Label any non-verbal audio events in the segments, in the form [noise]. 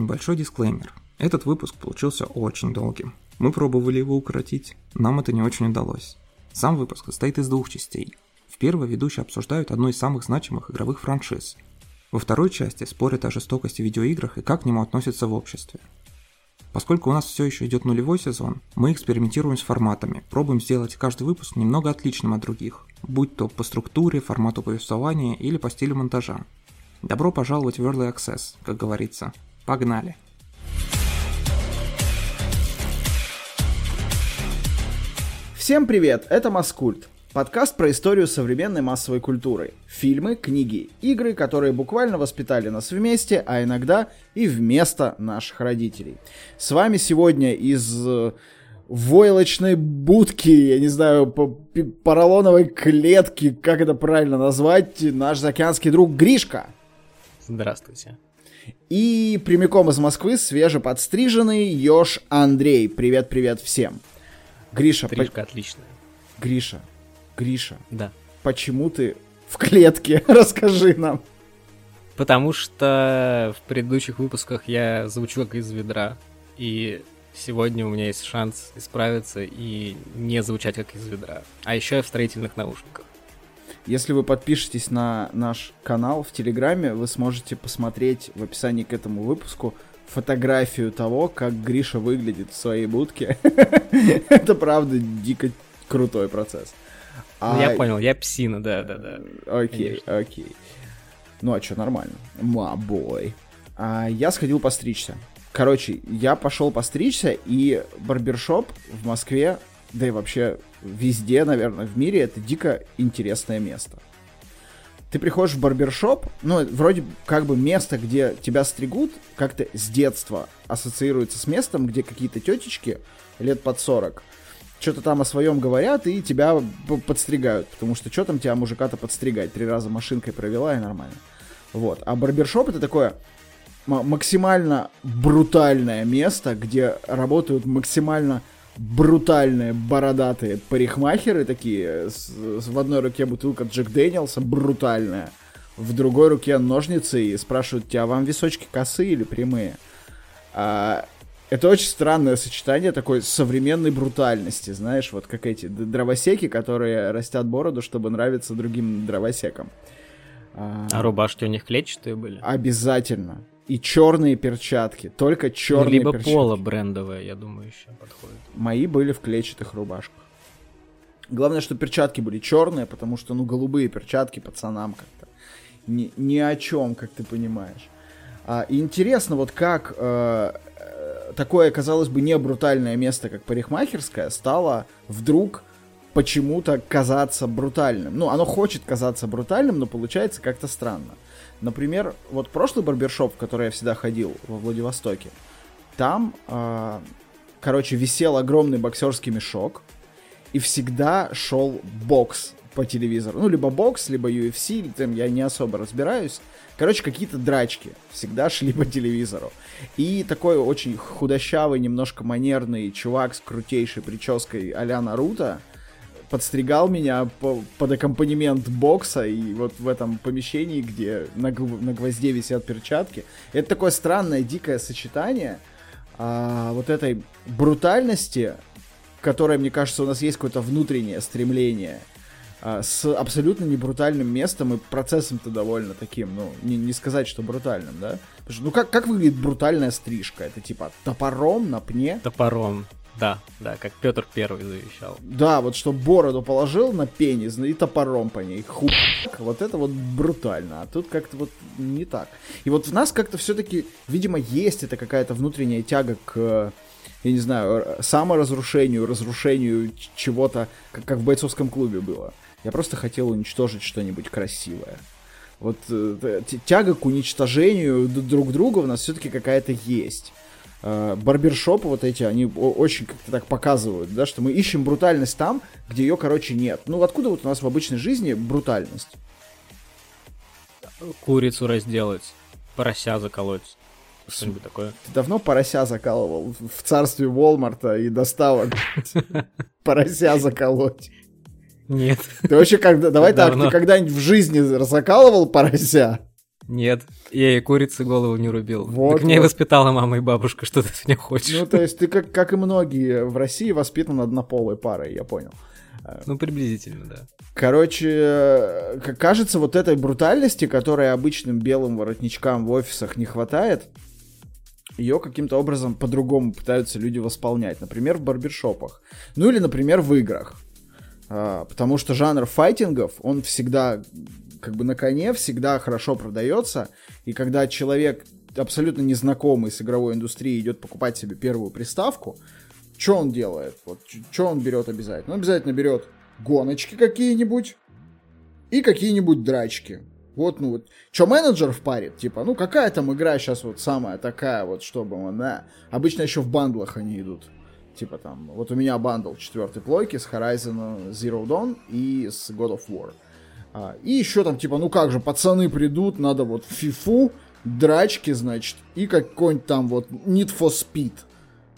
Небольшой дисклеймер. Этот выпуск получился очень долгим. Мы пробовали его укоротить, нам это не очень удалось. Сам выпуск состоит из двух частей. В первой ведущие обсуждают одну из самых значимых игровых франшиз. Во второй части спорят о жестокости в видеоиграх и как к нему относятся в обществе. Поскольку у нас все еще идет нулевой сезон, мы экспериментируем с форматами, пробуем сделать каждый выпуск немного отличным от других, будь то по структуре, формату повествования или по стилю монтажа. Добро пожаловать в Early Access, как говорится. Погнали! Всем привет, это Маскульт. Подкаст про историю современной массовой культуры. Фильмы, книги, игры, которые буквально воспитали нас вместе, а иногда и вместо наших родителей. С вами сегодня из э, войлочной будки, я не знаю, поролоновой клетки, как это правильно назвать, наш заокеанский друг Гришка. Здравствуйте. И прямиком из Москвы свежеподстриженный Ёж Андрей. Привет-привет всем. Гриша... Стрижка по... отличная. Гриша, Гриша. Да. Почему ты в клетке? [laughs] Расскажи нам. Потому что в предыдущих выпусках я звучу как из ведра. И сегодня у меня есть шанс исправиться и не звучать как из ведра. А еще я в строительных наушниках. Если вы подпишетесь на наш канал в Телеграме, вы сможете посмотреть в описании к этому выпуску фотографию того, как Гриша выглядит в своей будке. [laughs] Это правда дико крутой процесс. А... Я понял, я псина, да, да, да. Окей, окей. Ну а что, нормально. Мабой. А я сходил постричься. Короче, я пошел постричься, и барбершоп в Москве, да и вообще везде, наверное, в мире, это дико интересное место. Ты приходишь в барбершоп, ну, вроде как бы место, где тебя стригут, как-то с детства ассоциируется с местом, где какие-то тетечки лет под 40 что-то там о своем говорят и тебя подстригают. Потому что что там тебя мужика-то подстригать? Три раза машинкой провела и нормально. Вот. А барбершоп это такое максимально брутальное место, где работают максимально брутальные бородатые парикмахеры такие. С, с, в одной руке бутылка Джек Дэниелса брутальная. В другой руке ножницы и спрашивают тебя, а вам височки косые или прямые? А, это очень странное сочетание такой современной брутальности, знаешь, вот как эти дровосеки, которые растят бороду, чтобы нравиться другим дровосекам. А, а рубашки у них клетчатые были? Обязательно. И черные перчатки, только черные либо перчатки. поло брендовое, я думаю, еще подходит. Мои были в клетчатых рубашках. Главное, что перчатки были черные, потому что, ну, голубые перчатки пацанам как-то ни, ни о чем, как ты понимаешь. А, интересно, вот как э, такое, казалось бы, не брутальное место, как парикмахерская, стало вдруг почему-то казаться брутальным. Ну, оно хочет казаться брутальным, но получается как-то странно. Например, вот прошлый барбершоп, в который я всегда ходил во Владивостоке, там, э, короче, висел огромный боксерский мешок, и всегда шел бокс по телевизору. Ну, либо бокс, либо UFC, там я не особо разбираюсь. Короче, какие-то драчки всегда шли по телевизору. И такой очень худощавый, немножко манерный чувак с крутейшей прической а-ля Наруто подстригал меня по, под аккомпанемент бокса, и вот в этом помещении, где на, на гвозде висят перчатки. Это такое странное, дикое сочетание а, вот этой брутальности, которое, мне кажется, у нас есть какое-то внутреннее стремление — а, с абсолютно не брутальным местом и процессом-то довольно таким, ну, не, не сказать, что брутальным, да? Что, ну, как, как выглядит брутальная стрижка? Это типа топором на пне? Топором, да, да, как Петр Первый завещал. Да, вот что бороду положил на пенис и топором по ней. Хук. Вот это вот брутально. А тут как-то вот не так. И вот в нас как-то все-таки, видимо, есть это какая-то внутренняя тяга к я не знаю, саморазрушению, разрушению чего-то, как, как в бойцовском клубе было. Я просто хотел уничтожить что-нибудь красивое. Вот э, тяга к уничтожению друг друга у нас все-таки какая-то есть. Э, барбершопы вот эти, они очень как-то так показывают, да, что мы ищем брутальность там, где ее, короче, нет. Ну, откуда вот у нас в обычной жизни брутальность? Курицу разделать, порося заколоть. Что-нибудь такое. Ты давно порося закалывал в царстве Волмарта и достал [laughs] порося заколоть? Нет. Ты вообще когда... Давай так, ты когда-нибудь в жизни закалывал порося? Нет, я ей курицы голову не рубил. Вот, так и вот. воспитала мама и бабушка, что ты от меня хочешь. Ну, то есть ты, как, как и многие в России, воспитан однополой парой, я понял. Ну, приблизительно, да. Короче, э, кажется, вот этой брутальности, которой обычным белым воротничкам в офисах не хватает, ее каким-то образом по-другому пытаются люди восполнять. Например, в барбершопах. Ну или, например, в играх. А, Потому что жанр файтингов, он всегда как бы на коне, всегда хорошо продается. И когда человек абсолютно незнакомый с игровой индустрией идет покупать себе первую приставку, что он делает? Вот, что он берет обязательно? Он обязательно берет гоночки какие-нибудь и какие-нибудь драчки. Вот, ну вот, что менеджер впарит, типа, ну какая там игра сейчас вот самая такая вот, чтобы он, да. Обычно еще в бандлах они идут. Типа там, вот у меня бандл четвертой плойки с Horizon Zero Dawn и с God of War. А, и еще там, типа, ну как же, пацаны придут, надо вот фифу, драчки, значит, и какой-нибудь там вот Need for Speed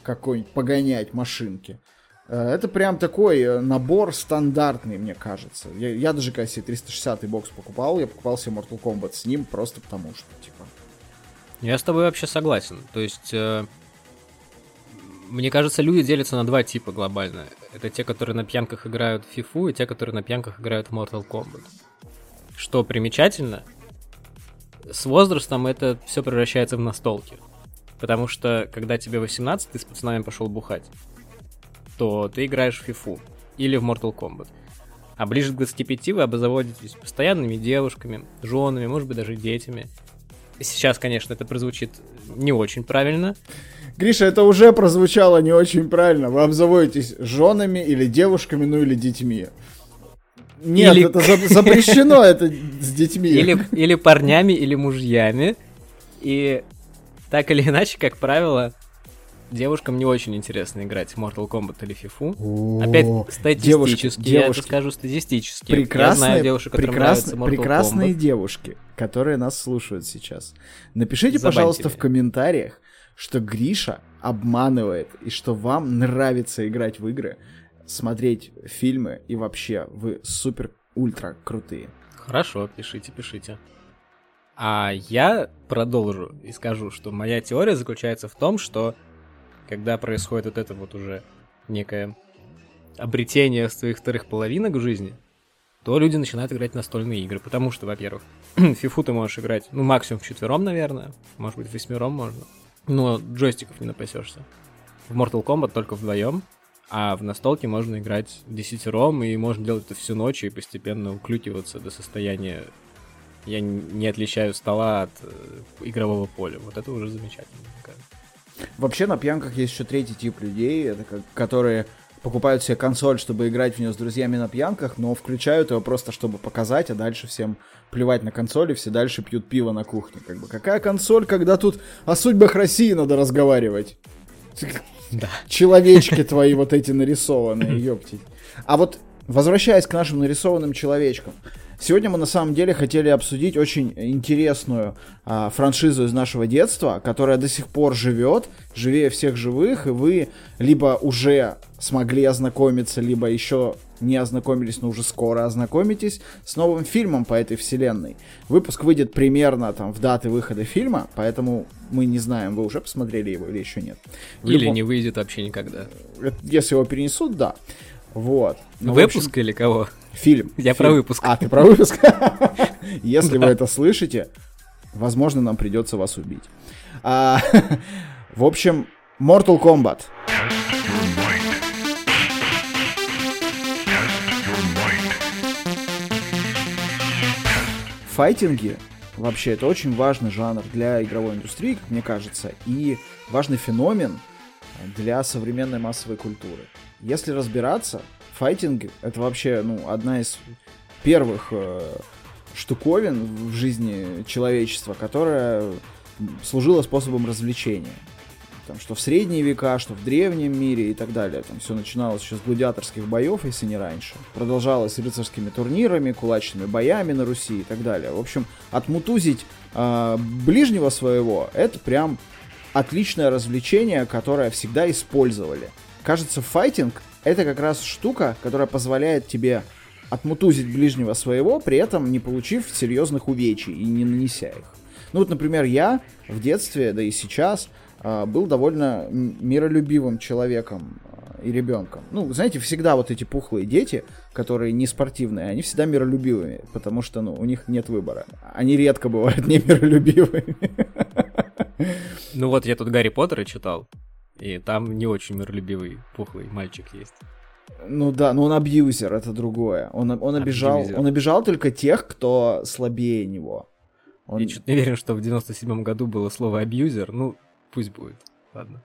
какой-нибудь погонять машинки. Э, Это прям такой э, набор стандартный, мне кажется. Я, я даже когда себе 360 бокс покупал, я покупал себе Mortal Kombat с ним просто потому что, типа. Я с тобой вообще согласен. То есть, э, мне кажется, люди делятся на два типа глобально. Это те, которые на пьянках играют в FIFA, и те, которые на пьянках играют в Mortal Kombat. Что примечательно, с возрастом это все превращается в настолки. Потому что, когда тебе 18, ты с пацанами пошел бухать, то ты играешь в FIFA или в Mortal Kombat. А ближе к 25 вы обзаводитесь постоянными девушками, женами, может быть, даже детьми. Сейчас, конечно, это прозвучит не очень правильно. Гриша, это уже прозвучало не очень правильно. Вы обзаводитесь женами или девушками, ну или детьми. Нет, Или- это за- запрещено это с детьми. Или, или парнями, или мужьями. И так или иначе, как правило, девушкам не очень интересно играть в Mortal Kombat или FIFA. Опять статистически, девушки- я это скажу статистически. я прекрасные, знаю девушек, которым прекрасные, нравится Mortal прекрасные Kombat. девушки, которые нас слушают сейчас. Напишите, Забаньте пожалуйста, в комментариях, что Гриша обманывает и что вам нравится играть в игры, смотреть фильмы и вообще вы супер-ультра крутые. Хорошо, пишите, пишите. А я продолжу и скажу, что моя теория заключается в том, что когда происходит вот это вот уже некое обретение своих вторых половинок в жизни, то люди начинают играть настольные игры. Потому что, во-первых, [clears throat] фифу ты можешь играть, ну, максимум в четвером, наверное. Может быть, восьмером можно. Но джойстиков не напасешься. В Mortal Kombat только вдвоем. А в настолке можно играть десятером, и можно делать это всю ночь и постепенно уклютиваться до состояния я не отличаю стола от э, игрового поля. Вот это уже замечательно. мне кажется. Вообще на пьянках есть еще третий тип людей, это как- которые покупают себе консоль, чтобы играть в нее с друзьями на пьянках, но включают ее просто, чтобы показать, а дальше всем плевать на консоли, все дальше пьют пиво на кухне. Как бы какая консоль, когда тут о судьбах России надо разговаривать? Да. Человечки твои вот эти нарисованные, ёптить. А вот возвращаясь к нашим нарисованным человечкам, сегодня мы на самом деле хотели обсудить очень интересную а, франшизу из нашего детства, которая до сих пор живет, живее всех живых, и вы либо уже смогли ознакомиться, либо еще не ознакомились, но уже скоро ознакомитесь с новым фильмом по этой вселенной. Выпуск выйдет примерно там в даты выхода фильма, поэтому мы не знаем, вы уже посмотрели его или еще нет. В Или любом- не выйдет вообще никогда. это- Если его перенесут, да. Вот. Ну, в Выпуск общем, или кого? Фильм. Я Фильм. про выпуск. А, ты про выпуск? [laughs] Если вы это слышите, возможно, нам придется вас убить. А, [laughs] В общем, Mortal Kombat. Файтинги вообще это очень важный жанр для игровой индустрии, как мне кажется, и важный феномен для современной массовой культуры. Если разбираться, файтинг это вообще ну, одна из первых э, штуковин в жизни человечества, которая служила способом развлечения. Там, что в средние века, что в древнем мире и так далее. Там все начиналось еще с гладиаторских боев, если не раньше. Продолжалось рыцарскими турнирами, кулачными боями на Руси и так далее. В общем, отмутузить э, ближнего своего это прям отличное развлечение, которое всегда использовали. Кажется, файтинг это как раз штука, которая позволяет тебе отмутузить ближнего своего, при этом не получив серьезных увечий и не нанеся их. Ну вот, например, я в детстве, да и сейчас, а, был довольно миролюбивым человеком а, и ребенком. Ну, знаете, всегда вот эти пухлые дети, которые не спортивные, они всегда миролюбивыми, потому что, ну, у них нет выбора. Они редко бывают [laughs] не миролюбивыми. Ну вот я тут Гарри Поттера читал, и там не очень миролюбивый пухлый мальчик есть. Ну да, но он абьюзер, это другое. Он, он, обижал, абьюзер. он обижал только тех, кто слабее него. Он... Я что-то не уверен, что в 97-м году было слово абьюзер. Ну, пусть будет. Ладно.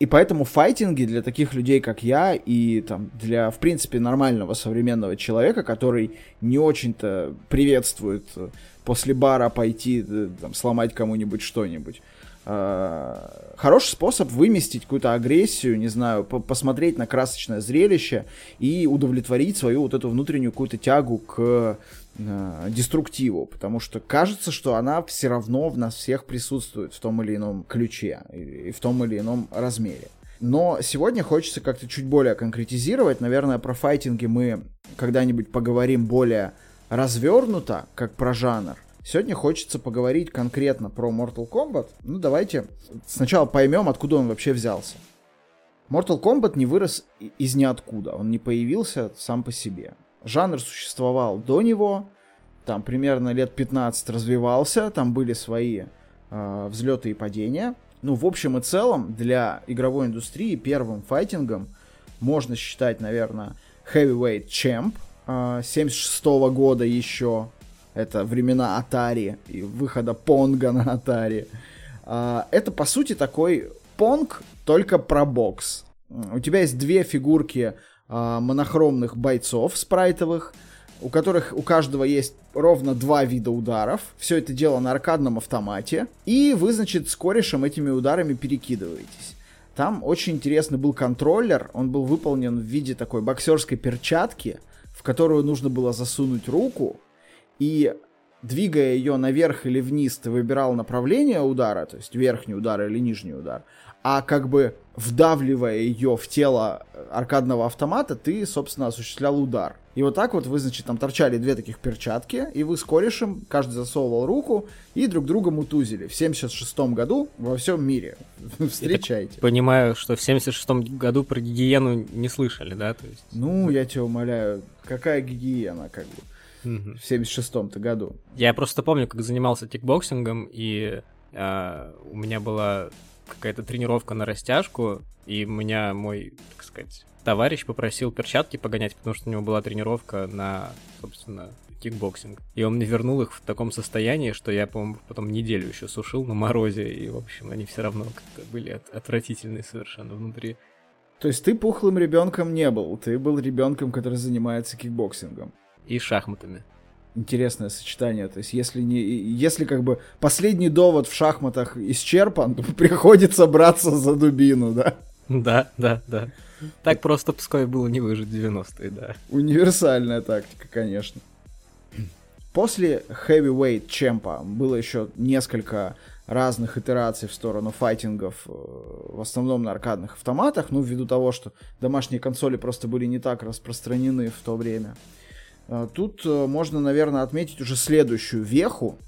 И поэтому файтинги для таких людей, как я, и там для, в принципе, нормального современного человека, который не очень-то приветствует э, после бара пойти э, там, сломать кому-нибудь что-нибудь, хороший способ выместить какую-то агрессию, не знаю, посмотреть на красочное зрелище и удовлетворить свою вот эту внутреннюю какую-то тягу к э, деструктиву, потому что кажется, что она все равно в нас всех присутствует в том или ином ключе и в том или ином размере. Но сегодня хочется как-то чуть более конкретизировать. Наверное, про файтинги мы когда-нибудь поговорим более развернуто, как про жанр. Сегодня хочется поговорить конкретно про Mortal Kombat. Ну, давайте сначала поймем, откуда он вообще взялся. Mortal Kombat не вырос из ниоткуда, он не появился сам по себе. Жанр существовал до него, там примерно лет 15 развивался, там были свои э, взлеты и падения. Ну, в общем и целом, для игровой индустрии первым файтингом можно считать, наверное, Heavyweight Champ э, 76 -го года еще, это времена Atari и выхода Понга на Atari. А, это, по сути, такой Понг, только про бокс. У тебя есть две фигурки а, монохромных бойцов спрайтовых, у которых у каждого есть ровно два вида ударов. Все это дело на аркадном автомате. И вы, значит, с корешем этими ударами перекидываетесь. Там очень интересный был контроллер. Он был выполнен в виде такой боксерской перчатки, в которую нужно было засунуть руку, и двигая ее наверх или вниз, ты выбирал направление удара, то есть верхний удар или нижний удар, а как бы вдавливая ее в тело аркадного автомата, ты, собственно, осуществлял удар. И вот так вот вы, значит, там торчали две таких перчатки, и вы с корешем, каждый засовывал руку, и друг друга мутузили. В 76 году во всем мире. [laughs] Встречайте. понимаю, что в 76 году про гигиену не слышали, да? То есть... Ну, я тебя умоляю, какая гигиена, как бы в 76-м-то году. Я просто помню, как занимался кикбоксингом, и э, у меня была какая-то тренировка на растяжку, и меня мой, так сказать, товарищ попросил перчатки погонять, потому что у него была тренировка на, собственно, кикбоксинг. И он мне вернул их в таком состоянии, что я, по-моему, потом неделю еще сушил на морозе, и, в общем, они все равно как-то были от- отвратительные совершенно внутри. То есть ты пухлым ребенком не был, ты был ребенком, который занимается кикбоксингом и шахматами. Интересное сочетание. То есть, если не, если как бы последний довод в шахматах исчерпан, [laughs] то приходится браться за дубину, да? Да, да, да. Так просто Пскове было не выжить 90-е, да. Универсальная тактика, конечно. После Heavyweight Чемпа было еще несколько разных итераций в сторону файтингов, э, в основном на аркадных автоматах, ну, ввиду того, что домашние консоли просто были не так распространены в то время. А, тут э, можно, наверное, отметить уже следующую веху.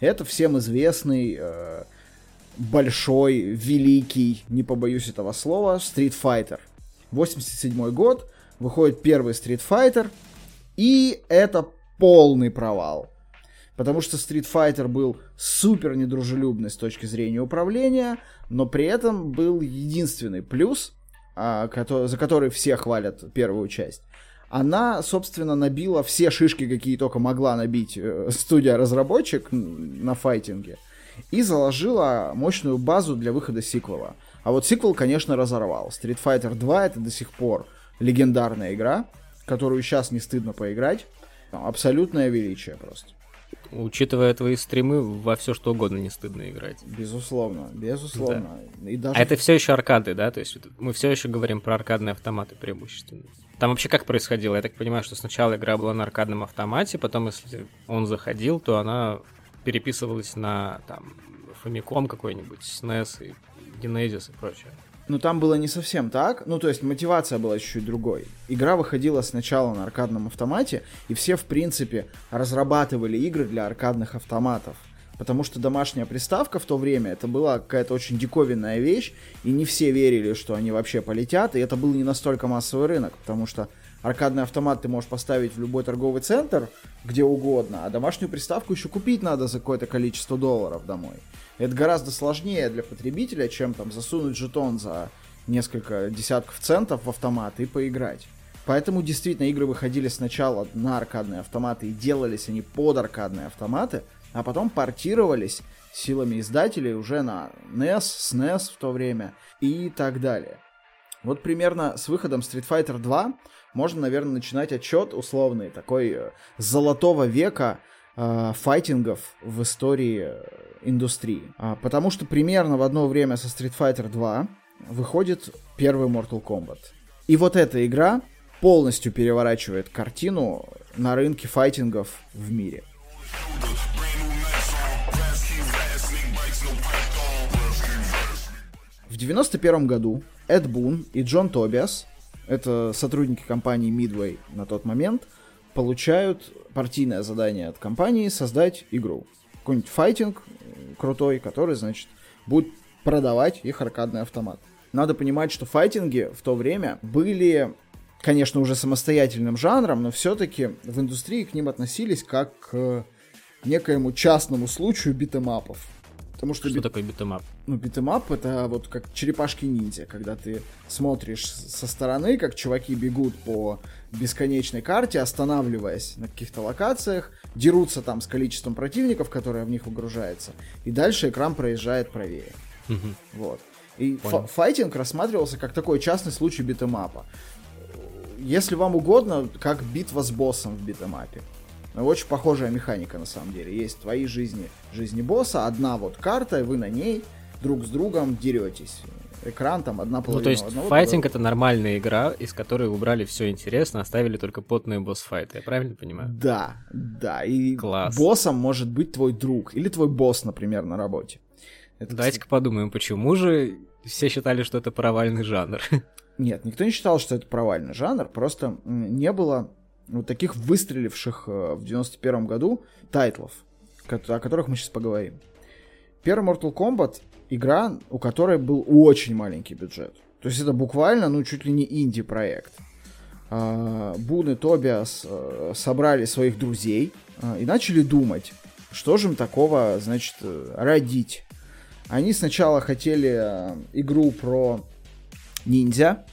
Это всем известный э, большой, великий, не побоюсь этого слова, Street Fighter. 87 год, выходит первый Street Fighter, и это полный провал. Потому что Street Fighter был супер недружелюбный с точки зрения управления, но при этом был единственный плюс, а, за который все хвалят первую часть она, собственно, набила все шишки, какие только могла набить э, студия-разработчик на файтинге, и заложила мощную базу для выхода сиквела. А вот сиквел, конечно, разорвал. Street Fighter 2 это до сих пор легендарная игра, которую сейчас не стыдно поиграть. Абсолютное величие просто. Учитывая твои стримы, во все что угодно не стыдно играть. Безусловно, безусловно. Да. И даже... А это все еще аркады, да? То есть мы все еще говорим про аркадные автоматы преимущественно. Там вообще как происходило? Я так понимаю, что сначала игра была на аркадном автомате, потом, если он заходил, то она переписывалась на там Famicom какой-нибудь, SNES и Genesis и прочее. Ну, там было не совсем так. Ну, то есть мотивация была чуть-чуть другой. Игра выходила сначала на аркадном автомате, и все, в принципе, разрабатывали игры для аркадных автоматов. Потому что домашняя приставка в то время это была какая-то очень диковинная вещь, и не все верили, что они вообще полетят, и это был не настолько массовый рынок, потому что аркадный автомат ты можешь поставить в любой торговый центр, где угодно, а домашнюю приставку еще купить надо за какое-то количество долларов домой. Это гораздо сложнее для потребителя, чем там засунуть жетон за несколько десятков центов в автомат и поиграть. Поэтому действительно игры выходили сначала на аркадные автоматы и делались они под аркадные автоматы, а потом портировались силами издателей уже на NES, SNES в то время и так далее. Вот примерно с выходом Street Fighter 2 можно, наверное, начинать отчет условный, такой э, золотого века э, файтингов в истории э, индустрии. А, потому что примерно в одно время со Street Fighter 2 выходит первый Mortal Kombat. И вот эта игра полностью переворачивает картину на рынке файтингов в мире. В 91 году Эд Бун и Джон Тобиас, это сотрудники компании Midway на тот момент, получают партийное задание от компании создать игру. Какой-нибудь файтинг э, крутой, который, значит, будет продавать их аркадный автомат. Надо понимать, что файтинги в то время были конечно, уже самостоятельным жанром, но все-таки в индустрии к ним относились как к некоему частному случаю beat 'em up ов. Потому что, что бит... такое beat 'em up? Ну, beat 'em up это вот как черепашки-ниндзя, когда ты смотришь со стороны, как чуваки бегут по бесконечной карте, останавливаясь на каких-то локациях, дерутся там с количеством противников, которое в них выгружается, и дальше экран проезжает правее. Угу. Вот. И файтинг рассматривался как такой частный случай битэмапа если вам угодно, как битва с боссом в битэмапе. Очень похожая механика на самом деле. Есть твои жизни, жизни босса, одна вот карта, и вы на ней друг с другом деретесь. Экран там одна половина. Ну, то есть одного, файтинг это нормальная игра, из которой убрали все интересно, оставили только потные босс-файты. Я правильно понимаю? Да, да. И Класс. боссом может быть твой друг или твой босс, например, на работе. Это, Давайте-ка подумаем, почему же все считали, что это провальный жанр? [laughs] Нет, никто не считал, что это провальный жанр, просто не было вот таких выстреливших э, в 91 году тайтлов, о которых мы сейчас поговорим. Первый Mortal Kombat — игра, у которой был очень маленький бюджет. То есть это буквально, ну, чуть ли не инди-проект. А, Бун и Тобиас э, собрали своих друзей э, и начали думать, что же им такого, значит, родить. Они сначала хотели игру про ниндзя,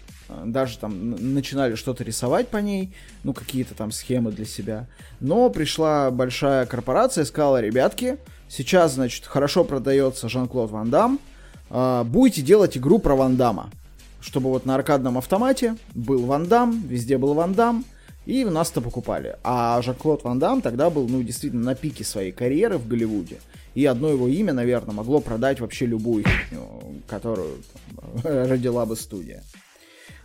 даже там начинали что-то рисовать по ней, ну, какие-то там схемы для себя. Но пришла большая корпорация сказала, ребятки, сейчас, значит, хорошо продается Жан-Клод Ван Дам, э, будете делать игру про Ван Дамма. Чтобы вот на аркадном автомате был Ван Дам, везде был Ван Дам, и нас это покупали. А Жан-Клод Ван Дам тогда был, ну, действительно на пике своей карьеры в Голливуде. И одно его имя, наверное, могло продать вообще любую которую там, [laughs] родила бы студия.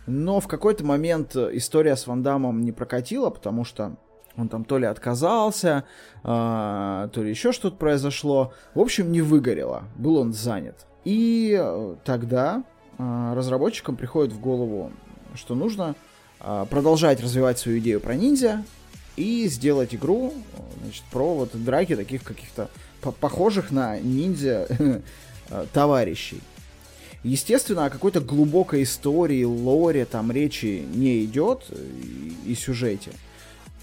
Но в какой-то момент история с Ван Дамом не прокатила, потому что он там то ли отказался, а, то ли еще что-то произошло. В общем, не выгорело. Был он занят. И тогда а, разработчикам приходит в голову, что нужно а, продолжать развивать свою идею про ниндзя и сделать игру значит, про вот драки таких каких-то похожих на ниндзя [laughs] э, товарищей. Естественно, о какой-то глубокой истории, лоре там речи не идет и, и сюжете.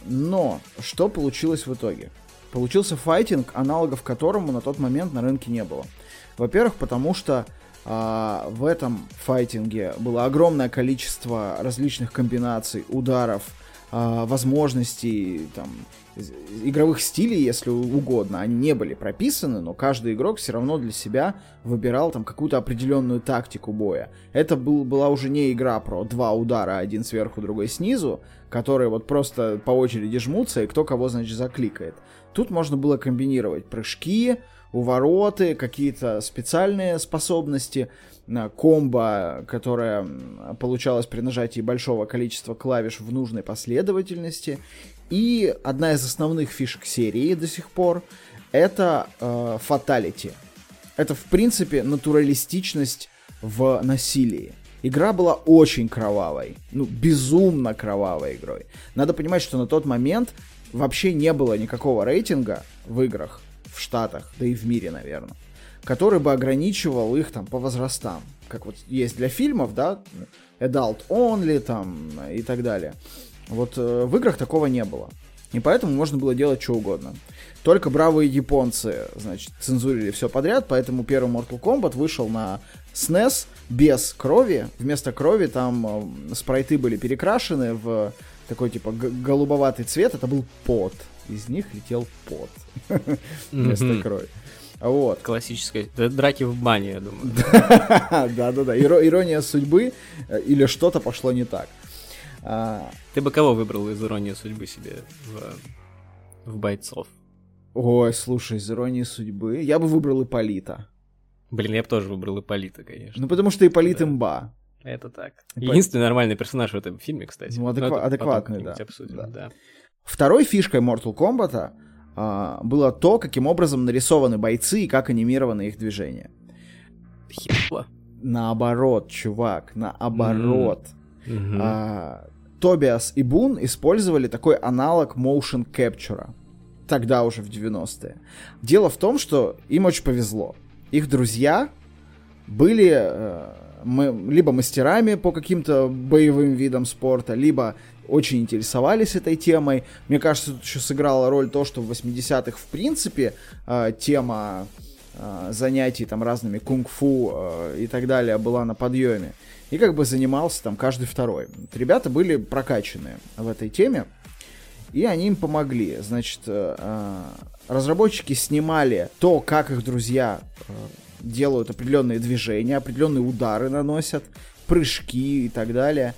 Но что получилось в итоге? Получился файтинг, аналогов которому на тот момент на рынке не было. Во-первых, потому что а, в этом файтинге было огромное количество различных комбинаций, ударов, а, возможностей, там, игровых стилей, если угодно, они не были прописаны, но каждый игрок все равно для себя выбирал там какую-то определенную тактику боя. Это был, была уже не игра про два удара, один сверху, другой снизу, которые вот просто по очереди жмутся, и кто кого, значит, закликает. Тут можно было комбинировать прыжки, увороты, какие-то специальные способности, комбо, которая получалась при нажатии большого количества клавиш в нужной последовательности. И одна из основных фишек серии до сих пор это фаталити. Э, это, в принципе, натуралистичность в насилии. Игра была очень кровавой, ну, безумно кровавой игрой. Надо понимать, что на тот момент вообще не было никакого рейтинга в играх в Штатах, да и в мире, наверное, который бы ограничивал их там по возрастам. Как вот есть для фильмов, да, adult only там и так далее. Вот э, в играх такого не было. И поэтому можно было делать что угодно. Только бравые японцы, значит, цензурили все подряд, поэтому первый Mortal Kombat вышел на SNES без крови. Вместо крови там э, спрайты были перекрашены в такой типа голубоватый цвет. Это был пот. Из них летел пот [laughs] вместо крови. Вот. Классическая. Драки в бане, я думаю. [laughs] Да-да-да. Ирония судьбы э, или что-то пошло не так. А, Ты бы кого выбрал из иронии судьбы себе в, в бойцов? Ой, слушай, из иронии судьбы. Я бы выбрал Иполита. Блин, я бы тоже выбрал Иполита, конечно. Ну, потому что Иполит да. имба. Это так. Ипол... Единственный нормальный персонаж в этом фильме, кстати. Ну, адеква- адекватный, да. Обсудим, да. да. Второй фишкой Mortal Kombat а, было то, каким образом нарисованы бойцы и как анимированы их движения. Хипло. Наоборот, чувак, наоборот. Mm-hmm. А, Тобиас и Бун использовали такой аналог motion capture. Тогда уже в 90-е. Дело в том, что им очень повезло. Их друзья были э, мы, либо мастерами по каким-то боевым видам спорта, либо очень интересовались этой темой. Мне кажется, тут еще сыграла роль то, что в 80-х, в принципе, э, тема э, занятий там разными кунг-фу э, и так далее была на подъеме и как бы занимался там каждый второй. Вот ребята были прокачанные в этой теме, и они им помогли. Значит, э, э, разработчики снимали то, как их друзья э, делают определенные движения, определенные удары наносят, прыжки и так далее.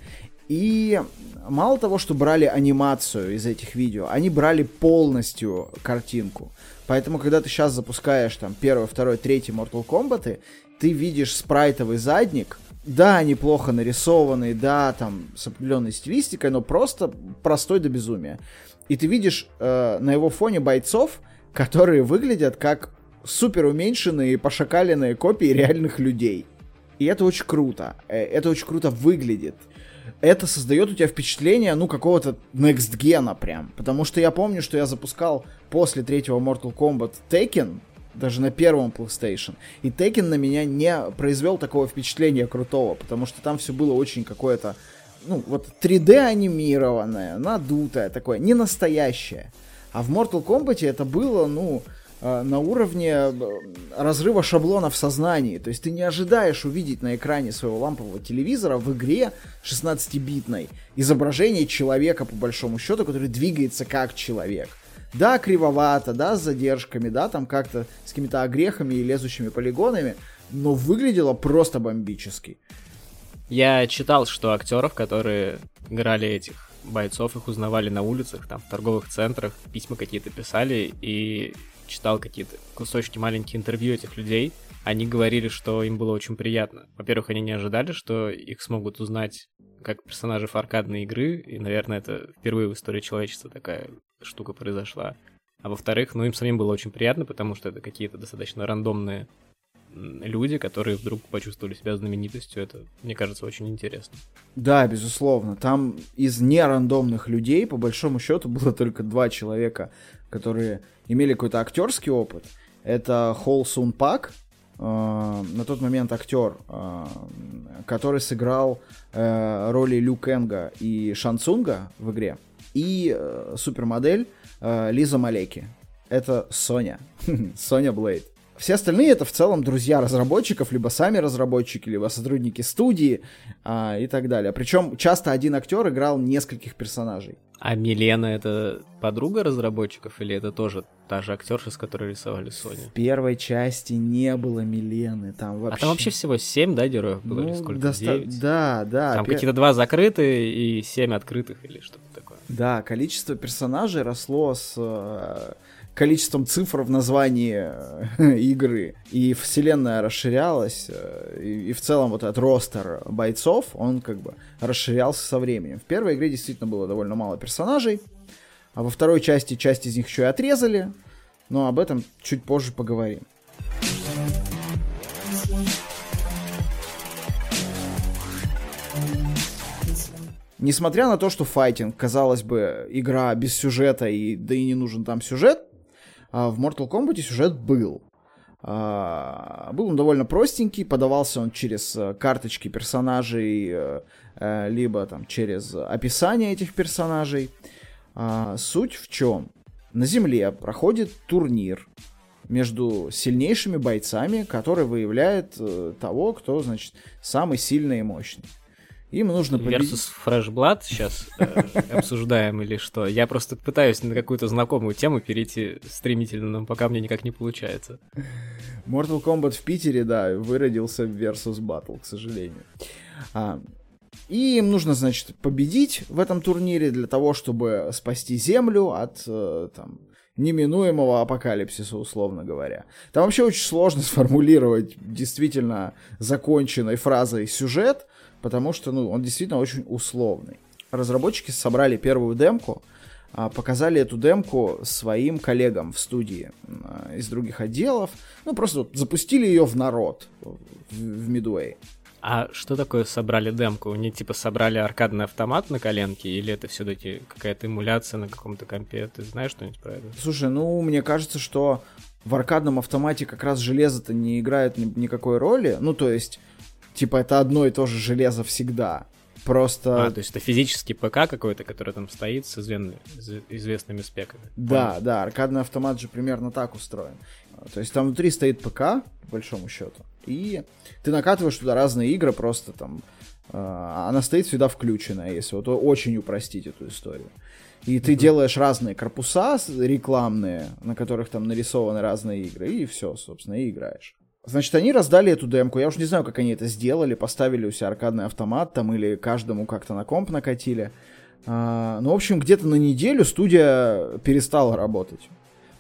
И мало того, что брали анимацию из этих видео, они брали полностью картинку. Поэтому, когда ты сейчас запускаешь там первый, второй, третий Mortal Kombat, ты видишь спрайтовый задник, да, неплохо нарисованный, да, там, с определенной стилистикой, но просто простой до безумия. И ты видишь э, на его фоне бойцов, которые выглядят как супер уменьшенные, пошакаленные копии реальных людей. И это очень круто. Э, это очень круто выглядит. Это создает у тебя впечатление, ну, какого-то next гена прям. Потому что я помню, что я запускал после третьего Mortal Kombat Taken, даже на первом PlayStation. И Tekken на меня не произвел такого впечатления крутого, потому что там все было очень какое-то, ну, вот 3D анимированное, надутое такое, не настоящее. А в Mortal Kombat это было, ну, э, на уровне э, разрыва шаблонов в сознании. То есть ты не ожидаешь увидеть на экране своего лампового телевизора в игре 16-битной изображение человека, по большому счету, который двигается как человек. Да, кривовато, да, с задержками, да, там как-то с какими-то огрехами и лезущими полигонами, но выглядело просто бомбически. Я читал, что актеров, которые играли этих бойцов, их узнавали на улицах, там, в торговых центрах, письма какие-то писали, и читал какие-то кусочки маленькие интервью этих людей. Они говорили, что им было очень приятно. Во-первых, они не ожидали, что их смогут узнать как персонажи аркадной игры, и, наверное, это впервые в истории человечества такая штука произошла. А во-вторых, ну им самим было очень приятно, потому что это какие-то достаточно рандомные люди, которые вдруг почувствовали себя знаменитостью. Это, мне кажется, очень интересно. Да, безусловно. Там из нерандомных людей, по большому счету, [laughs] было только два человека, которые имели какой-то актерский опыт. Это Холл Сун Пак, на тот момент актер, э, который сыграл э, роли Лю Кенга и Шансунга в игре и э, супермодель э, Лиза Малеки. Это Соня. [laughs] Соня Блейд. Все остальные это в целом друзья разработчиков, либо сами разработчики, либо сотрудники студии а, и так далее. Причем часто один актер играл нескольких персонажей. А Милена это подруга разработчиков или это тоже та же актерша, с которой рисовали Sony? В первой части не было Милены, там вообще... А там вообще всего семь, да, героев было ну, или сколько? Доста... Да, да. Там пер... какие-то два закрытые и семь открытых или что-то такое. Да, количество персонажей росло с э, количеством цифр в названии э, [laughs] игры. И вселенная расширялась, э, и, и в целом вот этот ростер бойцов, он как бы расширялся со временем. В первой игре действительно было довольно мало персонажей, а во второй части часть из них еще и отрезали, но об этом чуть позже поговорим. Несмотря на то, что файтинг, казалось бы, игра без сюжета, и да и не нужен там сюжет, в Mortal Kombat сюжет был. А, был он довольно простенький, подавался он через э, карточки персонажей, э, э, либо там через описание этих персонажей. А, суть в чем? На Земле проходит турнир между сильнейшими бойцами, который выявляет того, кто, значит, самый сильный и мощный. Им нужно победить... Versus Fresh Blood сейчас э, обсуждаем или что? Я просто пытаюсь на какую-то знакомую тему перейти стремительно, но пока мне никак не получается. Mortal Kombat в Питере, да, выродился в Versus Battle, к сожалению. А, и им нужно, значит, победить в этом турнире для того, чтобы спасти Землю от э, там, неминуемого апокалипсиса, условно говоря. Там вообще очень сложно [laughs] сформулировать действительно законченной фразой сюжет, потому что, ну, он действительно очень условный. Разработчики собрали первую демку, а, показали эту демку своим коллегам в студии а, из других отделов, ну, просто вот запустили ее в народ в Midway. А что такое собрали демку? Они типа собрали аркадный автомат на коленке, или это все-таки какая-то эмуляция на каком-то компе? Ты знаешь что-нибудь про это? Слушай, ну, мне кажется, что в аркадном автомате как раз железо-то не играет ни- никакой роли. Ну, то есть, типа, это одно и то же железо всегда. Просто... А, то есть это физический ПК какой-то, который там стоит с известными, известными спеками. Да, Понял. да, аркадный автомат же примерно так устроен. То есть там внутри стоит ПК, по большому счету, и ты накатываешь туда разные игры, просто там... Э, она стоит всегда включенная, если вот очень упростить эту историю. И ты mm-hmm. делаешь разные корпуса рекламные, на которых там нарисованы разные игры, и все, собственно, и играешь. Значит, они раздали эту демку. Я уж не знаю, как они это сделали. Поставили у себя аркадный автомат там или каждому как-то на комп накатили. А, ну, в общем, где-то на неделю студия перестала работать.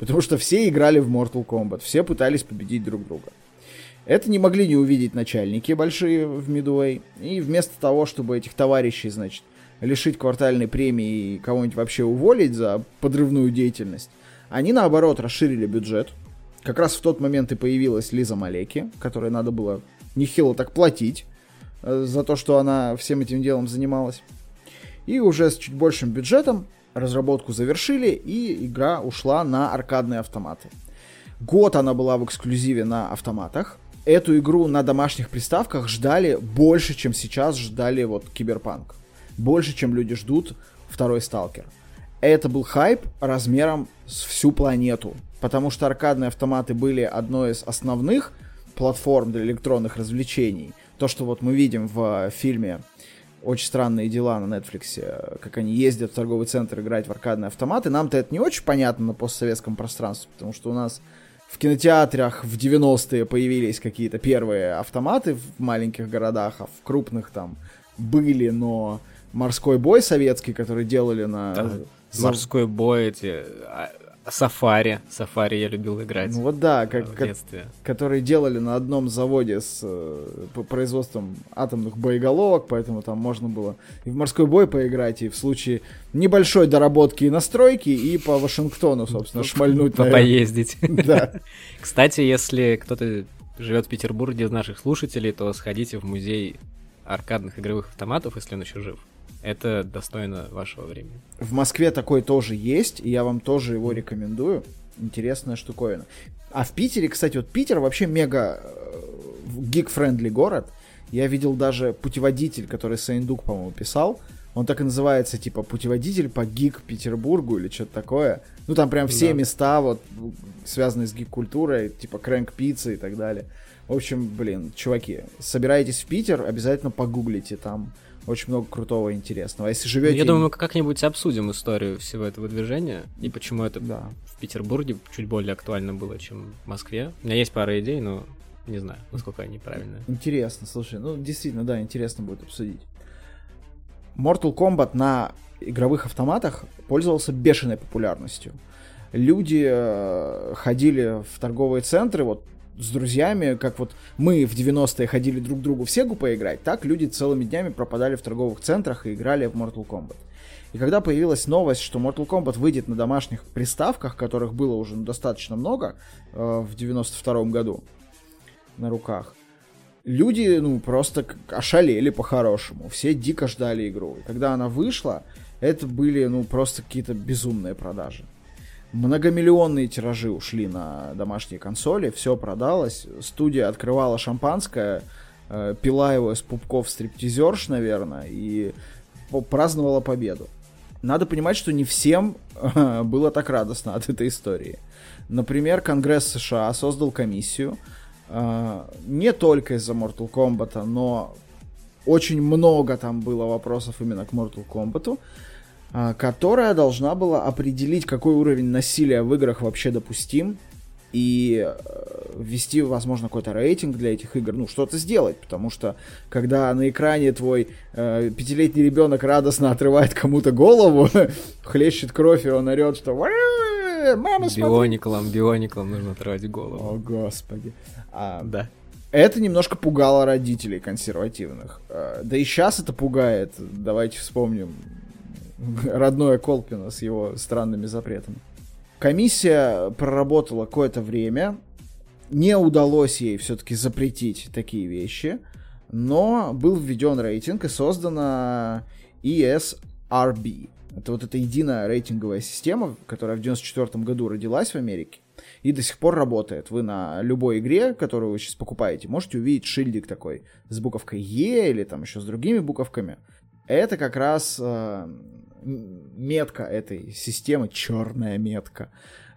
Потому что все играли в Mortal Kombat. Все пытались победить друг друга. Это не могли не увидеть начальники большие в Midway. И вместо того, чтобы этих товарищей, значит, лишить квартальной премии и кого-нибудь вообще уволить за подрывную деятельность, они, наоборот, расширили бюджет как раз в тот момент и появилась Лиза Малеки, которой надо было нехило так платить э, за то, что она всем этим делом занималась. И уже с чуть большим бюджетом разработку завершили, и игра ушла на аркадные автоматы. Год она была в эксклюзиве на автоматах. Эту игру на домашних приставках ждали больше, чем сейчас ждали вот Киберпанк. Больше, чем люди ждут второй Сталкер. Это был хайп размером с всю планету потому что аркадные автоматы были одной из основных платформ для электронных развлечений. То, что вот мы видим в фильме «Очень странные дела» на Netflix, как они ездят в торговый центр играть в аркадные автоматы, нам-то это не очень понятно на постсоветском пространстве, потому что у нас в кинотеатрах в 90-е появились какие-то первые автоматы в маленьких городах, а в крупных там были, но морской бой советский, который делали на... Да, морской бой эти а, Сафари. Сафари я любил играть. Ну вот да, как, в детстве. которые делали на одном заводе с э, по производством атомных боеголовок, поэтому там можно было и в морской бой поиграть, и в случае небольшой доработки и настройки, и по Вашингтону, собственно, шмальнуть. По Поездить. [laughs] [laughs] Да. Кстати, если кто-то живет в Петербурге из наших слушателей, то сходите в музей аркадных игровых автоматов, если он еще жив это достойно вашего времени. В Москве такой тоже есть, и я вам тоже его рекомендую. Интересная штуковина. А в Питере, кстати, вот Питер вообще мега geek-friendly город. Я видел даже путеводитель, который Сыендук, по-моему, писал. Он так и называется, типа, путеводитель по geek Петербургу или что-то такое. Ну, там прям все да. места, вот, связанные с гик-культурой, типа Крэнк Пицца и так далее. В общем, блин, чуваки, собираетесь в Питер, обязательно погуглите там очень много крутого и интересного. А если живете... Ну, я думаю, мы как-нибудь обсудим историю всего этого движения и почему это да. в Петербурге чуть более актуально было, чем в Москве. У меня есть пара идей, но не знаю, насколько они правильные. Интересно, слушай, ну действительно, да, интересно будет обсудить. Mortal Kombat на игровых автоматах пользовался бешеной популярностью. Люди э, ходили в торговые центры, вот с друзьями, как вот мы в 90-е ходили друг к другу в Сегу поиграть, так люди целыми днями пропадали в торговых центрах и играли в Mortal Kombat. И когда появилась новость, что Mortal Kombat выйдет на домашних приставках, которых было уже достаточно много э, в 92-м году на руках, люди, ну, просто ошалели по-хорошему. Все дико ждали игру. И когда она вышла, это были, ну, просто какие-то безумные продажи. Многомиллионные тиражи ушли на домашние консоли, все продалось. Студия открывала шампанское, э, пила его из пупков стриптизерш, наверное, и праздновала победу. Надо понимать, что не всем э, было так радостно от этой истории. Например, Конгресс США создал комиссию, э, не только из-за Mortal Kombat, но очень много там было вопросов именно к Mortal Kombat, которая должна была определить, какой уровень насилия в играх вообще допустим, и э, ввести, возможно, какой-то рейтинг для этих игр, ну, что-то сделать, потому что, когда на экране твой э, пятилетний ребенок радостно отрывает кому-то голову, [laughs] хлещет кровь, и он орет, что Мама, биониклом, биониклом нужно отрывать голову. О, господи. А, да. Это немножко пугало родителей консервативных. Э, да и сейчас это пугает. Давайте вспомним [laughs] родное Колпина с его странными запретами. Комиссия проработала какое-то время. Не удалось ей все-таки запретить такие вещи. Но был введен рейтинг и создана ESRB. Это вот эта единая рейтинговая система, которая в 94 году родилась в Америке и до сих пор работает. Вы на любой игре, которую вы сейчас покупаете, можете увидеть шильдик такой с буковкой Е или там еще с другими буковками. Это как раз э, метка этой системы, черная метка,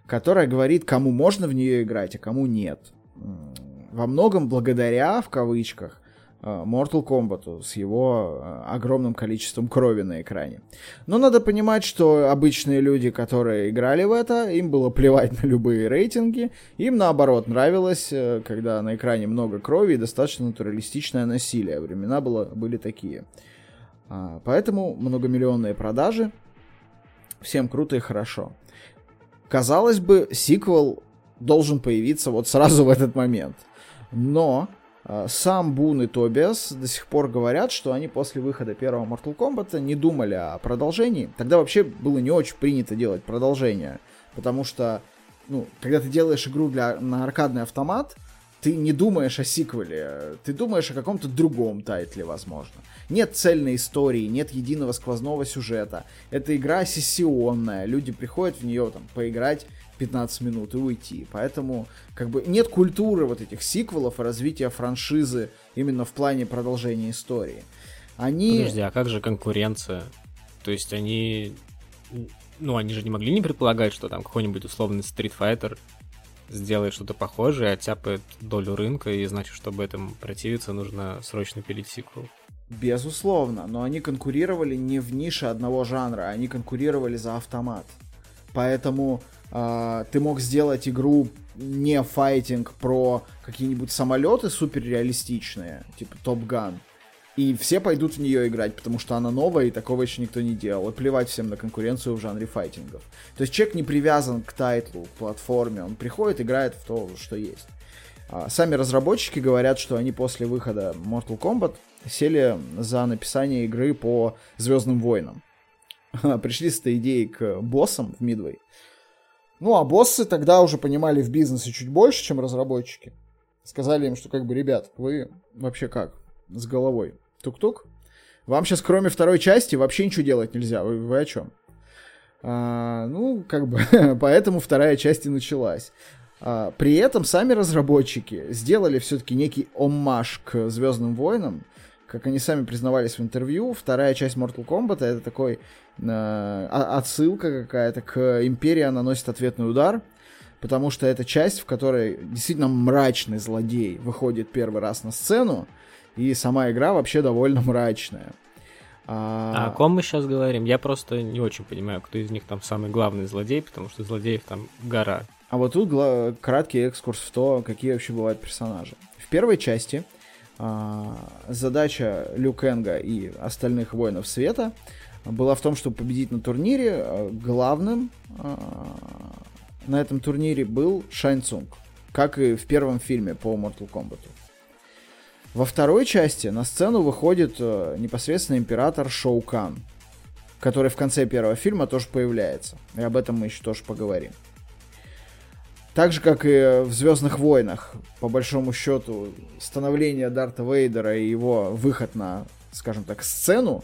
которая говорит, кому можно в нее играть, а кому нет. Во многом благодаря, в кавычках, Э, Mortal Kombat с его э, огромным количеством крови на экране. Но надо понимать, что обычные люди, которые играли в это, им было плевать на любые рейтинги. Им наоборот нравилось, э, когда на экране много крови и достаточно натуралистичное насилие. Времена было, были такие. А, поэтому многомиллионные продажи. Всем круто и хорошо. Казалось бы, сиквел должен появиться вот сразу в этот момент. Но а, сам Бун и Тобиас до сих пор говорят, что они после выхода первого Mortal Kombat не думали о продолжении. Тогда вообще было не очень принято делать продолжение, потому что, ну, когда ты делаешь игру для, на аркадный автомат, ты не думаешь о сиквеле, ты думаешь о каком-то другом тайтле, возможно. Нет цельной истории, нет единого сквозного сюжета. Это игра сессионная, люди приходят в нее там поиграть 15 минут и уйти. Поэтому как бы нет культуры вот этих сиквелов и развития франшизы именно в плане продолжения истории. Они... Подожди, а как же конкуренция? То есть они... Ну, они же не могли не предполагать, что там какой-нибудь условный Street Fighter сделает что-то похожее, оттяпает долю рынка, и значит, чтобы этому противиться, нужно срочно пилить сиквел. Безусловно, но они конкурировали не в нише одного жанра, они конкурировали за автомат. Поэтому Uh, ты мог сделать игру не файтинг про какие-нибудь самолеты суперреалистичные, типа Топ Ган, и все пойдут в нее играть, потому что она новая, и такого еще никто не делал. И плевать всем на конкуренцию в жанре файтингов. То есть человек не привязан к тайтлу, к платформе, он приходит, играет в то, что есть. Uh, сами разработчики говорят, что они после выхода Mortal Kombat сели за написание игры по Звездным войнам. [laughs] Пришли с этой идеей к боссам в Midway ну, а боссы тогда уже понимали в бизнесе чуть больше, чем разработчики. Сказали им, что как бы, ребят, вы вообще как? С головой. Тук-тук. Вам сейчас, кроме второй части, вообще ничего делать нельзя. Вы, вы о чем? А, ну, как бы, [laughs] поэтому вторая часть и началась. А, при этом сами разработчики сделали все-таки некий оммаж к Звездным войнам. Как они сами признавались в интервью, вторая часть Mortal Kombat это такой Э, отсылка какая-то к Империи наносит ответный удар, потому что это часть, в которой действительно мрачный злодей выходит первый раз на сцену, и сама игра вообще довольно мрачная. А... а о ком мы сейчас говорим? Я просто не очень понимаю, кто из них там самый главный злодей, потому что злодеев там гора. А вот тут гла- краткий экскурс в то, какие вообще бывают персонажи. В первой части а, задача Лю Кенга и остальных воинов света была в том, чтобы победить на турнире. А, главным а, на этом турнире был Шайн Цунг, как и в первом фильме по Mortal Kombat. Во второй части на сцену выходит а, непосредственно император Шоу Кан, который в конце первого фильма тоже появляется. И об этом мы еще тоже поговорим. Так же, как и в Звездных войнах, по большому счету, становление Дарта Вейдера и его выход на, скажем так, сцену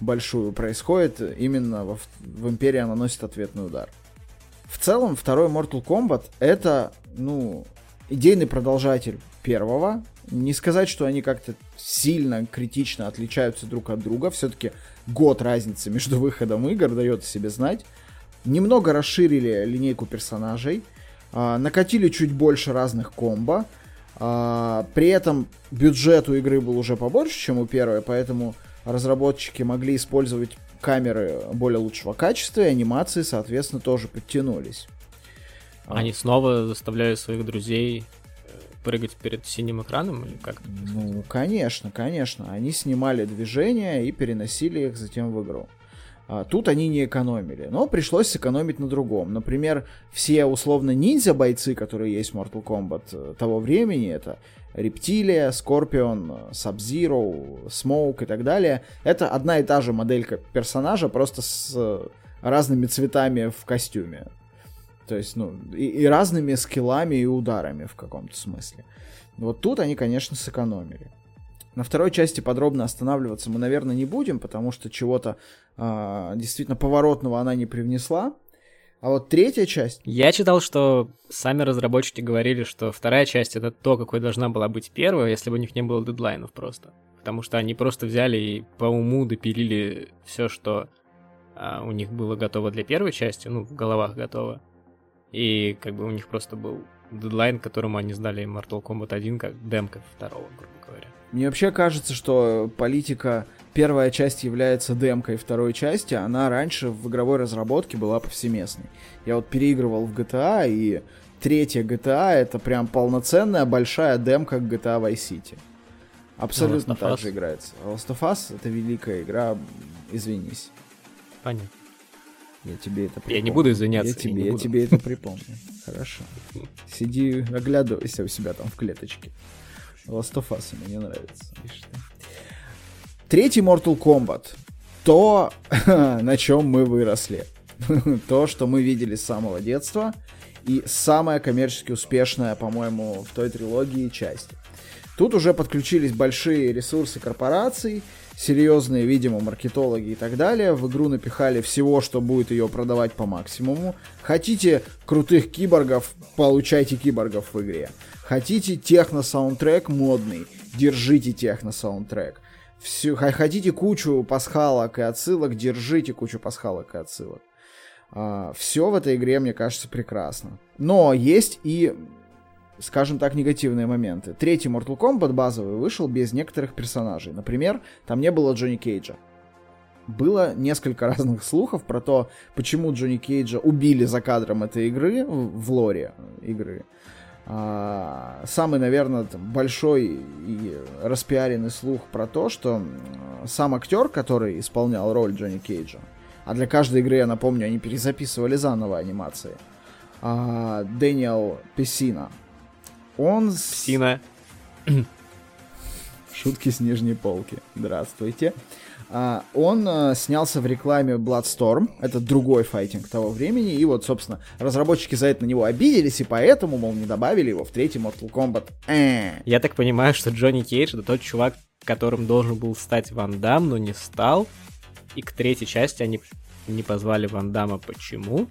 большую происходит именно в, в Империи наносит ответный удар. В целом второй Mortal Kombat это, ну, идейный продолжатель первого. Не сказать, что они как-то сильно критично отличаются друг от друга. Все-таки год разницы между [laughs] выходом игр дает себе знать. Немного расширили линейку персонажей. А, накатили чуть больше разных комбо. А, при этом бюджет у игры был уже побольше, чем у первой, поэтому разработчики могли использовать камеры более лучшего качества, и анимации, соответственно, тоже подтянулись. Они снова заставляют своих друзей прыгать перед синим экраном или как? Ну, конечно, конечно. Они снимали движения и переносили их затем в игру. А, тут они не экономили, но пришлось сэкономить на другом. Например, все условно ниндзя-бойцы, которые есть в Mortal Kombat э, того времени, это Рептилия, Скорпион, Сабзиро, Смоук и так далее, это одна и та же моделька персонажа, просто с э, разными цветами в костюме. То есть, ну, и, и разными скиллами и ударами в каком-то смысле. Вот тут они, конечно, сэкономили. На второй части подробно останавливаться мы, наверное, не будем, потому что чего-то э, действительно поворотного она не привнесла. А вот третья часть... Я читал, что сами разработчики говорили, что вторая часть это то, какой должна была быть первая, если бы у них не было дедлайнов просто. Потому что они просто взяли и по уму допилили все, что а, у них было готово для первой части, ну, в головах готово. И как бы у них просто был дедлайн, которому они сдали Mortal Kombat 1 как демка второго, грубо говоря. Мне вообще кажется, что политика первая часть является демкой второй части, она раньше в игровой разработке была повсеместной. Я вот переигрывал в GTA, и третья GTA это прям полноценная большая демка GTA Vice City. Абсолютно так же играется. Last of Us это великая игра, извинись. Понятно. Я тебе это припомню. Я не буду извиняться. Я, тебе, я, я тебе это припомню. Хорошо. Сиди, оглядывайся у себя там в клеточке. Last of Us мне нравится. Третий Mortal Kombat. То, [laughs] на чем мы выросли. [laughs] То, что мы видели с самого детства. И самая коммерчески успешная, по-моему, в той трилогии часть. Тут уже подключились большие ресурсы корпораций, серьезные, видимо, маркетологи и так далее. В игру напихали всего, что будет ее продавать по максимуму. Хотите крутых киборгов, получайте киборгов в игре. Хотите техно-саундтрек модный, держите техно-саундтрек. Все, хотите кучу пасхалок и отсылок, держите кучу пасхалок и отсылок. А, все в этой игре, мне кажется, прекрасно. Но есть и, скажем так, негативные моменты. Третий Mortal Kombat базовый вышел без некоторых персонажей. Например, там не было Джонни Кейджа. Было несколько [laughs] разных слухов про то, почему Джонни Кейджа убили за кадром этой игры, в, лоре игры. А, самый, наверное, большой и распиаренный слух про то, что сам актер, который исполнял роль Джонни Кейджа, а для каждой игры, я напомню, они перезаписывали заново анимации, а, Дэниел Пессина, он... Псина. Шутки с нижней полки. Здравствуйте. Uh, он uh, снялся в рекламе Bloodstorm, это другой файтинг того времени, и вот, собственно, разработчики за это на него обиделись, и поэтому, мол, не добавили его в третий Mortal Kombat. Э. Я так понимаю, что Джонни Кейдж это тот чувак, которым должен был стать Ван Дам, но не стал, и к третьей части они не позвали Ван Дамма. Почему?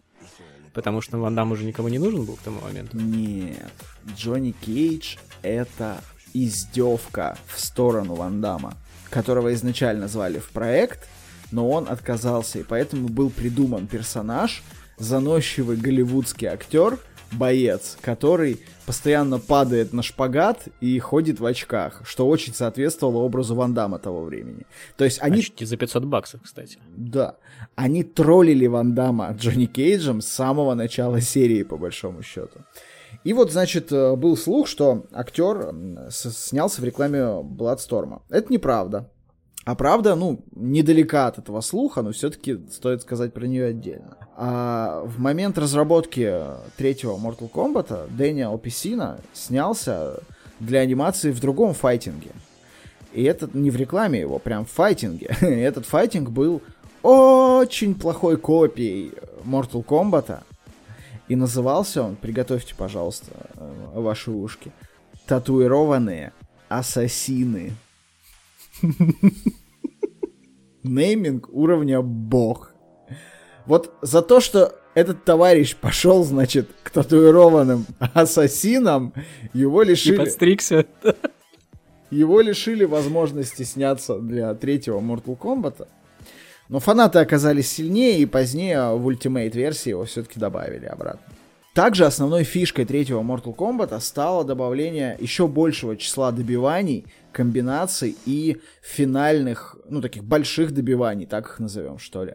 Потому что Ван Дам уже никому не нужен был к тому моменту. Нет, Джонни Кейдж это издевка в сторону Ван Дамма которого изначально звали в проект, но он отказался, и поэтому был придуман персонаж, заносчивый голливудский актер, боец, который постоянно падает на шпагат и ходит в очках, что очень соответствовало образу Ван Дамма того времени. То есть они... Очки за 500 баксов, кстати. Да. Они троллили Ван Дамма Джонни Кейджем с самого начала серии, по большому счету. И вот, значит, э, был слух, что актер снялся в рекламе Бладсторма. Это неправда. А правда, ну, недалека от этого слуха, но все-таки стоит сказать про нее отдельно. А в момент разработки третьего Mortal Kombat Дэниел Песина снялся для анимации в другом файтинге. И это не в рекламе его, прям в файтинге. [laughs] Этот файтинг был очень плохой копией Mortal Kombat, и назывался он, приготовьте, пожалуйста, э, ваши ушки, татуированные ассасины. Нейминг уровня бог. Вот за то, что этот товарищ пошел, значит, к татуированным ассасинам, его лишили... И подстригся. Его лишили возможности сняться для третьего Mortal Kombat. Но фанаты оказались сильнее, и позднее в Ultimate версии его все-таки добавили обратно. Также основной фишкой третьего Mortal Kombat стало добавление еще большего числа добиваний, комбинаций и финальных, ну, таких больших добиваний, так их назовем, что ли.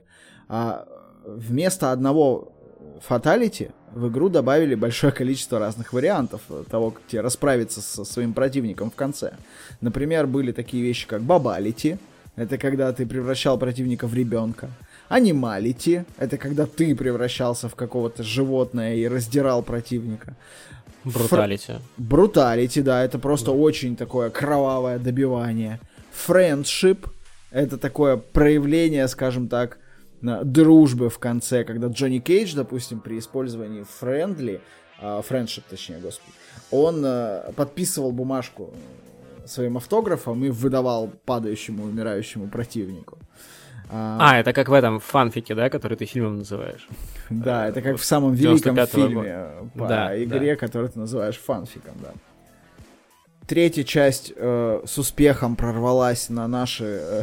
А вместо одного фаталити в игру добавили большое количество разных вариантов того, как тебе расправиться со своим противником в конце. Например, были такие вещи, как бабалити, это когда ты превращал противника в ребенка. Анималити, это когда ты превращался в какого-то животное и раздирал противника. Бруталити. Бруталити, да, это просто да. очень такое кровавое добивание. Friendship, это такое проявление, скажем так, дружбы в конце, когда Джонни Кейдж, допустим, при использовании friendly, friendship, точнее, господи, он э, подписывал бумажку своим автографом и выдавал падающему, умирающему противнику. А, а, это как в этом фанфике, да, который ты фильмом называешь? Да, это как в самом великом фильме по да, игре, да. который ты называешь фанфиком, да. Третья часть э, с успехом прорвалась на наши э,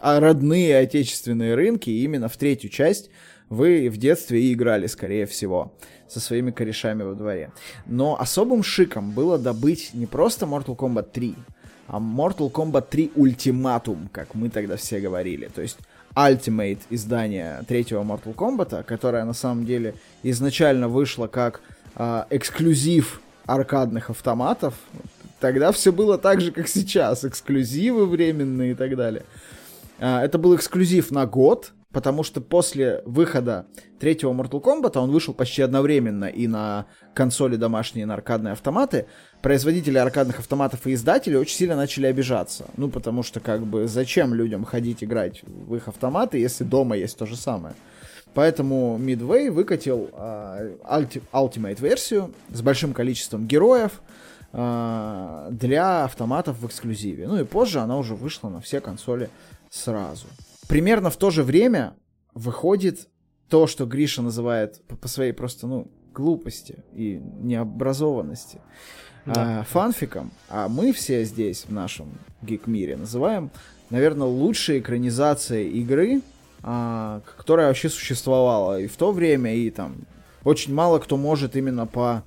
а, родные отечественные рынки, и именно в третью часть вы в детстве и играли, скорее всего, со своими корешами во дворе. Но особым шиком было добыть не просто Mortal Kombat 3, а Mortal Kombat 3 Ultimatum, как мы тогда все говорили. То есть Ultimate издание третьего Mortal Kombat, которое на самом деле изначально вышло как э, эксклюзив аркадных автоматов. Тогда все было так же, как сейчас. Эксклюзивы временные и так далее. Э, это был эксклюзив на год, потому что после выхода третьего Mortal Kombat, он вышел почти одновременно и на консоли домашние, и на аркадные автоматы, производители аркадных автоматов и издатели очень сильно начали обижаться. Ну, потому что, как бы, зачем людям ходить играть в их автоматы, если дома есть то же самое. Поэтому Midway выкатил э, Ultimate версию с большим количеством героев э, для автоматов в эксклюзиве. Ну и позже она уже вышла на все консоли сразу примерно в то же время выходит то, что Гриша называет по, по своей просто, ну, глупости и необразованности да. а, фанфиком, а мы все здесь, в нашем гик-мире, называем, наверное, лучшей экранизацией игры, а, которая вообще существовала и в то время, и там очень мало кто может именно по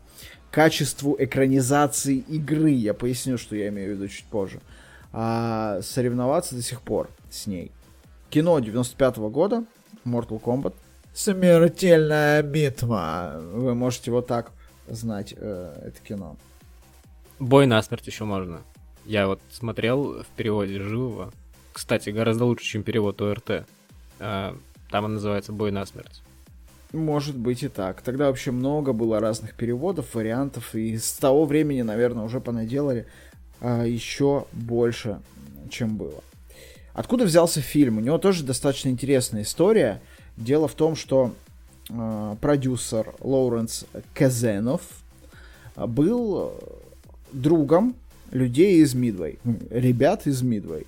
качеству экранизации игры, я поясню, что я имею в виду чуть позже, а, соревноваться до сих пор с ней. Кино 95 -го года, Mortal Kombat. Смертельная битва. Вы можете вот так знать э, это кино. Бой на смерть еще можно. Я вот смотрел в переводе живого. Кстати, гораздо лучше, чем перевод ОРТ. А, там он называется Бой на смерть. Может быть и так. Тогда вообще много было разных переводов, вариантов, и с того времени, наверное, уже понаделали а, еще больше, чем было. Откуда взялся фильм? У него тоже достаточно интересная история. Дело в том, что э, продюсер Лоуренс Казенов был другом людей из Мидвей, ребят из Мидвей.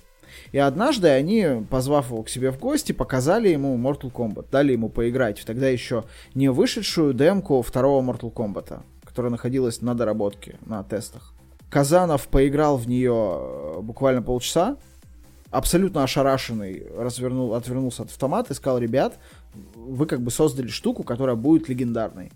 И однажды они, позвав его к себе в гости, показали ему Mortal Kombat, дали ему поиграть в тогда еще не вышедшую демку второго Mortal Kombat, которая находилась на доработке, на тестах. Казанов поиграл в нее э, буквально полчаса, абсолютно ошарашенный развернул, отвернулся от автомата и сказал, ребят, вы как бы создали штуку, которая будет легендарной.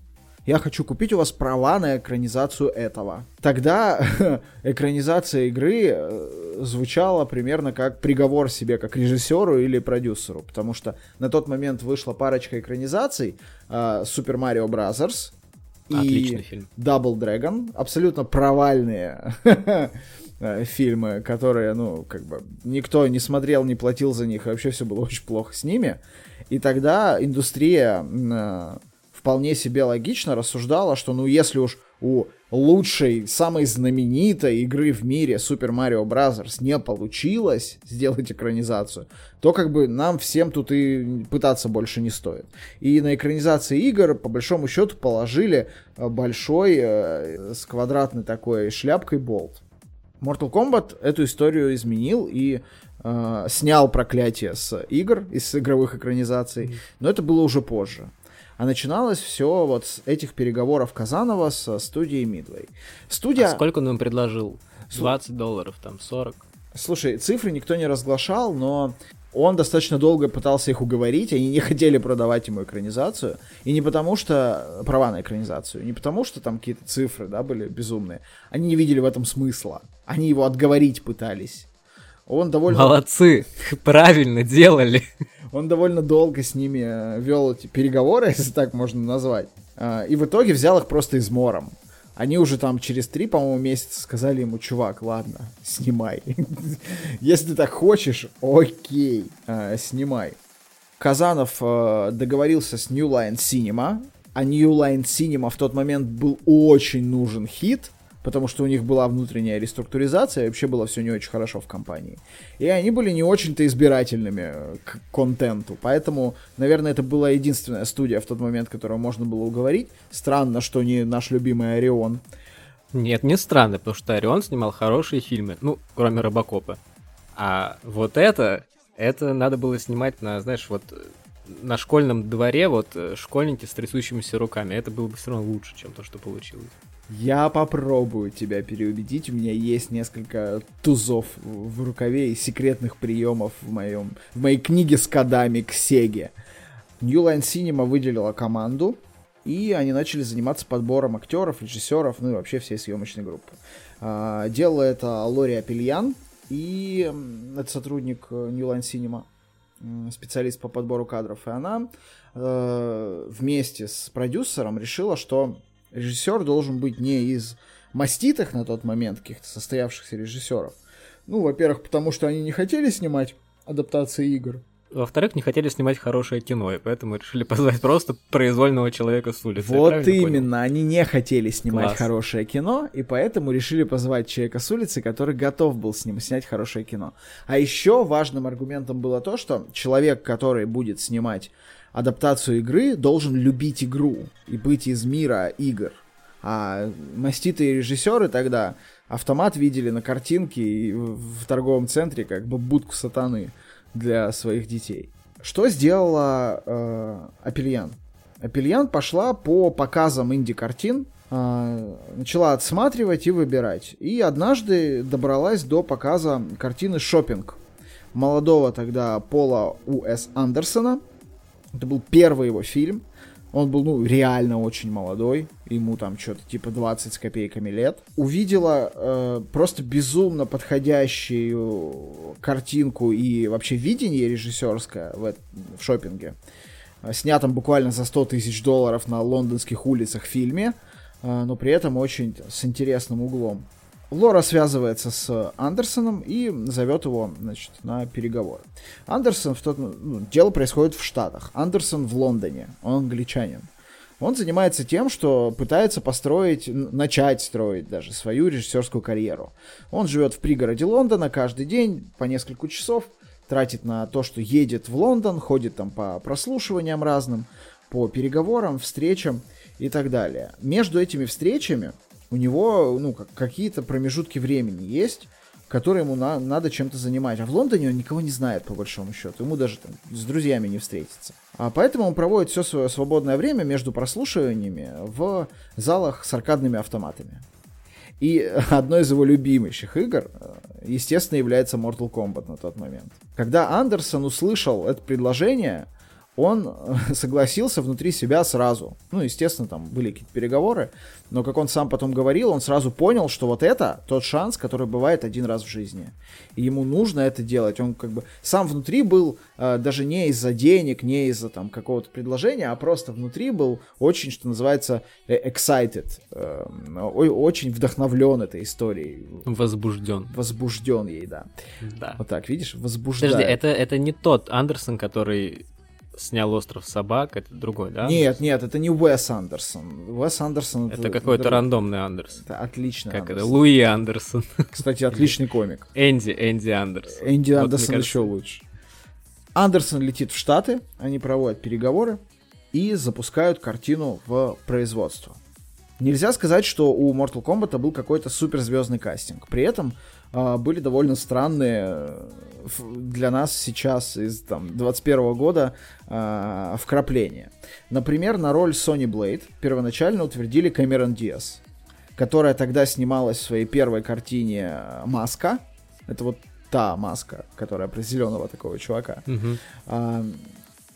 Я хочу купить у вас права на экранизацию этого. Тогда [laughs] экранизация игры э, звучала примерно как приговор себе, как режиссеру или продюсеру, потому что на тот момент вышла парочка экранизаций uh, Super Mario Bros. и фильм. Double Dragon, абсолютно провальные [laughs] Э, фильмы, которые, ну, как бы никто не смотрел, не платил за них, и вообще все было очень плохо с ними. И тогда индустрия э, вполне себе логично рассуждала, что, ну, если уж у лучшей, самой знаменитой игры в мире Super Mario Bros. не получилось сделать экранизацию, то как бы нам всем тут и пытаться больше не стоит. И на экранизации игр, по большому счету, положили э, большой э, с квадратной такой шляпкой болт. Mortal Kombat эту историю изменил и э, снял проклятие с игр, из игровых экранизаций, но это было уже позже. А начиналось все вот с этих переговоров Казанова с студией Midway. Студия... А сколько он им предложил? 20 долларов, там 40? Слушай, цифры никто не разглашал, но он достаточно долго пытался их уговорить, они не [laughs] хотели продавать ему экранизацию. И не потому что... Права на экранизацию. Не потому что там какие-то цифры, да, были безумные. Они не видели в этом смысла. Они его отговорить пытались. Он довольно... Молодцы! [laughs] Правильно делали! Он довольно долго с ними э, вел эти переговоры, [laughs] если так можно назвать. А, и в итоге взял их просто измором. Они уже там через три, по-моему, месяца сказали ему, чувак, ладно, [laughs] снимай. [laughs] Если ты так хочешь, окей, э, снимай. Казанов э, договорился с New Line Cinema, а New Line Cinema в тот момент был очень нужен хит, потому что у них была внутренняя реструктуризация, и вообще было все не очень хорошо в компании. И они были не очень-то избирательными э, к контенту, поэтому, наверное, это была единственная студия в тот момент, которую можно было уговорить. Странно, что не наш любимый Орион. Нет, не странно, потому что Орион снимал хорошие фильмы, ну, кроме Робокопа. А вот это, это надо было снимать на, знаешь, вот на школьном дворе, вот э, школьники с трясущимися руками. Это было бы все равно лучше, чем то, что получилось. Я попробую тебя переубедить. У меня есть несколько тузов в рукаве и секретных приемов в, моем, в моей книге с кодами к Сеге. New Line Cinema выделила команду, и они начали заниматься подбором актеров, режиссеров, ну и вообще всей съемочной группы. А, делала это Лори Апельян, и это сотрудник New Line Cinema, специалист по подбору кадров, и она э, вместе с продюсером решила, что Режиссер должен быть не из маститых на тот момент каких-то состоявшихся режиссеров. Ну, во-первых, потому что они не хотели снимать адаптации игр. Во-вторых, не хотели снимать хорошее кино, и поэтому решили позвать просто произвольного человека с улицы. Вот именно, понял? они не хотели снимать Класс. хорошее кино, и поэтому решили позвать человека с улицы, который готов был с ним снять хорошее кино. А еще важным аргументом было то, что человек, который будет снимать адаптацию игры, должен любить игру и быть из мира игр. А маститые режиссеры тогда автомат видели на картинке в торговом центре как бы будку сатаны для своих детей. Что сделала э, Апельян? Апельян пошла по показам инди-картин, э, начала отсматривать и выбирать. И однажды добралась до показа картины «Шопинг» молодого тогда Пола У.С. Андерсона, это был первый его фильм. Он был, ну, реально очень молодой. Ему там что-то типа 20 с копейками лет. Увидела э, просто безумно подходящую картинку и вообще видение режиссерское в, в шопинге. Снятом буквально за 100 тысяч долларов на лондонских улицах фильме. Э, но при этом очень с интересным углом. Лора связывается с Андерсоном и зовет его, значит, на переговоры. Андерсон в тот... Ну, дело происходит в Штатах. Андерсон в Лондоне. Он англичанин. Он занимается тем, что пытается построить, начать строить даже свою режиссерскую карьеру. Он живет в пригороде Лондона каждый день по несколько часов, тратит на то, что едет в Лондон, ходит там по прослушиваниям разным, по переговорам, встречам и так далее. Между этими встречами у него, ну, как, какие-то промежутки времени есть, которые ему на, надо чем-то занимать. А в Лондоне он никого не знает, по большому счету. Ему даже там, с друзьями не встретиться. А поэтому он проводит все свое свободное время между прослушиваниями в залах с аркадными автоматами. И [laughs] одной из его любимейших игр, естественно, является Mortal Kombat на тот момент. Когда Андерсон услышал это предложение, он [laughs] согласился внутри себя сразу. Ну, естественно, там были какие-то переговоры, но, как он сам потом говорил, он сразу понял, что вот это тот шанс, который бывает один раз в жизни. И ему нужно это делать. Он как бы сам внутри был э, даже не из-за денег, не из-за там какого-то предложения, а просто внутри был очень, что называется, э, excited, э, очень вдохновлен этой историей. Возбужден. Возбужден ей, да. Да. Вот так, видишь, возбуждает. Подожди, это, это не тот Андерсон, который снял «Остров собак», это другой, да? Нет, нет, это не Уэс Андерсон. Уэс Андерсон... Это, это какой-то друг... рандомный Андерсон. Это отличный Как Андерсон. это? Луи Андерсон. Кстати, [laughs] отличный комик. Энди, Энди Андерсон. Энди вот, Андерсон кажется... еще лучше. Андерсон летит в Штаты, они проводят переговоры и запускают картину в производство. Нельзя сказать, что у Mortal Kombat был какой-то суперзвездный кастинг. При этом э, были довольно странные для нас сейчас из там 21 года э, вкрапления. Например, на роль Сони Блейд первоначально утвердили Кэмерон Диас, которая тогда снималась в своей первой картине «Маска». Это вот та маска, которая про зеленого такого чувака. Мгм. А,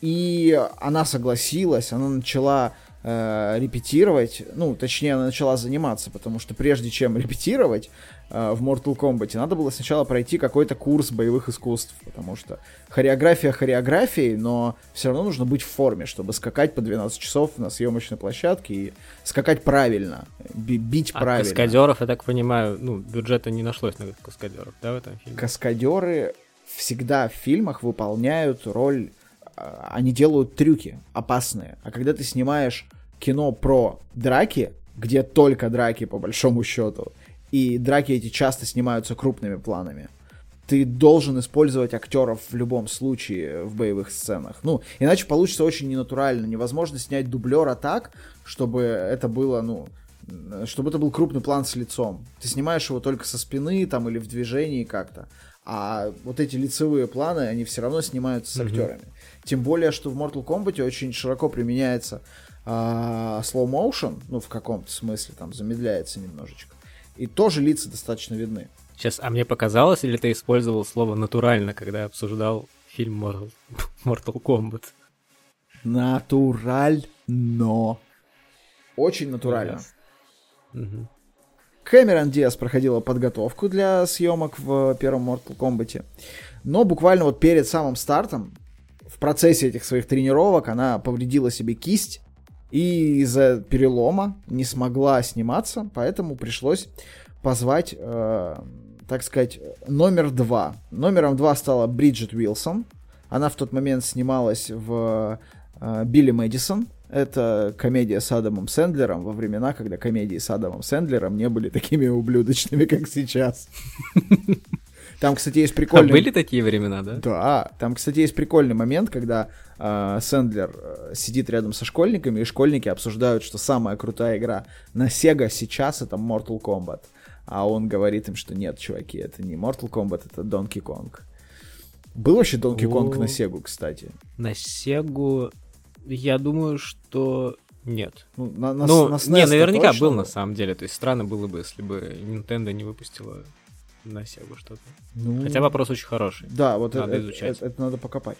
И она согласилась, она начала э, репетировать, ну, точнее, она начала заниматься, потому что прежде чем [laughs] репетировать э, в Mortal Kombat, надо было сначала пройти какой-то курс боевых искусств, потому что хореография хореографией, но все равно нужно быть в форме, чтобы скакать по 12 часов на съемочной площадке и скакать правильно, би- бить А правильно. каскадеров, я так понимаю, ну, бюджета не нашлось на каскадеров, да, в этом фильме? каскадеры всегда в фильмах выполняют роль, они делают трюки опасные. А когда ты снимаешь кино про драки, где только драки по большому счету, и драки эти часто снимаются крупными планами, ты должен использовать актеров в любом случае в боевых сценах. Ну, иначе получится очень ненатурально. Невозможно снять дублера так, чтобы это было, ну, чтобы это был крупный план с лицом. Ты снимаешь его только со спины там или в движении как-то. А вот эти лицевые планы, они все равно снимаются с актерами. Тем более, что в Mortal Kombat очень широко применяется а, slow motion, ну, в каком-то смысле, там, замедляется немножечко. И тоже лица достаточно видны. Сейчас, а мне показалось, или ты использовал слово «натурально», когда обсуждал фильм Mortal, [laughs] Mortal Kombat? Натурально. Очень натурально. Кэмерон Диас проходила подготовку для съемок в первом Mortal Kombat. Но буквально вот перед самым стартом, в процессе этих своих тренировок, она повредила себе кисть и из-за перелома не смогла сниматься, поэтому пришлось позвать, э, так сказать, номер два. Номером два стала Бриджит Уилсон. Она в тот момент снималась в э, Билли Мэдисон. Это комедия с Адамом Сэндлером во времена, когда комедии с Адамом Сэндлером не были такими ублюдочными, как сейчас. [laughs] Там, кстати, есть А прикольный... были такие времена, да? Да, там, кстати, есть прикольный момент, когда э, Сэндлер сидит рядом со школьниками, и школьники обсуждают, что самая крутая игра на Sega сейчас это Mortal Kombat. А он говорит им, что нет, чуваки, это не Mortal Kombat, это Donkey Kong. Был вообще Donkey Kong на Сегу, кстати? На Сегу, я думаю, что нет. Ну, на, на, ну, на не, наверняка был на самом деле. То есть странно было бы, если бы Nintendo не выпустила на Сегу что-то. Ну, Хотя вопрос очень хороший. Да, вот Надо это, изучать. это- это надо покопать.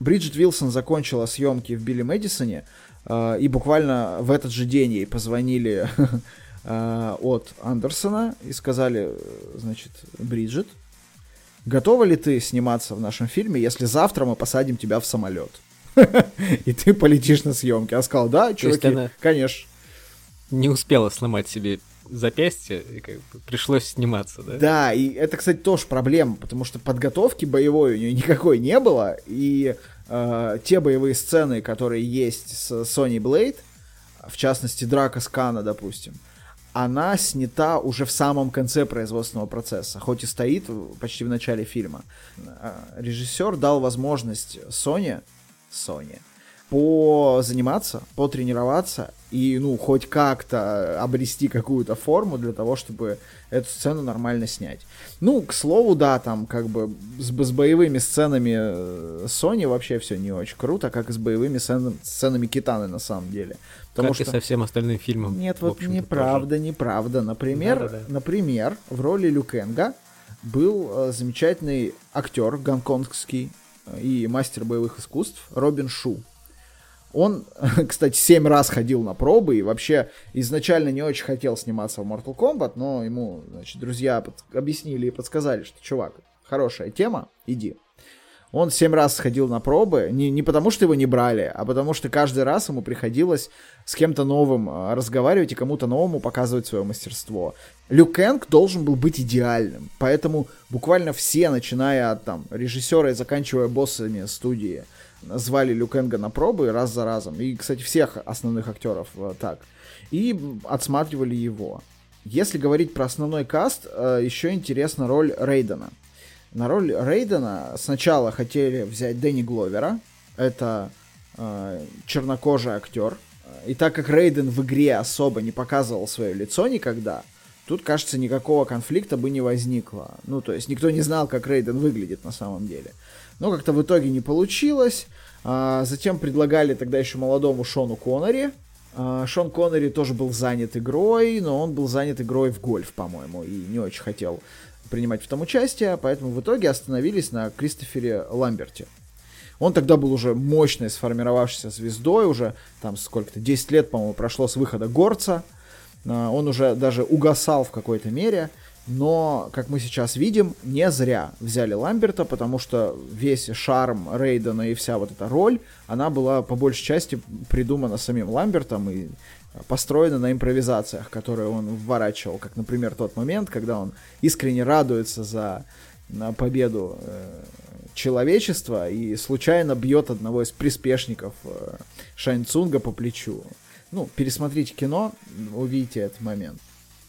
Бриджит Вилсон закончила съемки в Билли Мэдисоне, э, и буквально в этот же день ей позвонили [laughs] э, от Андерсона и сказали, э, значит, Бриджит, готова ли ты сниматься в нашем фильме, если завтра мы посадим тебя в самолет? [laughs] И ты полетишь на съемки. А сказал, да, чуваки, конечно. Не успела сломать себе запястье, и как бы пришлось сниматься, да? Да, и это, кстати, тоже проблема, потому что подготовки боевой у нее никакой не было, и э, те боевые сцены, которые есть с Sony Blade, в частности, драка с Кана, допустим, она снята уже в самом конце производственного процесса, хоть и стоит почти в начале фильма. Э, Режиссер дал возможность Sony, Sony позаниматься, потренироваться и, ну, хоть как-то обрести какую-то форму для того, чтобы эту сцену нормально снять. Ну, к слову, да, там как бы с, с боевыми сценами э, Sony вообще все не очень круто, как и с боевыми сцен- сценами Китаны на самом деле. Потому как и что... со всем остальным фильмом. Нет, вот неправда, неправда. Например, Да-да-да. например, в роли Люкенга был э, замечательный актер гонконгский э, и мастер боевых искусств Робин Шу. Он, [laughs] кстати, семь раз ходил на пробы и вообще изначально не очень хотел сниматься в Mortal Kombat, но ему, значит, друзья под- объяснили и подсказали, что, чувак, хорошая тема, иди. Он семь раз сходил на пробы, не, не потому что его не брали, а потому что каждый раз ему приходилось с кем-то новым э, разговаривать и кому-то новому показывать свое мастерство. Люк Кэнг должен был быть идеальным, поэтому буквально все, начиная от там режиссера и заканчивая боссами студии, звали Лю Кэнга на пробы раз за разом. И, кстати, всех основных актеров э, так. И отсматривали его. Если говорить про основной каст, э, еще интересна роль Рейдена. На роль Рейдена сначала хотели взять Дэнни Гловера. Это э, чернокожий актер. И так как Рейден в игре особо не показывал свое лицо никогда, тут, кажется, никакого конфликта бы не возникло. Ну, то есть никто не знал, как Рейден выглядит на самом деле. Но как-то в итоге не получилось. А, затем предлагали тогда еще молодому Шону Коннери. А, Шон Коннери тоже был занят игрой, но он был занят игрой в гольф, по-моему, и не очень хотел принимать в том участие, поэтому в итоге остановились на Кристофере Ламберте. Он тогда был уже мощной сформировавшейся звездой, уже там сколько-то, 10 лет, по-моему, прошло с выхода Горца. А, он уже даже угасал в какой-то мере. Но, как мы сейчас видим, не зря взяли Ламберта, потому что весь шарм Рейдена и вся вот эта роль, она была по большей части придумана самим Ламбертом и построена на импровизациях, которые он вворачивал, как, например, тот момент, когда он искренне радуется за победу э, человечества и случайно бьет одного из приспешников э, Шаньцунга по плечу. Ну, пересмотрите кино, увидите этот момент.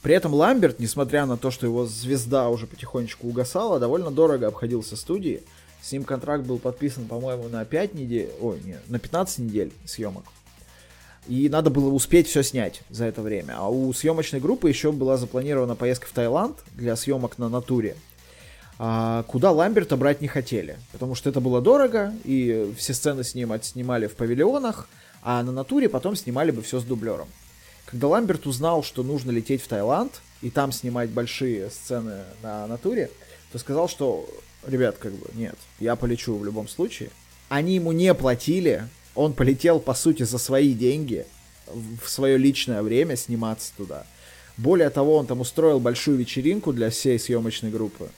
При этом Ламберт, несмотря на то, что его звезда уже потихонечку угасала, довольно дорого обходился студии. С ним контракт был подписан, по-моему, на 5 недель, ой, нет, на 15 недель съемок. И надо было успеть все снять за это время. А у съемочной группы еще была запланирована поездка в Таиланд для съемок на натуре. А, куда Ламберта брать не хотели, потому что это было дорого, и все сцены с ним отснимали в павильонах, а на натуре потом снимали бы все с дублером. Когда Ламберт узнал, что нужно лететь в Таиланд и там снимать большие сцены на натуре, то сказал, что, ребят, как бы, нет, я полечу в любом случае. Они ему не платили, он полетел, по сути, за свои деньги в свое личное время сниматься туда. Более того, он там устроил большую вечеринку для всей съемочной группы.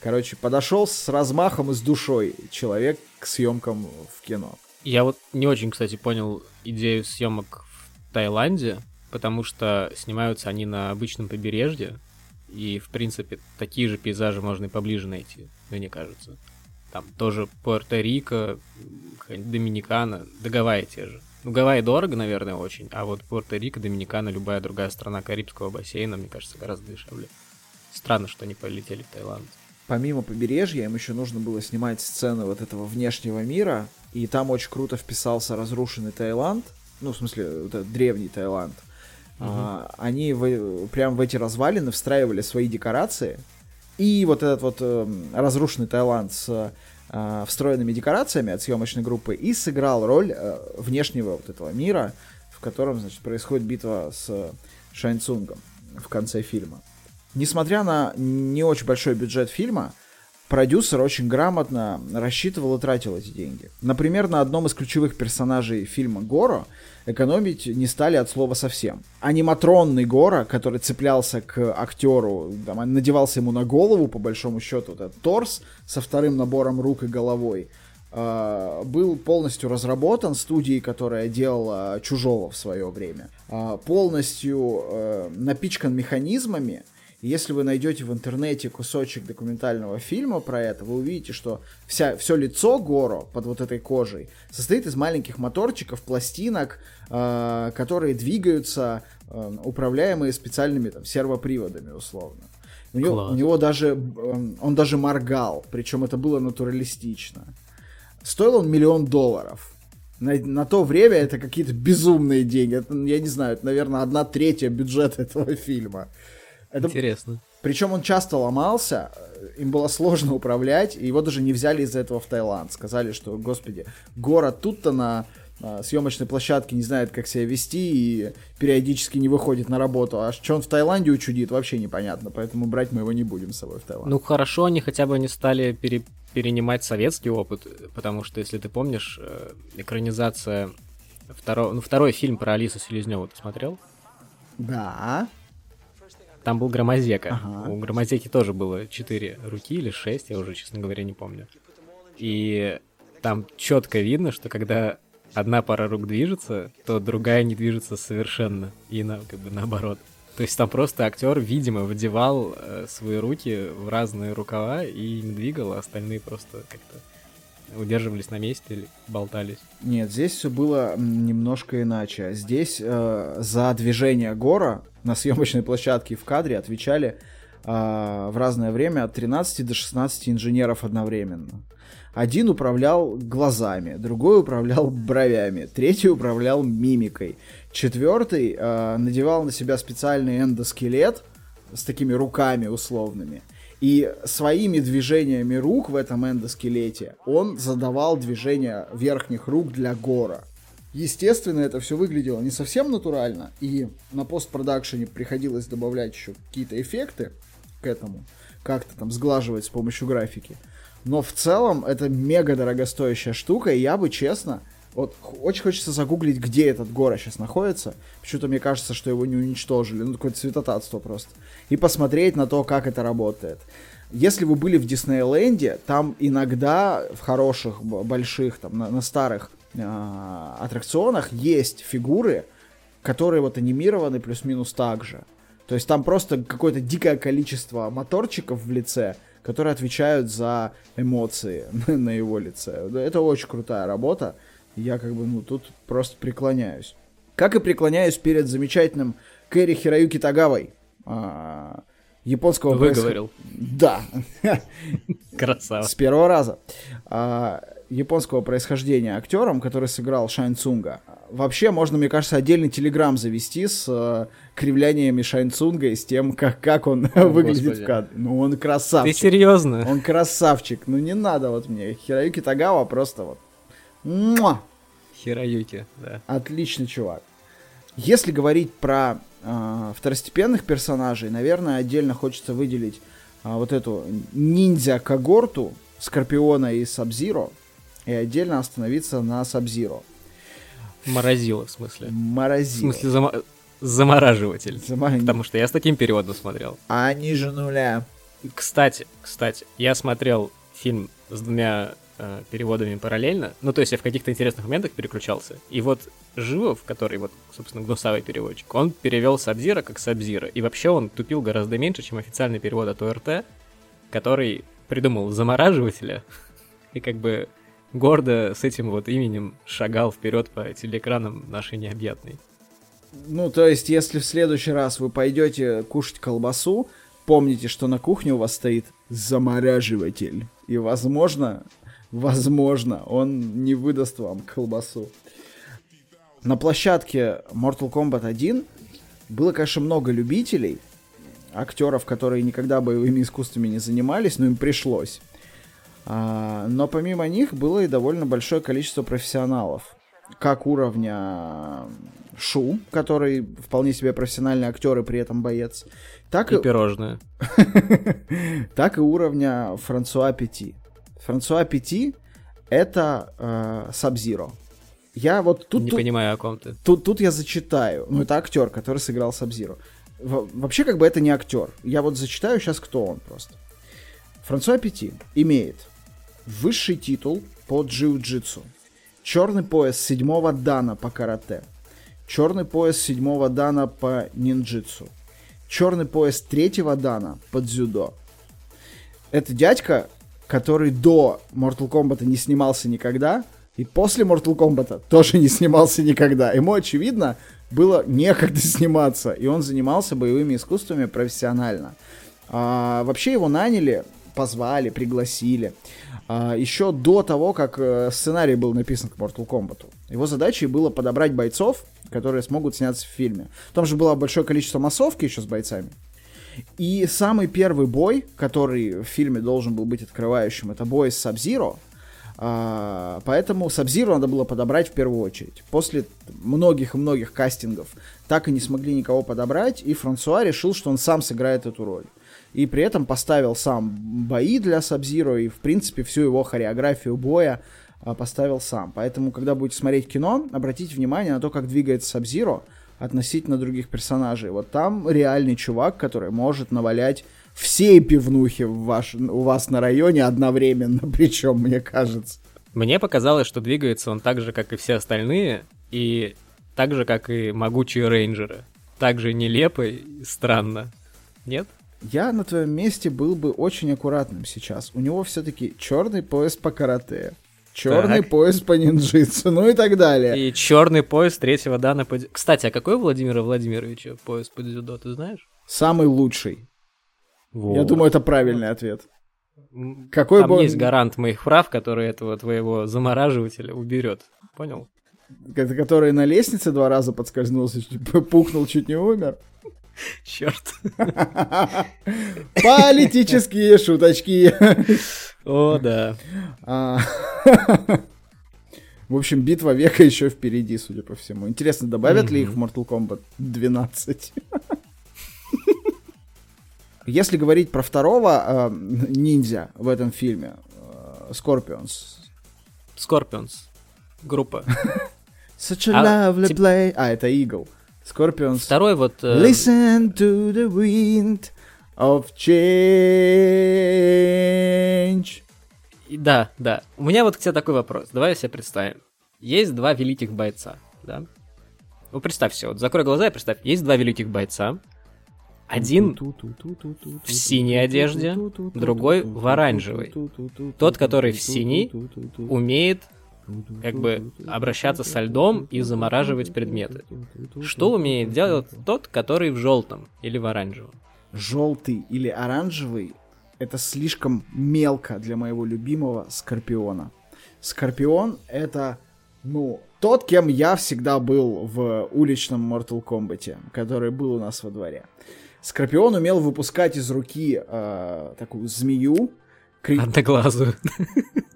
Короче, подошел с размахом и с душой человек к съемкам в кино. Я вот не очень, кстати, понял идею съемок в Таиланде, потому что снимаются они на обычном побережье, и, в принципе, такие же пейзажи можно и поближе найти, мне кажется. Там тоже Пуэрто-Рико, Доминикана, да Гавайи те же. Ну, Гавайи дорого, наверное, очень, а вот Пуэрто-Рико, Доминикана, любая другая страна Карибского бассейна, мне кажется, гораздо дешевле. Странно, что они полетели в Таиланд. Помимо побережья, им еще нужно было снимать сцены вот этого внешнего мира, и там очень круто вписался разрушенный Таиланд, ну, в смысле, вот этот древний Таиланд, Uh-huh. они в, прям в эти развалины встраивали свои декорации. И вот этот вот э, разрушенный Таиланд с э, встроенными декорациями от съемочной группы и сыграл роль э, внешнего вот этого мира, в котором, значит, происходит битва с Шаньцунгом в конце фильма. Несмотря на не очень большой бюджет фильма, продюсер очень грамотно рассчитывал и тратил эти деньги. Например, на одном из ключевых персонажей фильма Горо экономить не стали от слова совсем. Аниматронный Гора, который цеплялся к актеру, там, надевался ему на голову, по большому счету, вот этот торс со вторым набором рук и головой, Uh, был полностью разработан студией, которая делала Чужого в свое время. Uh, полностью uh, напичкан механизмами, если вы найдете в интернете кусочек документального фильма про это, вы увидите, что вся, все лицо Горо под вот этой кожей состоит из маленьких моторчиков, пластинок, э, которые двигаются, э, управляемые специальными там, сервоприводами, условно. У него, у него даже, э, он даже моргал, причем это было натуралистично. Стоил он миллион долларов. На, на то время это какие-то безумные деньги. Это, я не знаю, это, наверное, одна третья бюджета этого фильма. Это... Интересно. Причем он часто ломался, им было сложно управлять, и его даже не взяли из-за этого в Таиланд. Сказали, что, господи, город тут-то на на съемочной площадке не знает, как себя вести и периодически не выходит на работу. А что он в Таиланде учудит, вообще непонятно. Поэтому брать мы его не будем с собой в Таиланд. Ну хорошо, они хотя бы не стали пере перенимать советский опыт, потому что, если ты помнишь, э, экранизация второго, ну, второй фильм про Алису Селезневу ты смотрел? Да. Там был Громозека. Ага. У Громозеки тоже было 4 руки или 6, я уже, честно говоря, не помню. И там четко видно, что когда одна пара рук движется, то другая не движется совершенно. И на, как бы наоборот. То есть там просто актер, видимо, вдевал э, свои руки в разные рукава и им двигал, а остальные просто как-то удерживались на месте или болтались? Нет, здесь все было немножко иначе. Здесь э, за движение Гора на съемочной площадке в кадре отвечали э, в разное время от 13 до 16 инженеров одновременно. Один управлял глазами, другой управлял бровями, третий управлял мимикой, четвертый э, надевал на себя специальный эндоскелет, с такими руками условными. И своими движениями рук в этом эндоскелете он задавал движения верхних рук для Гора. Естественно, это все выглядело не совсем натурально, и на постпродакшене приходилось добавлять еще какие-то эффекты к этому, как-то там сглаживать с помощью графики. Но в целом это мега дорогостоящая штука, и я бы честно, вот очень хочется загуглить, где этот город сейчас находится. Почему-то мне кажется, что его не уничтожили. Ну, какое-то цветотатство просто. И посмотреть на то, как это работает. Если вы были в Диснейленде, там иногда в хороших, больших, там, на, на старых э, аттракционах есть фигуры, которые вот анимированы плюс-минус так же. То есть там просто какое-то дикое количество моторчиков в лице, которые отвечают за эмоции [laughs] на его лице. Это очень крутая работа я как бы, ну, тут просто преклоняюсь. Как и преклоняюсь перед замечательным Кэри Хироюки Тагавой, а, японского... Выговорил. Происход... Да. [laughs] Красава. С первого раза. А, японского происхождения актером, который сыграл Шайн Цунга. Вообще, можно, мне кажется, отдельный телеграм завести с э, кривляниями Шайн Цунга и с тем, как, как он [laughs] О, выглядит Господи. в кадре. Ну, он красавчик. Ты серьезно? Он красавчик. Ну, не надо вот мне. Хироюки Тагава просто вот Муа! Хироюки, да. Отличный чувак. Если говорить про э, второстепенных персонажей, наверное, отдельно хочется выделить э, вот эту ниндзя-когорту Скорпиона и Сабзиро, и отдельно остановиться на Сабзиро. Морозило, в смысле? Морозило. В смысле, зам... замораживатель. Зама... Потому что я с таким переводом смотрел. А ниже нуля. Кстати, кстати, я смотрел фильм с двумя э, переводами параллельно. Ну, то есть я в каких-то интересных моментах переключался. И вот Живов, который вот, собственно, гнусавый переводчик, он перевел Сабзира как Сабзира. И вообще он тупил гораздо меньше, чем официальный перевод от ОРТ, который придумал замораживателя. И как бы гордо с этим вот именем шагал вперед по телеэкранам нашей необъятной. Ну, то есть, если в следующий раз вы пойдете кушать колбасу, помните, что на кухне у вас стоит замораживатель. И, возможно, возможно, он не выдаст вам колбасу. На площадке Mortal Kombat 1 было, конечно, много любителей, актеров, которые никогда боевыми искусствами не занимались, но им пришлось. А, но помимо них было и довольно большое количество профессионалов. Как уровня Шу, который вполне себе профессиональный актер и при этом боец. Так и, и пирожное. [laughs] так и уровня Франсуа Пяти. Франсуа Пяти это э, Сабзиро. Я вот тут... Не тут, понимаю, о ком ты. Тут, тут я зачитаю. Ну, это актер, который сыграл Сабзиро. Вообще, как бы это не актер. Я вот зачитаю сейчас, кто он просто. Франсуа Пяти имеет высший титул по джиу-джитсу, черный пояс седьмого дана по карате, черный пояс седьмого дана по нинджитсу, черный пояс третьего дана по дзюдо. Это дядька который до Mortal Kombat не снимался никогда, и после Mortal Kombat тоже не снимался никогда. Ему, очевидно, было некогда [laughs] сниматься, и он занимался боевыми искусствами профессионально. А, вообще его наняли, позвали, пригласили. А, еще до того, как э, сценарий был написан к Mortal Kombat. Его задачей было подобрать бойцов, которые смогут сняться в фильме. Там же было большое количество массовки еще с бойцами. И самый первый бой, который в фильме должен был быть открывающим, это бой с Сабзиро. А, поэтому Сабзиру надо было подобрать в первую очередь. После многих и многих кастингов так и не смогли никого подобрать, и Франсуа решил, что он сам сыграет эту роль. И при этом поставил сам бои для Сабзиро, и в принципе всю его хореографию боя а, поставил сам. Поэтому, когда будете смотреть кино, обратите внимание на то, как двигается Сабзиро, относительно других персонажей. Вот там реальный чувак, который может навалять все пивнухи в ваш, у вас на районе одновременно, [laughs] причем, мне кажется. Мне показалось, что двигается он так же, как и все остальные, и так же, как и могучие рейнджеры. Так же нелепо и странно. Нет? Я на твоем месте был бы очень аккуратным сейчас. У него все-таки черный пояс по карате, черный так. пояс по нинджитсу, ну и так далее. И черный пояс третьего дана по... Кстати, а какой у Владимира Владимировича пояс по дзюдо, ты знаешь? Самый лучший. Вот. Я думаю, это правильный ответ. Какой Там бы есть гарант моих прав, который этого твоего замораживателя уберет. Понял? Который на лестнице два раза подскользнулся, пукнул, чуть не умер. Черт. [laughs] Политические шуточки. О, да. А, [laughs] В общем, битва века еще впереди, судя по всему. Интересно, добавят ли их в Mortal Kombat 12? [laughs] Если говорить про второго э, ниндзя в этом фильме, э, Scorpions. Scorpions. Группа. [laughs] Such a А, lovely тип- play. А, это Eagle. Scorpions. Второй вот... э, Listen to the wind of change. И Да, да. У меня вот к тебе такой вопрос. Давай себе представим. Есть два великих бойца, да? Ну, представь себе, вот закрой глаза и представь. Есть два великих бойца. Один в синей одежде, другой в оранжевой. Тот, который в синей, умеет как бы обращаться со льдом и замораживать предметы. Что умеет делать тот, который в желтом или в оранжевом? Желтый или оранжевый это слишком мелко для моего любимого Скорпиона. Скорпион это, ну, тот, кем я всегда был в уличном Mortal Kombat, который был у нас во дворе. Скорпион умел выпускать из руки э, такую змею. Кри- Одноглазую.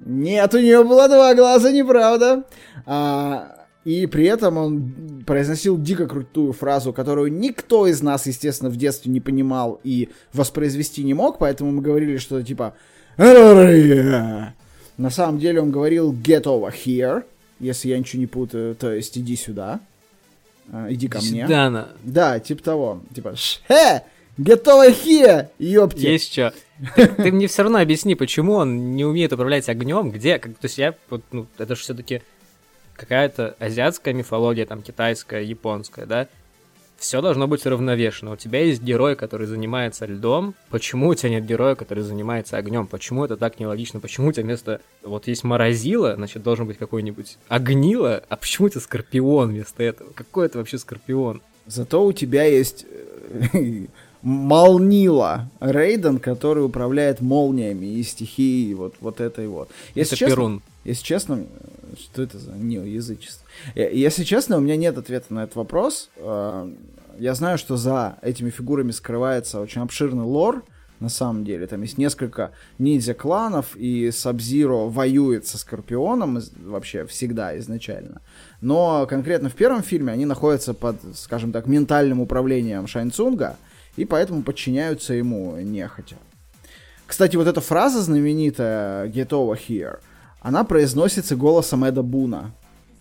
Нет, у нее было два глаза, неправда. А, и при этом он произносил дико крутую фразу, которую никто из нас, естественно, в детстве не понимал и воспроизвести не мог, поэтому мы говорили, что типа... На самом деле он говорил get over here, если я ничего не путаю, то есть иди сюда, А, иди ко мне. Да, на- Да, типа того. Типа, «Ше, get over here, ёпти. Есть что. Ты, ты мне все равно объясни, почему он не умеет управлять огнем, где, как, то есть я, вот, ну, это же все-таки какая-то азиатская мифология, там, китайская, японская, да? Все должно быть уравновешено. У тебя есть герой, который занимается льдом. Почему у тебя нет героя, который занимается огнем? Почему это так нелогично? Почему у тебя вместо... Вот есть морозило, значит, должен быть какой-нибудь огнило, а почему это скорпион вместо этого? Какой это вообще скорпион? Зато у тебя есть э, [laughs] Молнила Рейден, который управляет молниями и стихией вот, вот этой вот. Если это честно, Перун. Если честно, что это за неоязычество? Если честно, у меня нет ответа на этот вопрос. Э, Я знаю, что за этими фигурами скрывается очень обширный лор, на самом деле. Там есть несколько ниндзя-кланов, и Сабзиро воюет со Скорпионом вообще всегда изначально. Но конкретно в первом фильме они находятся под, скажем так, ментальным управлением Шаньцунга, и поэтому подчиняются ему нехотя. Кстати, вот эта фраза знаменитая «Get over here», она произносится голосом Эда Буна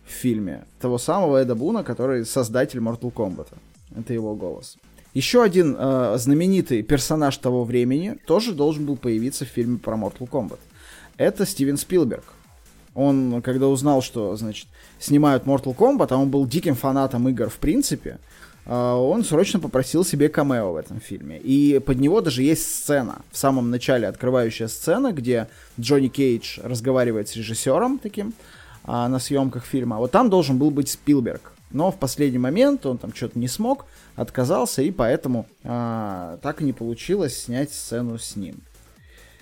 в фильме. Того самого Эда Буна, который создатель Mortal Kombat. Это его голос. Еще один э, знаменитый персонаж того времени тоже должен был появиться в фильме про Mortal Kombat. Это Стивен Спилберг. Он, когда узнал, что, значит, снимают Mortal Kombat, а он был диким фанатом игр в принципе, он срочно попросил себе камео в этом фильме. И под него даже есть сцена. В самом начале открывающая сцена, где Джонни Кейдж разговаривает с режиссером таким а, на съемках фильма. Вот там должен был быть Спилберг. Но в последний момент он там что-то не смог, отказался, и поэтому а, так и не получилось снять сцену с ним.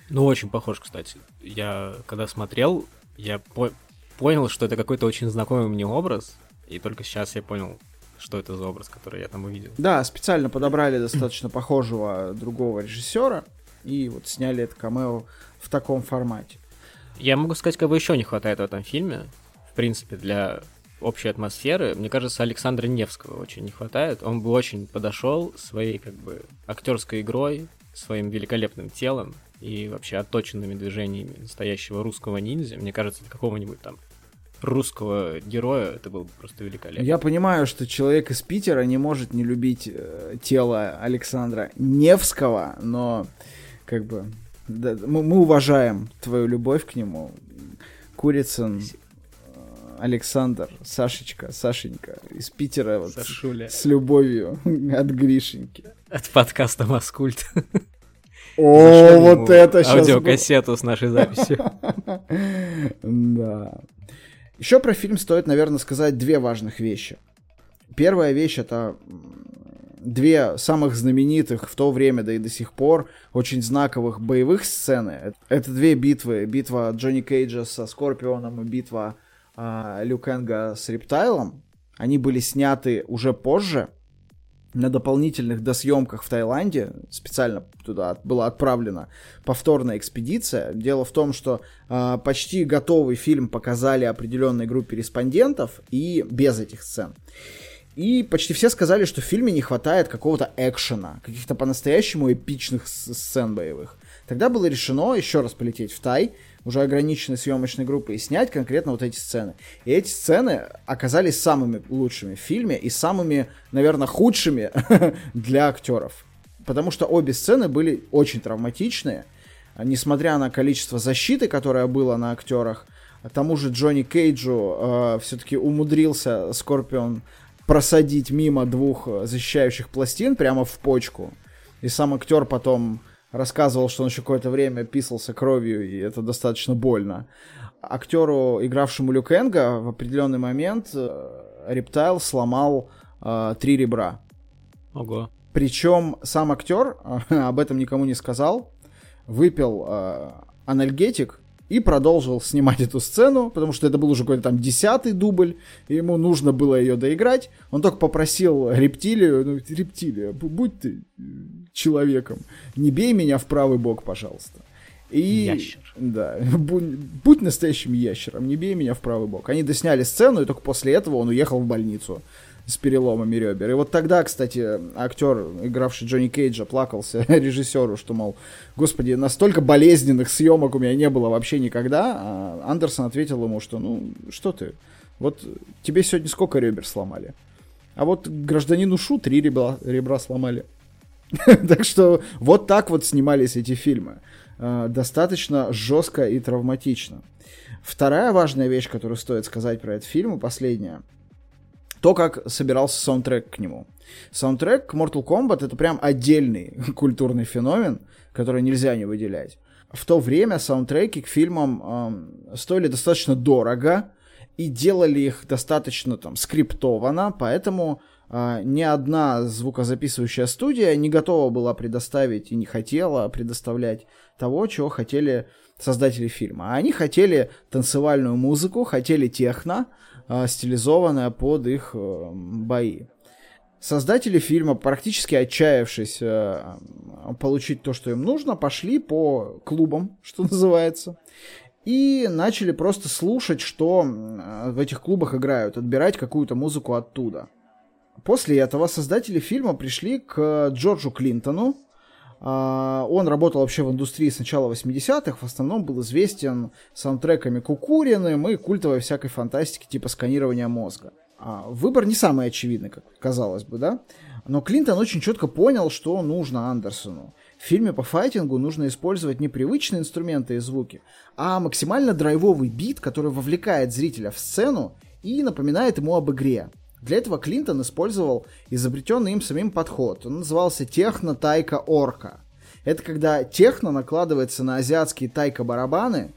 Ну, очень похож, кстати. Я, когда смотрел, я по- понял, что это какой-то очень знакомый мне образ, и только сейчас я понял, что это за образ, который я там увидел. Да, специально подобрали достаточно похожего другого режиссера, и вот сняли это камео в таком формате. Я могу сказать, кого еще не хватает в этом фильме, в принципе, для общей атмосферы. Мне кажется, Александра Невского очень не хватает. Он бы очень подошел своей, как бы, актерской игрой, своим великолепным телом и вообще отточенными движениями настоящего русского ниндзя. Мне кажется, для какого-нибудь там русского героя это было бы просто великолепно. Я понимаю, что человек из Питера не может не любить э, тело Александра Невского, но как бы да, мы, мы уважаем твою любовь к нему. Курицын, э, Александр, Сашечка, Сашенька из Питера вот, с, Сашуля. с любовью от Гришеньки. От подкаста Маскульт. О, Зашлем вот это сейчас. Аудиокассету с нашей записью. [laughs] Да. Еще про фильм стоит, наверное, сказать две важных вещи. Первая вещь это две самых знаменитых в то время, да и до сих пор, очень знаковых боевых сцены. Это две битвы. Битва Джонни Кейджа со Скорпионом и битва а, Лю Кенга с Рептайлом. Они были сняты уже позже, на дополнительных досъемках в Таиланде, специально туда была отправлена повторная экспедиция. Дело в том, что э, почти готовый фильм показали определенной группе респондентов и без этих сцен. И почти все сказали, что в фильме не хватает какого-то экшена, каких-то по-настоящему эпичных сцен боевых. Тогда было решено еще раз полететь в Тай, уже ограниченной съемочной группой, и снять конкретно вот эти сцены. И эти сцены оказались самыми лучшими в фильме и самыми, наверное, худшими [laughs] для актеров. Потому что обе сцены были очень травматичные, несмотря на количество защиты, которое было на актерах, тому же Джонни Кейджу э, все-таки умудрился Скорпион просадить мимо двух защищающих пластин прямо в почку. И сам актер потом рассказывал, что он еще какое-то время писался кровью, и это достаточно больно. Актеру, игравшему Люк Энга, в определенный момент э, Рептайл сломал э, три ребра. Ого. Причем сам актер э, [laughs] об этом никому не сказал, выпил э, анальгетик и продолжил снимать эту сцену, потому что это был уже какой-то там десятый дубль, и ему нужно было ее доиграть. Он только попросил рептилию, ну, рептилия, будь ты человеком, не бей меня в правый бок, пожалуйста. И, Ящер. Да, будь, будь настоящим ящером, не бей меня в правый бок. Они досняли сцену, и только после этого он уехал в больницу с переломами ребер. И вот тогда, кстати, актер, игравший Джонни Кейджа, плакался [laughs] режиссеру, что, мол, господи, настолько болезненных съемок у меня не было вообще никогда. А Андерсон ответил ему, что, ну, что ты, вот тебе сегодня сколько ребер сломали? А вот гражданину Шу три ребра, ребра сломали. [laughs] так что вот так вот снимались эти фильмы. А, достаточно жестко и травматично. Вторая важная вещь, которую стоит сказать про этот фильм, и последняя – то, как собирался саундтрек к нему. Саундтрек к Mortal Kombat это прям отдельный [laughs] культурный феномен, который нельзя не выделять. В то время саундтреки к фильмам э, стоили достаточно дорого и делали их достаточно там скриптованно, поэтому э, ни одна звукозаписывающая студия не готова была предоставить и не хотела предоставлять того, чего хотели создатели фильма. А они хотели танцевальную музыку, хотели техно, э, стилизованная под их э, бои. Создатели фильма, практически отчаявшись э, получить то, что им нужно, пошли по клубам, что [laughs] называется, и начали просто слушать, что в этих клубах играют, отбирать какую-то музыку оттуда. После этого создатели фильма пришли к Джорджу Клинтону, а, он работал вообще в индустрии с начала 80-х, в основном был известен саундтреками Кукуриным и культовой всякой фантастики типа сканирования мозга. А, выбор не самый очевидный, как казалось бы, да? Но Клинтон очень четко понял, что нужно Андерсону. В фильме по файтингу нужно использовать не привычные инструменты и звуки, а максимально драйвовый бит, который вовлекает зрителя в сцену и напоминает ему об игре. Для этого Клинтон использовал изобретенный им самим подход. Он назывался техно-тайка-орка. Это когда техно накладывается на азиатские тайка-барабаны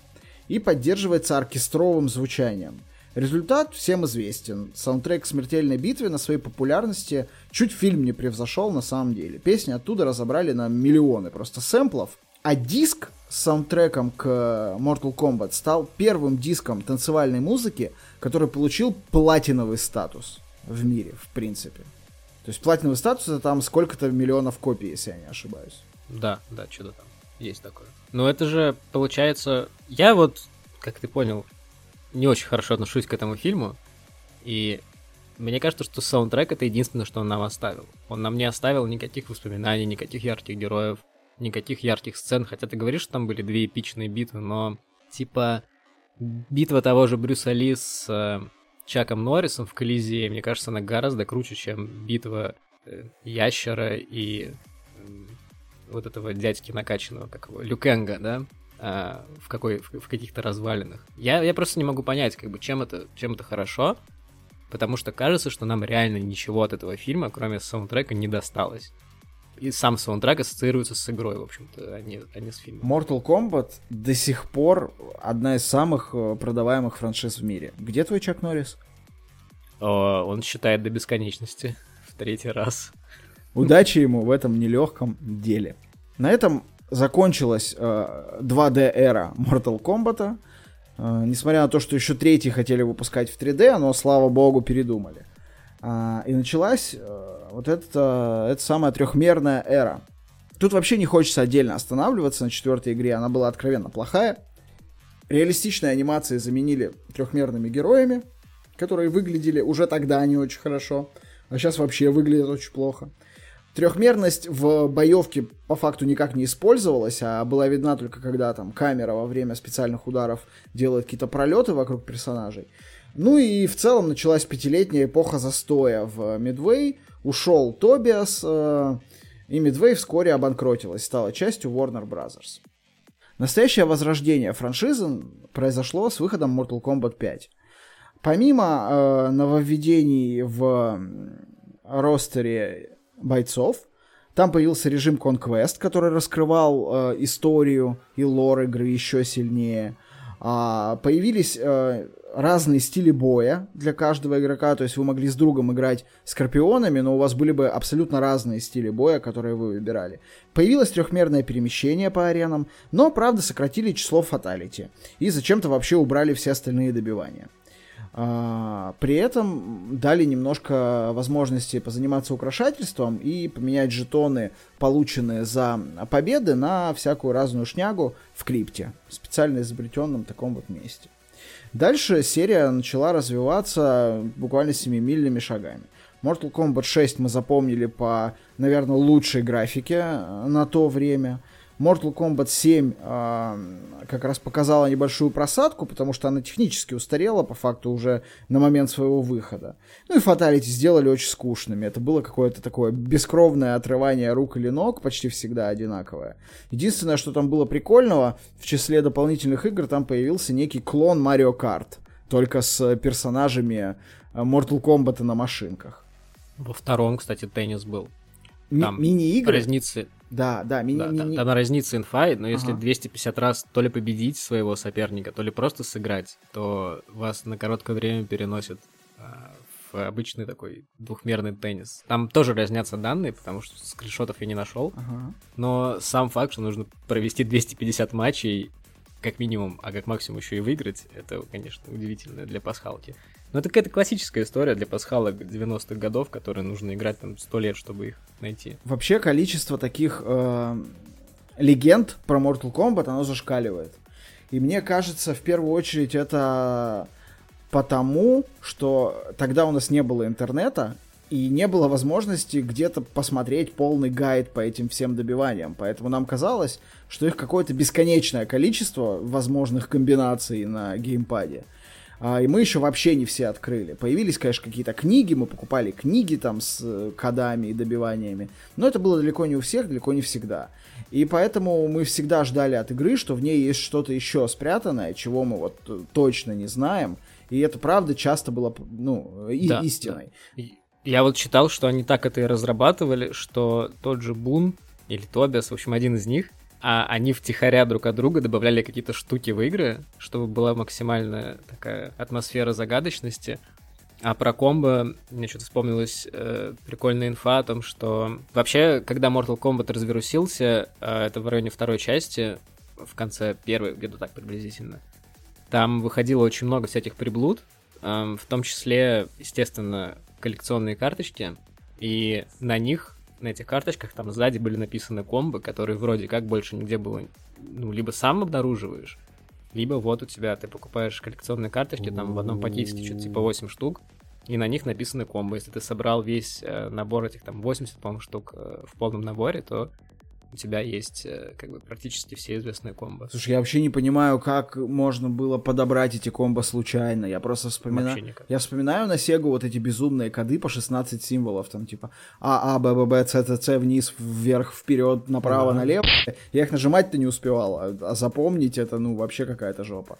и поддерживается оркестровым звучанием. Результат всем известен. Саундтрек «Смертельной битвы» на своей популярности чуть фильм не превзошел на самом деле. Песни оттуда разобрали на миллионы просто сэмплов. А диск с саундтреком к Mortal Kombat стал первым диском танцевальной музыки, который получил платиновый статус в мире, в принципе. То есть платиновый статус это там сколько-то миллионов копий, если я не ошибаюсь. Да, да, что-то там есть такое. Но это же получается... Я вот, как ты понял, не очень хорошо отношусь к этому фильму. И мне кажется, что саундтрек это единственное, что он нам оставил. Он нам не оставил никаких воспоминаний, никаких ярких героев, никаких ярких сцен. Хотя ты говоришь, что там были две эпичные битвы, но типа битва того же Брюса Ли с э, Чаком Норрисом в Колизее, мне кажется, она гораздо круче, чем битва э, Ящера и вот этого дядьки накачанного, как его, Люкенга, да, а, в, какой, в, в каких-то развалинах. Я, я просто не могу понять, как бы, чем это, чем это хорошо, потому что кажется, что нам реально ничего от этого фильма, кроме саундтрека, не досталось и сам саундтрек ассоциируется с игрой, в общем-то, а не, а не с фильмом. Mortal Kombat до сих пор одна из самых э, продаваемых франшиз в мире. Где твой Чак Норрис? О, он считает до бесконечности [laughs] в третий раз. Удачи ему в этом нелегком деле. На этом закончилась э, 2D-эра Mortal Kombat. Э, несмотря на то, что еще третий хотели выпускать в 3D, но, слава богу, передумали. Э, и началась э, Вот это, это самая трехмерная эра. Тут вообще не хочется отдельно останавливаться на четвертой игре, она была откровенно плохая. Реалистичные анимации заменили трехмерными героями, которые выглядели уже тогда не очень хорошо, а сейчас вообще выглядят очень плохо. Трехмерность в боевке по факту никак не использовалась, а была видна только когда там камера во время специальных ударов делает какие-то пролеты вокруг персонажей. Ну и в целом началась пятилетняя эпоха застоя в Midway. Ушел Тобиас, э, и Midway вскоре обанкротилась, стала частью Warner Bros. Настоящее возрождение франшизы произошло с выходом Mortal Kombat 5. Помимо э, нововведений в ростере бойцов, там появился режим Conquest, который раскрывал э, историю и лор игры еще сильнее. А, появились э, разные стили боя для каждого игрока, то есть вы могли с другом играть скорпионами, но у вас были бы абсолютно разные стили боя, которые вы выбирали. Появилось трехмерное перемещение по аренам, но, правда, сократили число фаталити и зачем-то вообще убрали все остальные добивания. А, при этом дали немножко возможности позаниматься украшательством и поменять жетоны, полученные за победы, на всякую разную шнягу в крипте, специально изобретенном таком вот месте. Дальше серия начала развиваться буквально семимильными шагами. Mortal Kombat 6 мы запомнили по, наверное, лучшей графике э, на то время – Mortal Kombat 7 э, как раз показала небольшую просадку, потому что она технически устарела, по факту, уже на момент своего выхода. Ну и фаталити сделали очень скучными. Это было какое-то такое бескровное отрывание рук или ног, почти всегда одинаковое. Единственное, что там было прикольного, в числе дополнительных игр там появился некий клон Mario Kart, только с персонажами э, Mortal Kombat на машинках. Во втором, кстати, теннис был. Там мини-игры. Разницы. Да, да, мини, да мини... Там, там разница инфа, но если ага. 250 раз то ли победить своего соперника, то ли просто сыграть, то вас на короткое время переносят а, в обычный такой двухмерный теннис. Там тоже разнятся данные, потому что скриншотов я не нашел. Ага. Но сам факт, что нужно провести 250 матчей, как минимум, а как максимум еще и выиграть, это, конечно, удивительно для пасхалки. Но это какая-то классическая история для пасхалок 90-х годов, которые нужно играть там 100 лет, чтобы их найти. Вообще количество таких э, легенд про Mortal Kombat, оно зашкаливает. И мне кажется, в первую очередь это потому, что тогда у нас не было интернета, и не было возможности где-то посмотреть полный гайд по этим всем добиваниям. Поэтому нам казалось, что их какое-то бесконечное количество возможных комбинаций на геймпаде. А, и мы еще вообще не все открыли. Появились, конечно, какие-то книги, мы покупали книги там с э, кодами и добиваниями, но это было далеко не у всех, далеко не всегда. И поэтому мы всегда ждали от игры, что в ней есть что-то еще спрятанное, чего мы вот э, точно не знаем. И это правда часто было, ну, и да, истиной. Да. Я вот читал, что они так это и разрабатывали, что тот же Бун или Тобиас, в общем, один из них, а они втихаря друг от друга добавляли какие-то штуки в игры, чтобы была максимальная такая атмосфера загадочности. А про комбо мне что-то вспомнилась э, прикольная инфа о том, что вообще, когда Mortal Kombat развирусился, э, это в районе второй части, в конце первой, где-то так приблизительно, там выходило очень много всяких приблуд, э, в том числе, естественно, коллекционные карточки, и на них на этих карточках там сзади были написаны комбо, которые вроде как больше нигде было, ну, либо сам обнаруживаешь, либо вот у тебя ты покупаешь коллекционные карточки, там в одном пакетике что-то типа 8 штук, и на них написаны комбо. Если ты собрал весь э, набор этих там 80, по-моему, штук э, в полном наборе, то у тебя есть э, как бы практически все известные комбо. Слушай, я вообще не понимаю, как можно было подобрать эти комбо случайно. Я просто вспоминаю... Я вспоминаю на Сегу вот эти безумные коды по 16 символов, там типа А, А, Б, Б, Б, С, Ц, Ц, вниз, вверх, вперед, направо, да. налево. Я их нажимать-то не успевал, а, а запомнить это, ну, вообще какая-то жопа.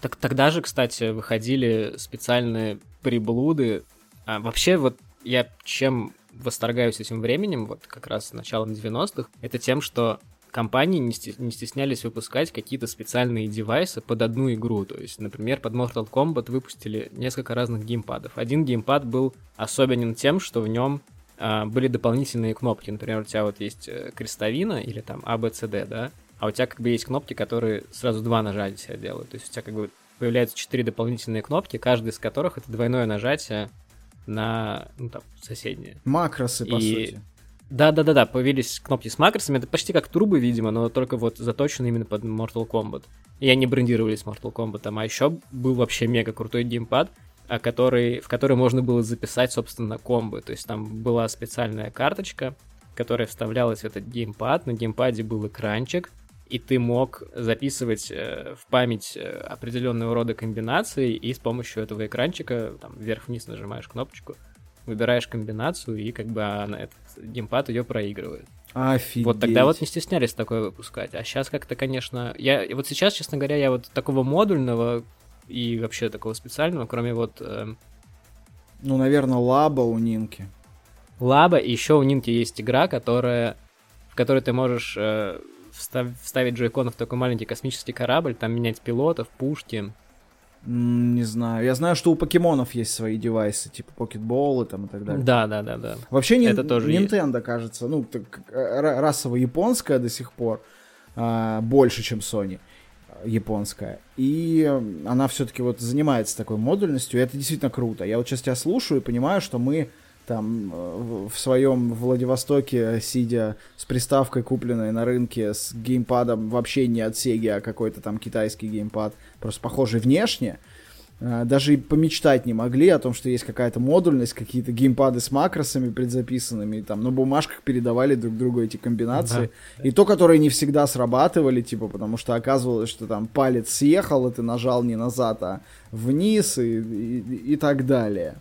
Так тогда же, кстати, выходили специальные приблуды. А, вообще, вот я чем восторгаюсь этим временем, вот как раз началом 90-х, это тем, что компании не стеснялись выпускать какие-то специальные девайсы под одну игру. То есть, например, под Mortal Kombat выпустили несколько разных геймпадов. Один геймпад был особенен тем, что в нем а, были дополнительные кнопки. Например, у тебя вот есть э, крестовина или там A, B, C, D, да? А у тебя как бы есть кнопки, которые сразу два нажатия делают. То есть у тебя как бы появляются четыре дополнительные кнопки, каждая из которых это двойное нажатие на ну, там, соседние. Макросы, по и... сути. Да-да-да-да, появились кнопки с макросами. Это почти как трубы, видимо, но только вот заточены именно под Mortal Kombat. И они брендировались Mortal Kombat. А еще был вообще мега крутой геймпад, а который, в который можно было записать, собственно, комбы. То есть там была специальная карточка, которая вставлялась в этот геймпад. На геймпаде был экранчик, и ты мог записывать э, в память э, определенного рода комбинации, и с помощью этого экранчика, там, вверх-вниз нажимаешь кнопочку, выбираешь комбинацию, и как бы она, этот геймпад ее проигрывает. Офигеть. Вот тогда вот не стеснялись такое выпускать. А сейчас как-то, конечно... Я, вот сейчас, честно говоря, я вот такого модульного и вообще такого специального, кроме вот... Э... Ну, наверное, лаба у Нинки. Лаба, и еще у Нинки есть игра, которая... в которой ты можешь э, встав... вставить джойкон в такой маленький космический корабль, там менять пилотов, пушки, не знаю. Я знаю, что у покемонов есть свои девайсы, типа покетболы там и так далее. Да, да, да, да. Вообще Это тоже Nintendo, есть. кажется, ну, так, расово японская до сих пор, а, больше, чем Sony японская. И она все-таки вот занимается такой модульностью, и это действительно круто. Я вот сейчас тебя слушаю и понимаю, что мы там э, в своем Владивостоке, сидя с приставкой, купленной на рынке, с геймпадом вообще не от Sega, а какой-то там китайский геймпад, просто похожий внешне, э, даже и помечтать не могли о том, что есть какая-то модульность, какие-то геймпады с макросами предзаписанными, там на бумажках передавали друг другу эти комбинации. Да. И то, которые не всегда срабатывали, типа, потому что оказывалось, что там палец съехал, и ты нажал не назад, а вниз и, и, и так далее.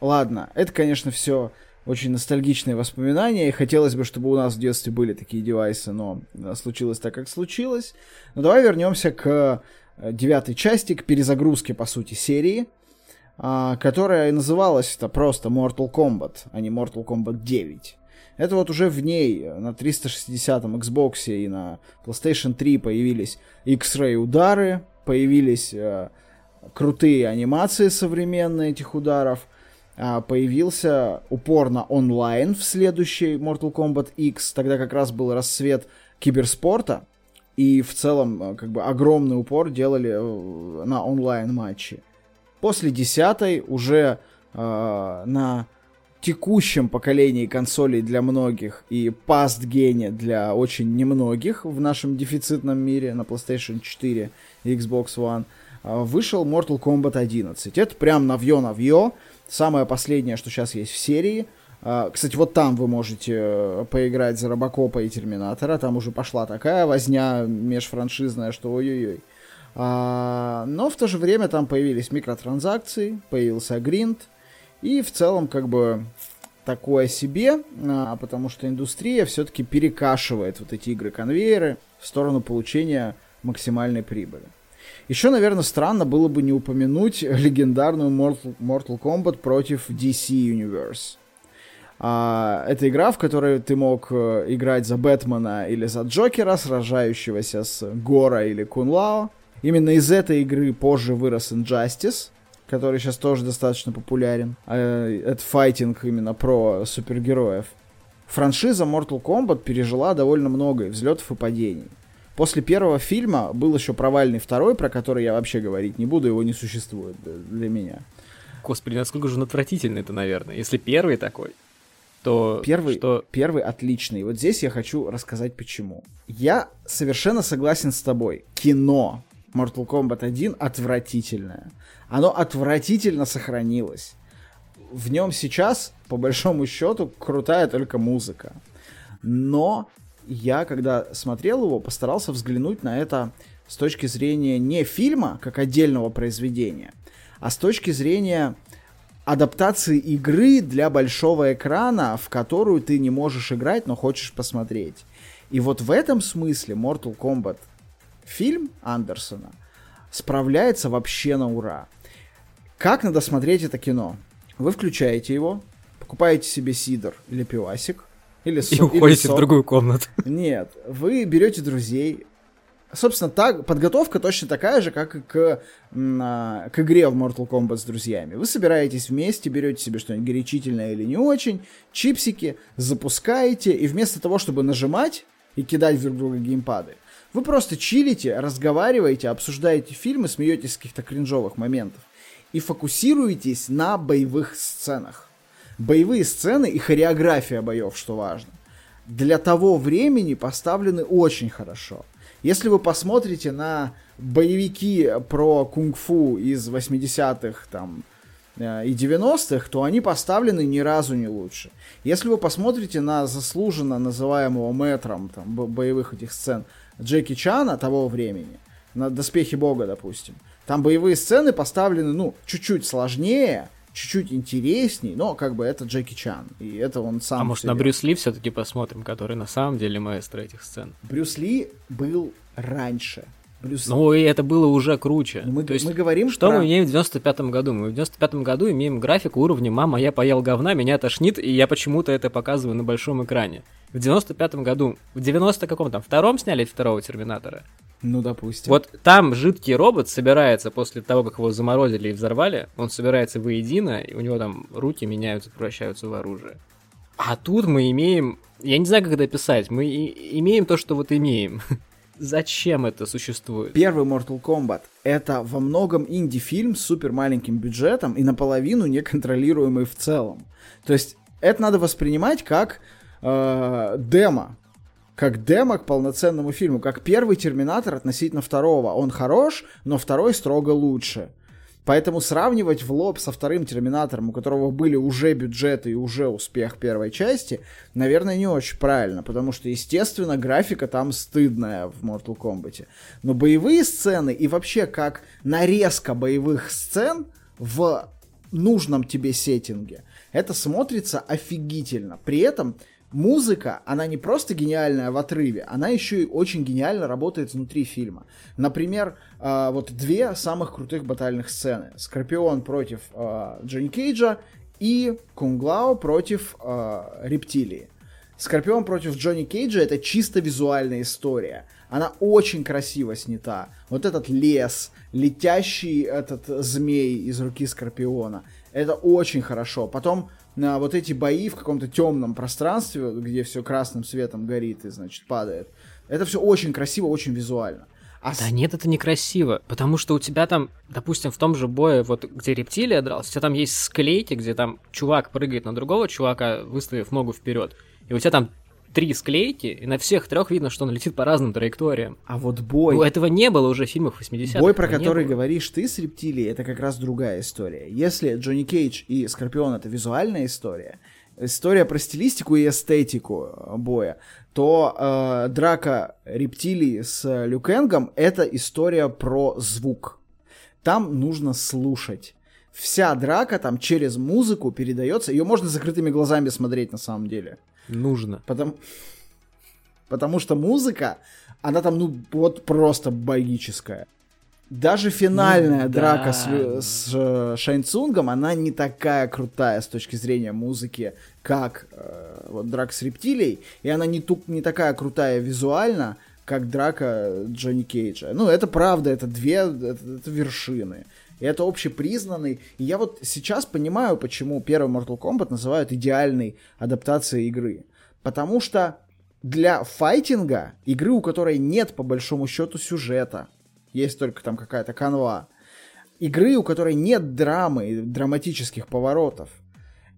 Ладно, это, конечно, все очень ностальгичные воспоминания, и хотелось бы, чтобы у нас в детстве были такие девайсы, но случилось так, как случилось. Но давай вернемся к э, девятой части, к перезагрузке, по сути, серии, а, которая называлась это просто Mortal Kombat, а не Mortal Kombat 9. Это вот уже в ней на 360-м Xbox и на PlayStation 3 появились X-Ray удары, появились э, крутые анимации современные этих ударов, появился упор на онлайн в следующей Mortal Kombat X. Тогда как раз был рассвет киберспорта. И в целом э, как бы огромный упор делали э, на онлайн матчи. После десятой уже э, на текущем поколении консолей для многих и past гене для очень немногих в нашем дефицитном мире на PlayStation 4 и Xbox One вышел Mortal Kombat 11. Это прям навье-навье. Самое последнее, что сейчас есть в серии. А, кстати, вот там вы можете э, поиграть за Робокопа и Терминатора. Там уже пошла такая возня межфраншизная, что ой-ой-ой. А, но в то же время там появились микротранзакции, появился гринд. И в целом, как бы, такое себе, а, потому что индустрия все-таки перекашивает вот эти игры-конвейеры в сторону получения максимальной прибыли. Еще, наверное, странно было бы не упомянуть легендарную Mortal, Mortal Kombat против DC Universe. А, это игра, в которой ты мог э, играть за Бэтмена или за Джокера, сражающегося с Гора или Кунлао. Именно из этой игры позже вырос Injustice, который сейчас тоже достаточно популярен. А, это файтинг именно про супергероев. Франшиза Mortal Kombat пережила довольно много взлетов и падений. После первого фильма был еще провальный второй, про который я вообще говорить не буду, его не существует для меня. Господи, насколько же он отвратительный это, наверное. Если первый такой, то первый, что... первый отличный. Вот здесь я хочу рассказать почему. Я совершенно согласен с тобой. Кино Mortal Kombat 1 отвратительное. Оно отвратительно сохранилось. В нем сейчас, по большому счету, крутая только музыка. Но я, когда смотрел его, постарался взглянуть на это с точки зрения не фильма, как отдельного произведения, а с точки зрения адаптации игры для большого экрана, в которую ты не можешь играть, но хочешь посмотреть. И вот в этом смысле Mortal Kombat фильм Андерсона справляется вообще на ура. Как надо смотреть это кино? Вы включаете его, покупаете себе сидор или пивасик, или И уходите в другую комнату. [laughs] Нет, вы берете друзей. Собственно, так, подготовка точно такая же, как и к, на, к игре в Mortal Kombat с друзьями. Вы собираетесь вместе, берете себе что-нибудь горячительное или не очень, чипсики, запускаете, и вместо того, чтобы нажимать и кидать друг друга геймпады, Вы просто чилите, разговариваете, обсуждаете фильмы, смеетесь с каких-то кринжовых моментов и фокусируетесь на боевых сценах. Боевые сцены и хореография боев, что важно, для того времени поставлены очень хорошо. Если вы посмотрите на боевики про кунг-фу из 80-х там, э, и 90-х, то они поставлены ни разу не лучше. Если вы посмотрите на заслуженно называемого мэтром там, боевых этих сцен Джеки Чана того времени, на «Доспехи Бога», допустим, там боевые сцены поставлены, ну, чуть-чуть сложнее, чуть-чуть интересней, но как бы это Джеки Чан, и это он сам. А может на Брюс Ли все-таки посмотрим, который на самом деле маэстро этих сцен? Брюс Ли был раньше. Брюс... Ну, и это было уже круче. Мы, То есть, мы говорим Что про... мы имеем в 95-м году? Мы в 95-м году имеем графику уровня «Мама, я поел говна, меня тошнит, и я почему-то это показываю на большом экране». В 95-м году, в 90 каком там, втором сняли второго Терминатора? Ну, допустим. Вот там жидкий робот собирается после того, как его заморозили и взорвали, он собирается воедино, и у него там руки меняются, превращаются в оружие. А тут мы имеем... Я не знаю, как это описать. Мы имеем то, что вот имеем. [laughs] Зачем это существует? Первый Mortal Kombat — это во многом инди-фильм с супер маленьким бюджетом и наполовину неконтролируемый в целом. То есть это надо воспринимать как э, демо как демо к полноценному фильму, как первый Терминатор относительно второго. Он хорош, но второй строго лучше. Поэтому сравнивать в лоб со вторым Терминатором, у которого были уже бюджеты и уже успех первой части, наверное, не очень правильно, потому что, естественно, графика там стыдная в Mortal Kombat. Но боевые сцены и вообще как нарезка боевых сцен в нужном тебе сеттинге, это смотрится офигительно. При этом музыка, она не просто гениальная в отрыве, она еще и очень гениально работает внутри фильма. Например, э, вот две самых крутых батальных сцены. Скорпион против э, Джонни Кейджа и Кунглао против э, Рептилии. Скорпион против Джонни Кейджа это чисто визуальная история. Она очень красиво снята. Вот этот лес, летящий этот змей из руки Скорпиона. Это очень хорошо. Потом на вот эти бои в каком-то темном пространстве, где все красным светом горит и, значит, падает. Это все очень красиво, очень визуально. А да с... нет, это некрасиво, потому что у тебя там, допустим, в том же бое, вот где рептилия дрался, у тебя там есть склейки, где там чувак прыгает на другого чувака, выставив ногу вперед, и у тебя там три склейки, и на всех трех видно, что он летит по разным траекториям. А вот бой... Ну, этого не было уже в фильмах 80-х. Бой, про который говоришь ты с рептилией, это как раз другая история. Если Джонни Кейдж и Скорпион — это визуальная история, история про стилистику и эстетику боя, то э, драка рептилии с Люкенгом — это история про звук. Там нужно слушать вся драка там через музыку передается. Ее можно закрытыми глазами смотреть на самом деле. Нужно. Потому, потому что музыка, она там, ну, вот просто богическая. Даже финальная ну, драка да. с, с э, Шайнцунгом, она не такая крутая с точки зрения музыки, как э, вот драка с рептилией, и она не, ту, не такая крутая визуально, как драка Джонни Кейджа. Ну, это правда, это две, это, это вершины. И это общепризнанный. И я вот сейчас понимаю, почему первый Mortal Kombat называют идеальной адаптацией игры. Потому что для файтинга, игры, у которой нет по большому счету сюжета, есть только там какая-то канва, игры, у которой нет драмы, драматических поворотов,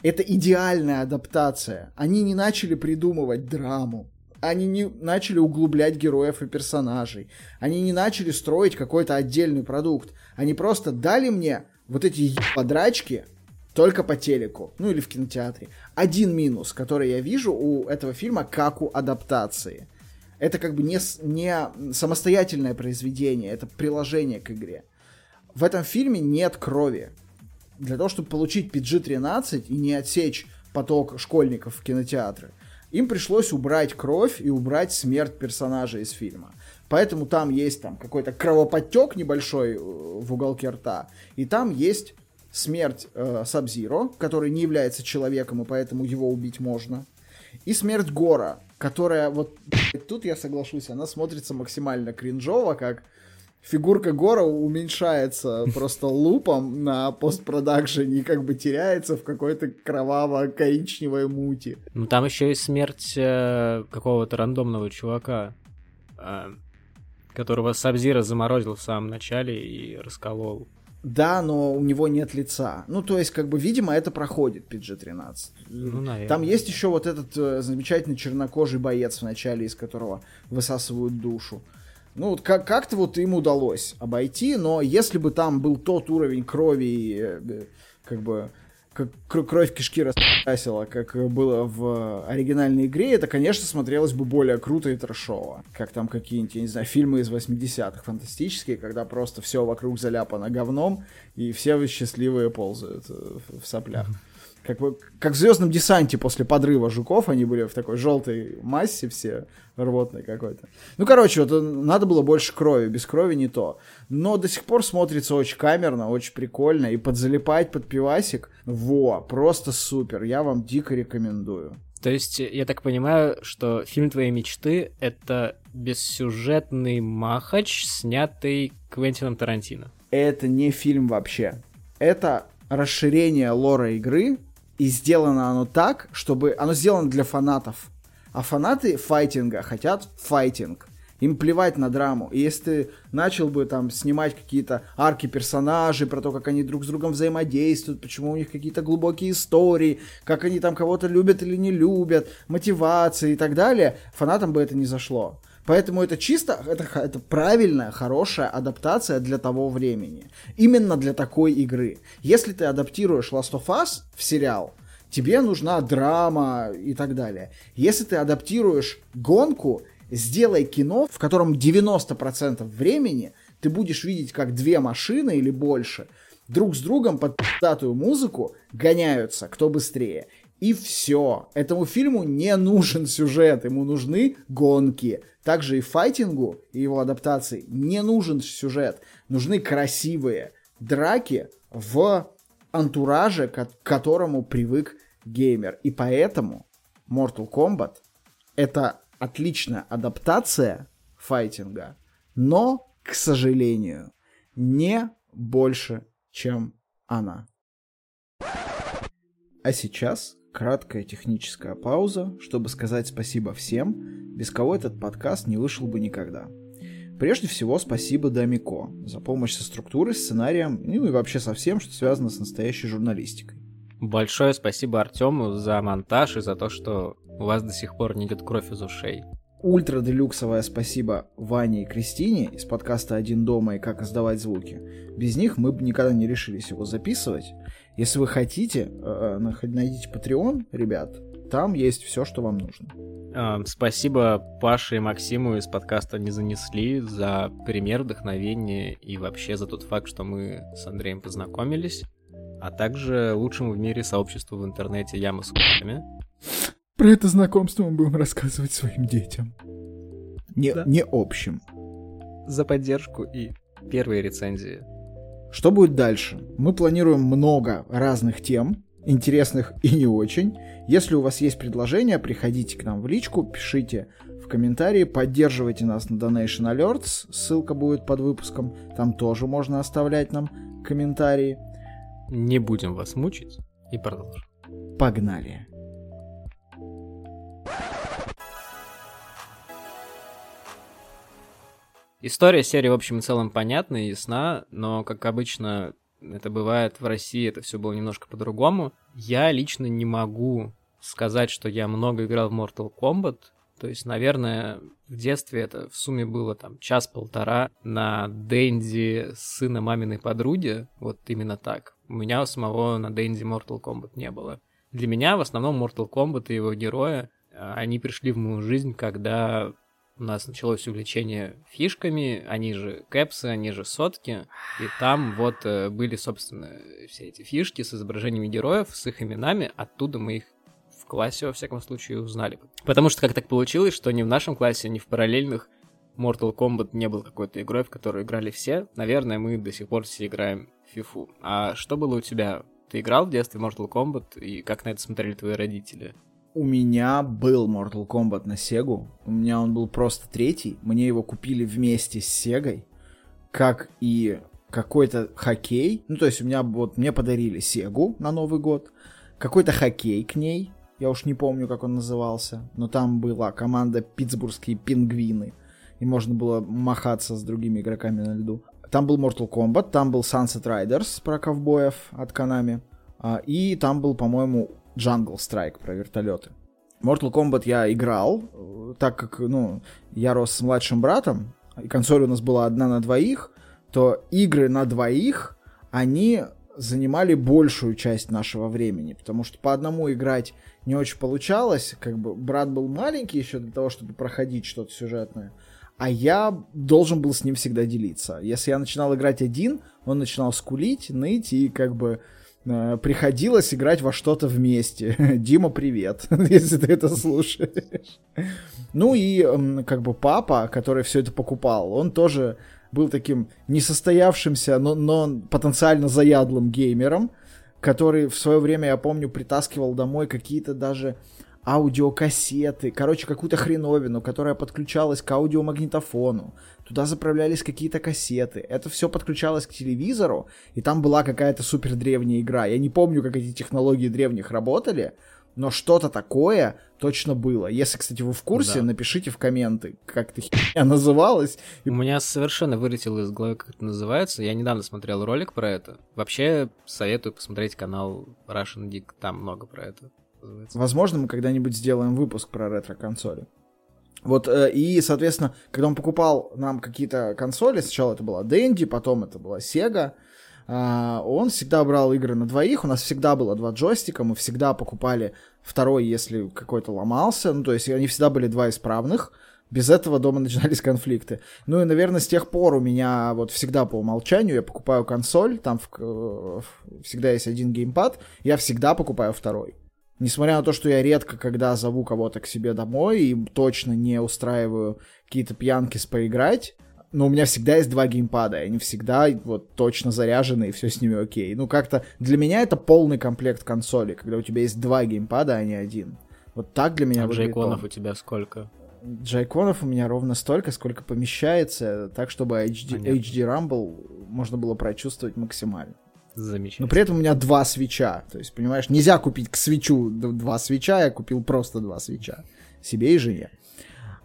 это идеальная адаптация. Они не начали придумывать драму они не начали углублять героев и персонажей. Они не начали строить какой-то отдельный продукт. Они просто дали мне вот эти подрачки только по телеку, ну или в кинотеатре. Один минус, который я вижу у этого фильма, как у адаптации. Это как бы не, не самостоятельное произведение, это приложение к игре. В этом фильме нет крови. Для того, чтобы получить PG-13 и не отсечь поток школьников в кинотеатры, им пришлось убрать кровь и убрать смерть персонажа из фильма. Поэтому там есть там какой-то кровоподтек небольшой э, в уголке рта, и там есть смерть э, Сабзиро, который не является человеком, и поэтому его убить можно, и смерть Гора, которая вот тут я соглашусь, она смотрится максимально кринжово, как фигурка Гора уменьшается просто [laughs] лупом на постпродакшене и как бы теряется в какой-то кроваво-коричневой мути. Ну там еще и смерть э, какого-то рандомного чувака. Э, Которого Сабзира заморозил в самом начале и расколол. Да, но у него нет лица. Ну, то есть, как бы, видимо, это проходит PG-13. Ну, наверное. Там есть еще вот этот э, замечательный чернокожий боец в начале, из которого высасывают душу. Ну, вот как- как-то вот им удалось обойти, но если бы там был тот уровень крови э, как бы, как кр- кровь кишки раскрасила, как было в оригинальной игре, это, конечно, смотрелось бы более круто и трэшово. Как там какие-нибудь, я не знаю, фильмы из 80-х фантастические, когда просто все вокруг заляпано говном, и все счастливые ползают э, в соплях. Как, бы, как в звездном десанте после подрыва жуков, они были в такой желтой массе все, рвотной какой-то. Ну, короче, вот э, надо было больше крови, без крови не то. Но до сих пор смотрится очень камерно, очень прикольно, и подзалипать под пивасик, во, просто супер, я вам дико рекомендую. То есть, я так понимаю, что фильм твоей мечты — это бессюжетный махач, снятый Квентином Тарантино. Это не фильм вообще. Это расширение лора игры, и сделано оно так, чтобы... Оно сделано для фанатов. А фанаты файтинга хотят файтинг. Им плевать на драму. И если ты начал бы там снимать какие-то арки персонажей, про то, как они друг с другом взаимодействуют, почему у них какие-то глубокие истории, как они там кого-то любят или не любят, мотивации и так далее, фанатам бы это не зашло. Поэтому это чисто, это, это правильная, хорошая адаптация для того времени. Именно для такой игры. Если ты адаптируешь Last of Us в сериал, тебе нужна драма и так далее. Если ты адаптируешь гонку, сделай кино, в котором 90% времени ты будешь видеть, как две машины или больше друг с другом под пиздатую музыку гоняются, кто быстрее. И все. Этому фильму не нужен сюжет, ему нужны гонки. Также и файтингу, и его адаптации не нужен сюжет. Нужны красивые драки в антураже, к которому привык геймер. И поэтому Mortal Kombat это отличная адаптация файтинга, но, к сожалению, не больше, чем она. А сейчас краткая техническая пауза, чтобы сказать спасибо всем, без кого этот подкаст не вышел бы никогда. Прежде всего, спасибо Дамико за помощь со структурой, сценарием, ну и вообще со всем, что связано с настоящей журналистикой. Большое спасибо Артему за монтаж и за то, что у вас до сих пор не идет кровь из ушей. Ультра делюксовое спасибо Ване и Кристине из подкаста «Один дома» и «Как издавать звуки». Без них мы бы никогда не решились его записывать. Если вы хотите, э, нах- найдите Patreon, ребят, там есть все, что вам нужно. Эм, Спасибо Паше и Максиму из подкаста «Не занесли» за пример, вдохновение и вообще за тот факт, что мы с Андреем познакомились, а также лучшему в мире сообществу в интернете Яма с хуями. Про это знакомство мы будем рассказывать своим детям. Не, Да. не общим. за поддержку и первые рецензии. Что будет дальше? Мы планируем много разных тем, интересных и не очень. Если у вас есть предложения, приходите к нам в личку, пишите в комментарии, поддерживайте нас на Donation Alerts, ссылка будет под выпуском, там тоже можно оставлять нам комментарии. Не будем вас мучить и продолжим. Погнали! История серии, в общем и целом, понятна и ясна, но, как обычно это бывает в России, это все было немножко по-другому. Я лично не могу сказать, что я много играл в Mortal Kombat. То есть, наверное, в детстве это в сумме было там час-полтора на Дэнди сына маминой подруги. Вот именно так. У меня у самого на Дэнди Mortal Kombat не было. Для меня в основном Mortal Kombat и его герои, а, они пришли в мою жизнь, когда у нас началось увлечение фишками, они же кэпсы, они же сотки, и там вот э, были, собственно, все эти фишки с изображениями героев, с их именами, оттуда мы их в классе, во всяком случае, узнали. Потому что как так получилось, что ни в нашем классе, ни в параллельных Mortal Kombat не был какой-то игрой, в которую играли все. Наверное, мы до сих пор все играем в фифу. А что было у тебя? Ты играл в детстве в Mortal Kombat, и как на это смотрели твои родители? У меня был Mortal Kombat на Сегу. У меня он был просто третий. Мне его купили вместе с Сегой. Как и какой-то хоккей. Ну, то есть у меня вот мне подарили Сегу на Новый год. Какой-то хоккей к ней. Я уж не помню, как он назывался. Но там была команда Питтсбургские пингвины. и можно было махаться с другими игроками на льду. Там был Mortal Kombat, там был Sunset Riders про ковбоев от Konami, а, и там был, по-моему, Jungle Strike про вертолеты. Mortal Kombat я играл, так как, ну, я рос с младшим братом, и консоль у нас была одна на двоих, то игры на двоих, они занимали большую часть нашего времени, потому что по одному играть не очень получалось, как бы брат был маленький еще для того, чтобы проходить что-то сюжетное, а я должен был с ним всегда делиться. Если я начинал играть один, он начинал скулить, ныть и как бы приходилось играть во что-то вместе. [laughs] Дима, привет, [laughs] если ты это слушаешь. Ну и как бы папа, который все это покупал, он тоже был таким несостоявшимся, но, но потенциально заядлым геймером, который в свое время, я помню, притаскивал домой какие-то даже аудиокассеты, короче, какую-то хреновину, которая подключалась к аудиомагнитофону. Туда заправлялись какие-то кассеты. Это все подключалось к телевизору, и там была какая-то супер древняя игра. Я не помню, как эти технологии древних работали, но что-то такое точно было. Если, кстати, вы в курсе, да. напишите в комменты, как это херня называлась. У меня совершенно вылетело из головы, как это называется. Я недавно смотрел ролик про это. Вообще, советую посмотреть канал Russian Dick, там много про это. Называется. Возможно, мы когда-нибудь сделаем выпуск про ретро-консоли. Вот, э, и, соответственно, когда он покупал нам какие-то консоли, сначала это была Dendy, потом это была Sega, а, он всегда брал игры на двоих, у нас всегда было два джойстика, мы всегда покупали второй, если какой-то ломался, ну, то есть они всегда были два исправных, без этого дома [laughs] начинались конфликты. Ну и, наверное, с тех пор у меня вот всегда по умолчанию я покупаю консоль, там в, всегда есть один геймпад, я всегда покупаю второй. Несмотря на то, что я редко когда зову кого-то к себе домой и точно не устраиваю какие-то пьянки с поиграть, но у меня всегда есть два геймпада, и они всегда вот точно заряжены, и все с ними окей. Ну, как-то для меня это полный комплект консоли, когда у тебя есть два геймпада, а не один. Вот так для меня а джейконов у тебя сколько? Джайконов у меня ровно столько, сколько помещается, так, чтобы HD, HD Rumble можно было прочувствовать максимально. Замечательно. Но при этом у меня два свеча. То есть, понимаешь, нельзя купить к свечу два свеча, я купил просто два свеча. Себе и жене.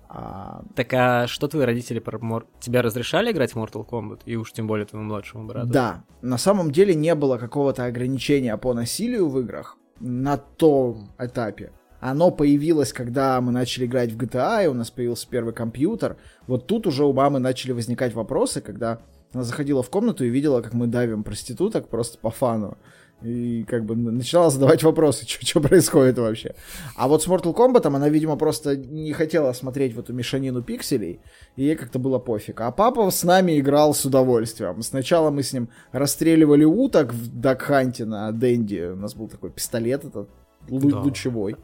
А... Так а что твои родители про Мор... Тебя разрешали играть в Mortal Kombat? И уж тем более твоему младшему брату? Да. На самом деле не было какого-то ограничения по насилию в играх на том этапе. Оно появилось, когда мы начали играть в GTA, и у нас появился первый компьютер. Вот тут уже у мамы начали возникать вопросы, когда она заходила в комнату и видела, как мы давим проституток просто по фану и как бы начинала задавать вопросы, [laughs] что происходит вообще. А вот с Mortal Kombat она, видимо, просто не хотела смотреть в эту мешанину пикселей, и ей как-то было пофиг. А папа с нами играл с удовольствием. Сначала мы с ним расстреливали уток в Дакханте на Дэнди, у нас был такой пистолет этот да. лучевой.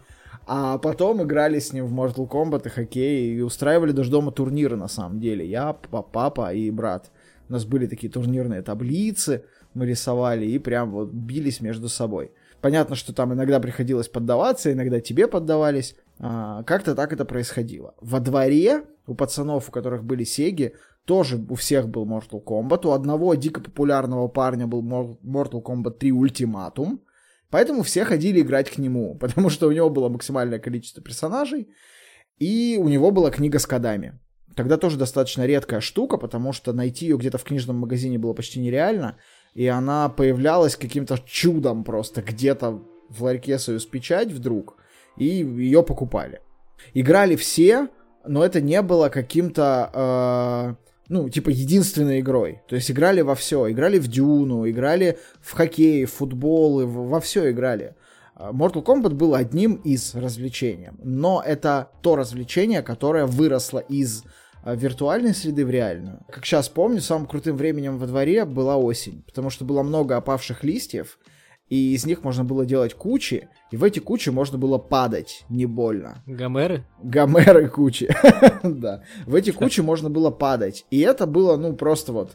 А потом играли с ним в Mortal Kombat и хоккей, и устраивали даже дома турниры на самом деле. Я, папа и брат. У нас были такие турнирные таблицы, мы рисовали и прям вот бились между собой. Понятно, что там иногда приходилось поддаваться, иногда тебе поддавались. А, как-то так это происходило. Во дворе у пацанов, у которых были сеги, тоже у всех был Mortal Kombat. У одного дико популярного парня был Mortal Kombat 3 Ultimatum. Поэтому все ходили играть к нему, [laughs] потому что у него было максимальное количество персонажей, и у него была книга с кодами. Тогда тоже достаточно редкая штука, потому что найти ее где-то в книжном магазине было почти нереально и она появлялась каким-то чудом просто где-то в ларьке Союз Печать вдруг, и ее покупали. Играли все, но это не было каким-то, э, ну, типа, единственной игрой. То есть играли во все. Играли в Дюну, играли в хоккей, в футбол, во все играли. Mortal Kombat был одним из развлечений, но это то развлечение, которое выросло из виртуальной среды в реальную. Как сейчас помню, самым крутым временем во дворе была осень, потому что было много опавших листьев, и из них можно было делать кучи, и в эти кучи можно было падать, не больно. Гомеры? Гомеры кучи, [laughs] да. В эти кучи можно было падать, и это было, ну, просто вот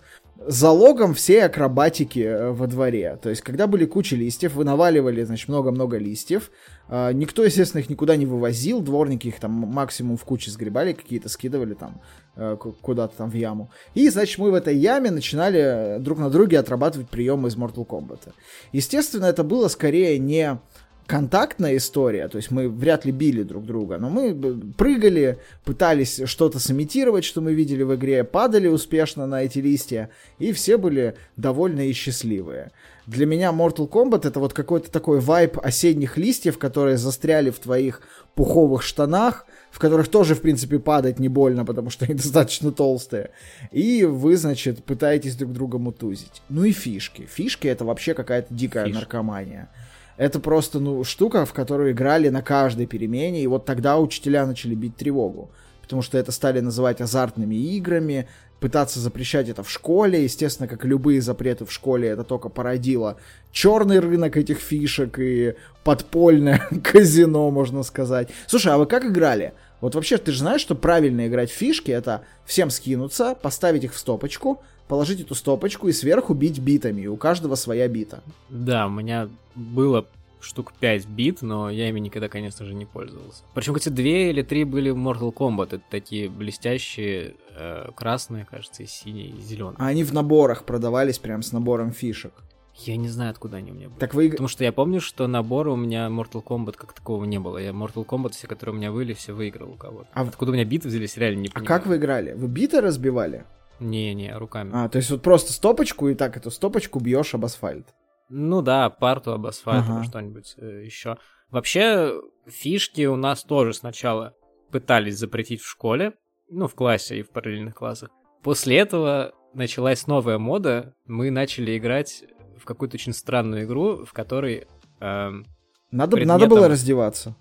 залогом всей акробатики э, во дворе. То есть, когда были кучи листьев, вы наваливали, значит, много-много листьев. А, никто, естественно, их никуда не вывозил. Дворники их там максимум в куче сгребали, какие-то скидывали там э, куда-то там в яму. И, значит, мы в этой яме начинали э, друг на друге отрабатывать приемы из Mortal Kombat. Естественно, это было скорее не контактная история, то есть мы вряд ли били друг друга, но мы прыгали, пытались что-то сымитировать, что мы видели в игре, падали успешно на эти листья, и все были довольны и счастливые. Для меня Mortal Kombat это вот какой-то такой вайп осенних листьев, которые застряли в твоих пуховых штанах, в которых тоже, в принципе, падать не больно, потому что они [laughs] достаточно толстые. И вы, значит, пытаетесь друг друга мутузить. Ну и фишки. Фишки это вообще какая-то дикая Фиш. наркомания. Это просто, ну, штука, в которую играли на каждой перемене, и вот тогда учителя начали бить тревогу. Потому что это стали называть азартными играми, пытаться запрещать это в школе. Естественно, как любые запреты в школе, это только породило черный рынок этих фишек и подпольное [laughs] казино, можно сказать. Слушай, а вы как играли? Вот вообще, ты же знаешь, что правильно играть в фишки, это всем скинуться, поставить их в стопочку, положить эту стопочку и сверху бить битами. И у каждого своя бита. Да, у меня было штук 5 бит, но я ими никогда, конечно же, не пользовался. Причем, кстати, две или три были в Mortal Kombat. Это такие блестящие, э, красные, кажется, и синие, и зеленые. А они в наборах продавались прям с набором фишек. Я не знаю, откуда они у меня были. Так вы... Потому что я помню, что набора у меня Mortal Kombat как такового не было. Я Mortal Kombat, все, которые у меня были, все выиграл у кого-то. А откуда у меня биты взялись, реально не понимаю. А как вы играли? Вы биты разбивали? Не-не, руками. А, то есть вот просто стопочку и так эту стопочку бьешь об асфальт. Ну да, парту об асфальт ага. что-нибудь э, еще. Вообще, фишки у нас тоже сначала пытались запретить в школе, ну, в классе и в параллельных классах. После этого началась новая мода, мы начали играть в какую-то очень странную игру, в которой... Э, надо, предметом... надо было раздеваться.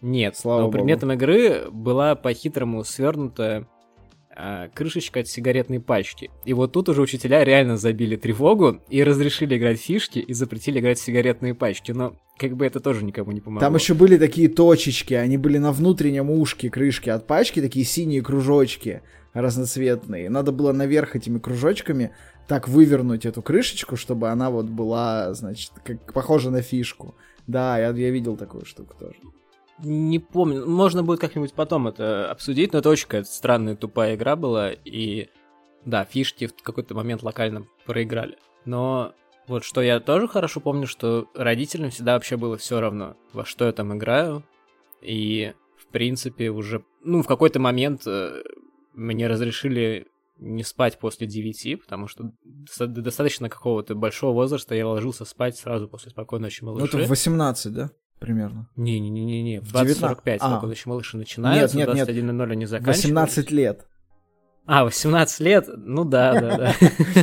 Нет, Слава но предметом Богу. игры была по-хитрому свернутая крышечка от сигаретной пачки. И вот тут уже учителя реально забили тревогу и разрешили играть фишки и запретили играть в сигаретные пачки. Но как бы это тоже никому не помогло. Там еще были такие точечки, они были на внутреннем ушке крышки от пачки, такие синие кружочки разноцветные. Надо было наверх этими кружочками так вывернуть эту крышечку, чтобы она вот была, значит, как похожа на фишку. Да, я, я видел такую штуку тоже. Не помню. Можно будет как-нибудь потом это обсудить, но это очень какая-то странная тупая игра была. И да, фишки в какой-то момент локально проиграли. Но вот что я тоже хорошо помню, что родителям всегда вообще было все равно, во что я там играю. И, в принципе, уже, ну, в какой-то момент э, мне разрешили не спать после 9, потому что достаточно какого-то большого возраста я ложился спать сразу после спокойной ночи малыши. Ну, это в 18, да? Примерно. Не-не-не-не, в 20.45 а. спокойно малыши начинаются, нет, нет, 21.00 они заканчиваются. 18 лет. А, 18 лет? Ну да, да,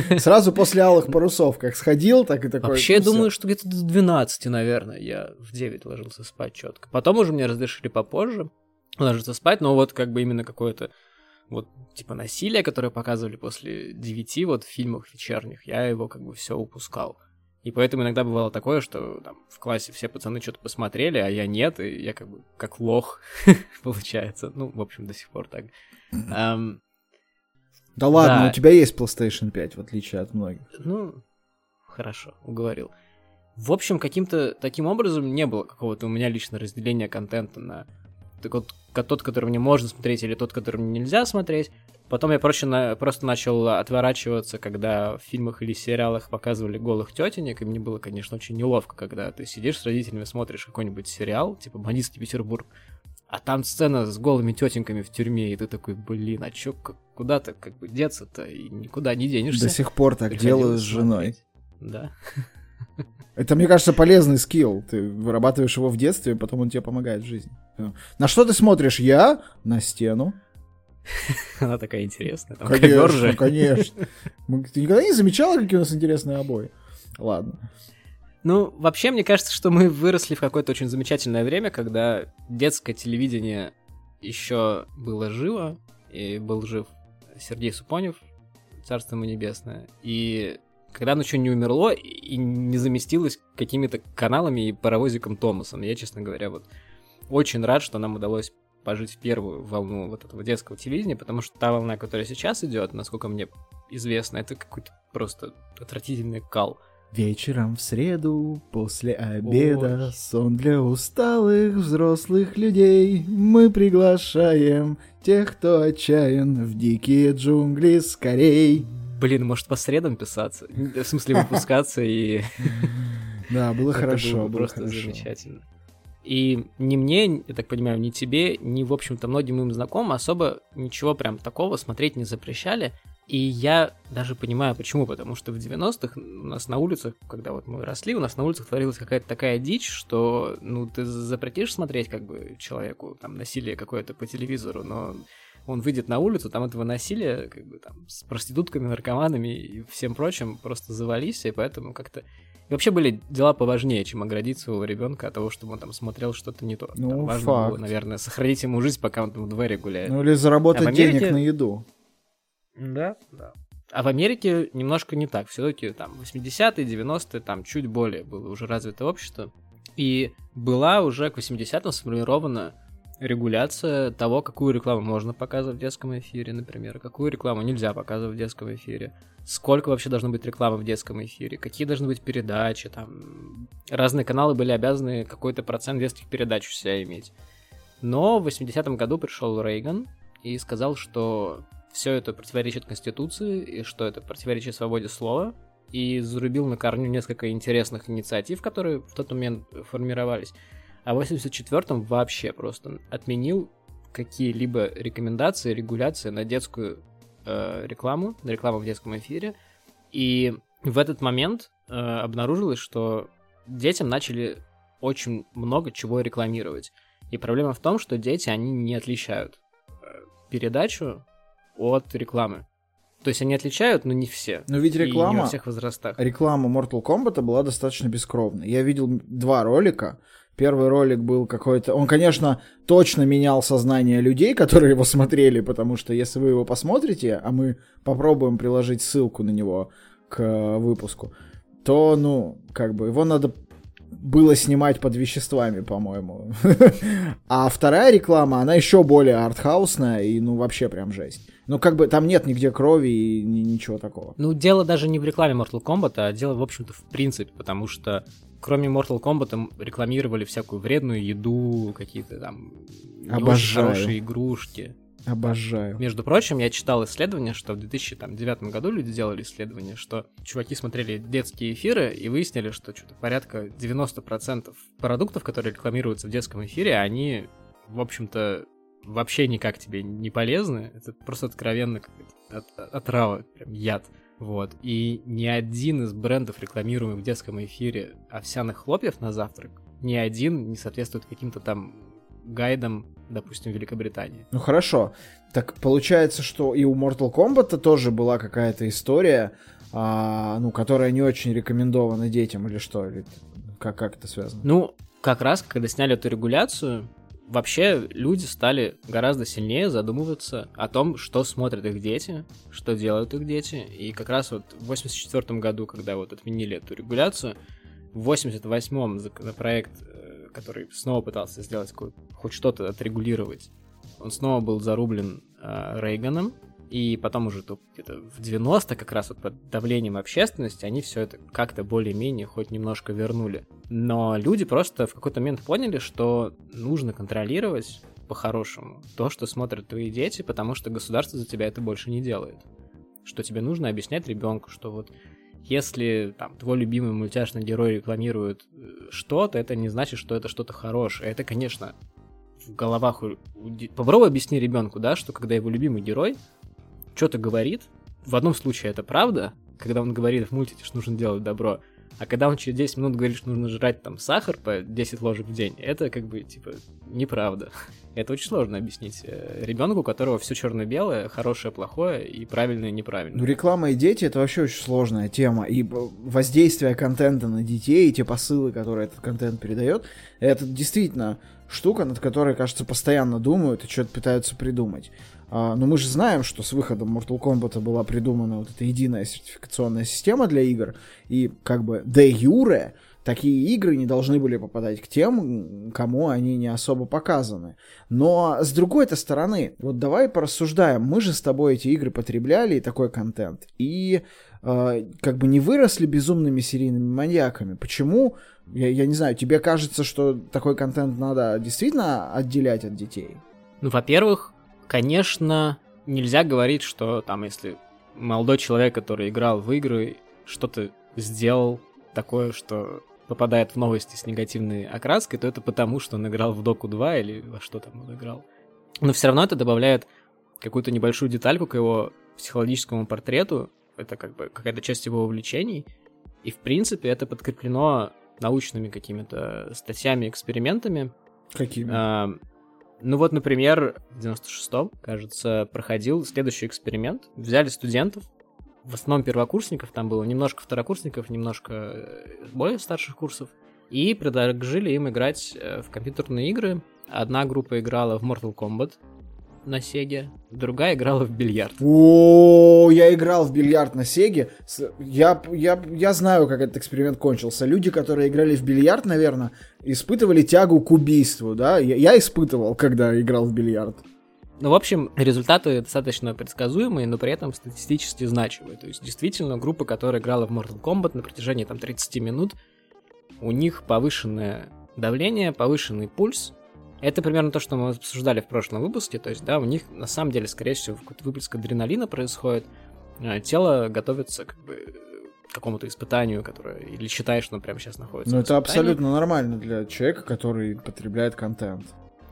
да. [laughs] Сразу после алых парусов, как сходил, так и такой. Вообще, я думаю, что где-то до 12, наверное, я в 9 ложился спать четко. Потом уже мне разрешили попозже ложиться спать, но вот как бы именно какое-то вот типа насилие, которое показывали после 9 вот в фильмах вечерних, я его как бы все упускал. И поэтому иногда бывало такое, что там, в классе все пацаны что-то посмотрели, а я нет, и я как бы как лох, [laughs] получается. Ну, в общем, до сих пор так. Um, да ладно, да. у тебя есть PlayStation 5, в отличие от многих. Ну, хорошо, уговорил. В общем, каким-то таким образом не было какого-то у меня лично разделения контента на так вот, тот, который мне можно смотреть, или тот, который мне нельзя смотреть. Потом я проще на, просто начал отворачиваться, когда в фильмах или сериалах показывали голых тетенек, и мне было, конечно, очень неловко, когда ты сидишь с родителями, смотришь какой-нибудь сериал, типа «Бандитский Петербург», а там сцена с голыми тетеньками в тюрьме, и ты такой, блин, а чё, куда-то как бы деться-то, и никуда не денешься. До сих пор так делаю с женой. Да. [laughs] Это, мне кажется, полезный скилл. Ты вырабатываешь его в детстве, и потом он тебе помогает в жизни. На что ты смотришь? Я на стену. [laughs] Она такая интересная. Там конечно, же. конечно. [laughs] Ты никогда не замечала, какие у нас интересные обои? Ладно. Ну, вообще, мне кажется, что мы выросли в какое-то очень замечательное время, когда детское телевидение еще было живо, и был жив Сергей Супонев, царство ему небесное. И когда оно еще не умерло и не заместилось какими-то каналами и паровозиком Томасом. Я, честно говоря, вот очень рад, что нам удалось пожить в первую волну вот этого детского телевидения, потому что та волна, которая сейчас идет, насколько мне известно, это какой-то просто отвратительный кал. Вечером в среду, после обеда, Ой. сон для усталых взрослых людей. Мы приглашаем тех, кто отчаян в дикие джунгли скорей. Блин, может по средам писаться? В смысле выпускаться и... [laughs] Да, было хорошо, было просто замечательно. И ни мне, я так понимаю, ни тебе, ни, в общем-то, многим моим знакомым особо ничего прям такого смотреть не запрещали. И я даже понимаю, почему. Потому что в 90-х у нас на улицах, когда вот мы росли, у нас на улицах творилась какая-то такая дичь, что, ну, ты запретишь смотреть как бы человеку там насилие какое-то по телевизору, но он выйдет на улицу, там этого насилия, как бы там с проститутками, наркоманами и всем прочим просто завались, и поэтому как-то и вообще были дела поважнее, чем оградить своего ребенка от того, чтобы он там смотрел что-то не то. Ну, Там важно факт. было, наверное, сохранить ему жизнь, пока он там в дворе гуляет. Ну или заработать А Америке- денег на еду. Да, да. А в Америке немножко не так. Все-таки там 80-е, 90-е, там чуть более было уже развитое общество. И была уже к 80-м сформирована регуляция того, какую рекламу можно показывать в детском эфире, например, какую рекламу нельзя показывать в детском эфире, сколько вообще должно быть рекламы в детском эфире, какие должны быть передачи, там разные каналы были обязаны какой-то процент детских передач у себя иметь. Но в 80-м году пришел Рейган и сказал, что все это противоречит Конституции, и что это противоречит свободе слова, и зарубил на корню несколько интересных инициатив, которые в тот момент формировались. А в 84-м вообще просто отменил какие-либо рекомендации, регуляции на детскую э, рекламу, на рекламу в детском эфире. И в этот момент э, обнаружилось, что детям начали очень много чего рекламировать. И проблема в том, что дети, они не отличают э, передачу от рекламы. То есть они отличают, но не все. Но ведь И не реклама, во всех возрастах. реклама Mortal Kombat была достаточно бескровной. Я видел два ролика. Первый ролик был какой-то... Он, конечно, точно менял сознание людей, которые его смотрели, потому что если вы его посмотрите, а мы попробуем приложить ссылку на него к э, выпуску, то, ну, как бы его надо было снимать под веществами, по-моему. [laughs] А вторая реклама, она еще более артхаусная и, ну, вообще прям жесть. Ну, как бы там нет нигде крови и ни- ничего такого. Ну, дело даже не в рекламе Mortal Kombat, а дело, в общем-то, в принципе, потому что кроме Mortal Kombat рекламировали всякую вредную еду, какие-то там Обожаю. хорошие игрушки. Обожаю. Между прочим, я читал исследование, что в 2009 году люди делали исследование, что чуваки смотрели детские эфиры и выяснили, что что-то порядка 90% продуктов, которые рекламируются в детском эфире, они, в общем-то, вообще никак тебе не полезны. Это просто откровенно какая-то от- отрава, прям яд. Вот. И ни один из брендов, рекламируемых в детском эфире овсяных хлопьев на завтрак, ни один не соответствует каким-то там гайдам, допустим, Великобритании. Ну хорошо. Так получается, что и у Mortal Kombat тоже была какая-то история, а, ну, которая не очень рекомендована детям или что? Или как, как это связано? Ну, как раз, когда сняли эту регуляцию, вообще люди стали гораздо сильнее задумываться о том, что смотрят их дети, что делают их дети. И как раз вот в 84 году, когда вот отменили эту регуляцию, в 88-м законопроект, э, который снова пытался сделать хоть что-то отрегулировать, он снова был зарублен э, Рейганом, и потом уже то где-то в 90 как раз вот под давлением общественности они все это как-то более-менее хоть немножко вернули. Но люди просто в какой-то момент поняли, что нужно контролировать по-хорошему то, что смотрят твои дети, потому что государство за тебя это больше не делает. Что тебе нужно объяснять ребенку, что вот если там твой любимый мультяшный герой рекламирует э, что-то, это не значит, что это что-то хорошее. Это, конечно, в головах Попробуй объясни ребенку, да, что когда его любимый герой что-то говорит, в одном случае это правда, когда он говорит в мультике, что нужно делать добро, а когда он через 10 минут говорит, что нужно жрать там сахар по 10 ложек в день, это как бы, типа, неправда. [laughs] Это очень сложно объяснить э, ребенку, у которого все черно-белое, хорошее, плохое и правильное, неправильное. Ну, реклама и дети это вообще очень сложная тема. И воздействие контента на детей, и те посылы, которые этот контент передает, это действительно штука, над которой, кажется, постоянно думают и что-то пытаются придумать. А, но мы же знаем, что с выходом Mortal Kombat была придумана вот эта единая сертификационная система для игр, и как бы де юре такие игры не должны были попадать к тем, кому они не особо показаны. Но с другой-то стороны, вот давай порассуждаем, мы же с тобой эти игры потребляли и такой контент, и как бы не выросли безумными серийными маньяками. Почему? Я, я не знаю, тебе кажется, что такой контент надо действительно отделять от детей? Ну, во-первых, конечно, нельзя говорить, что там, если молодой человек, который играл в игры, что-то сделал такое, что попадает в новости с негативной окраской, то это потому, что он играл в Доку 2 или во что там он играл. Но все равно это добавляет какую-то небольшую детальку к его психологическому портрету. Это как бы какая-то часть его увлечений. И, в принципе, это подкреплено научными какими-то статьями, экспериментами. Какими? А, ну вот, например, в 96-м, кажется, проходил следующий эксперимент. Взяли студентов, в основном первокурсников, там было немножко второкурсников, немножко э, более старших курсов, и предложили им играть э, в компьютерные игры. Одна группа играла в Mortal Kombat, на Сеге, другая играла в бильярд. О, я играл в бильярд на Сеге. Я, я, я знаю, как этот эксперимент кончился. Люди, которые играли в бильярд, наверное, испытывали тягу к убийству, да? Я, я испытывал, когда играл в бильярд. Ну, в общем, результаты достаточно предсказуемые, но при этом статистически значимые. То есть, действительно, группа, которая играла в Mortal Kombat на протяжении там 30 минут, у них повышенное давление, повышенный пульс, это примерно то, что мы обсуждали в прошлом выпуске. То есть, да, у них на самом деле, скорее всего, какой-то выплеск адреналина происходит. А, тело готовится как бы к какому-то испытанию, которое или считаешь, что он прямо сейчас находится. Ну, это абсолютно нормально для человека, который потребляет контент.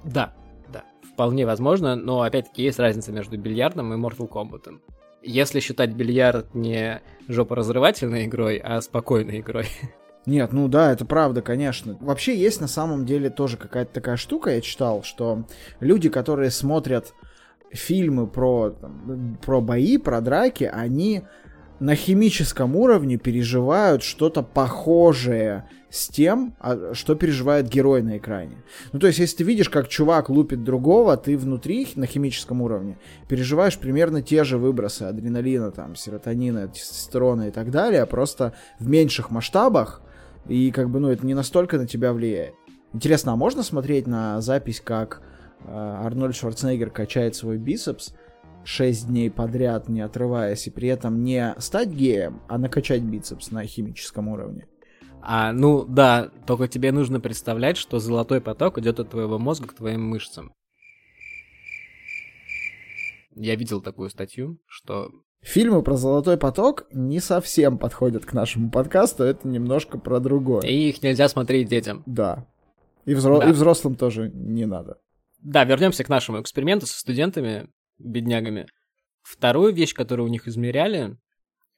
Да, да, вполне возможно, но опять-таки есть разница между бильярдом и Mortal Kombat. Если считать бильярд не жопоразрывательной игрой, а спокойной игрой, [laughs] Нет, ну да, это правда, конечно. Вообще есть на самом деле тоже какая-то такая штука, я читал, что люди, которые смотрят фильмы про, про бои, про драки, они на химическом уровне переживают что-то похожее с тем, а, что переживает герой на экране. Ну, то есть, если ты видишь, как чувак лупит другого, ты внутри, на химическом уровне, переживаешь примерно те же выбросы адреналина, там, серотонина, тестостерона и так далее, просто в меньших масштабах, и как бы, ну, это не настолько на тебя влияет. Интересно, а можно смотреть на запись, как э, Арнольд Шварценеггер качает свой бицепс 6 дней подряд, не отрываясь, и при этом не стать геем, а накачать бицепс на химическом уровне? А, ну да, только тебе нужно представлять, что золотой поток идет от твоего мозга к твоим мышцам. Я видел такую статью, что Фильмы про Золотой поток не совсем подходят к нашему подкасту, это немножко про другое. И их нельзя смотреть детям. Да. И, взро... да. и взрослым тоже не надо. Да, вернемся к нашему эксперименту со студентами, беднягами. Вторую вещь, которую у них измеряли,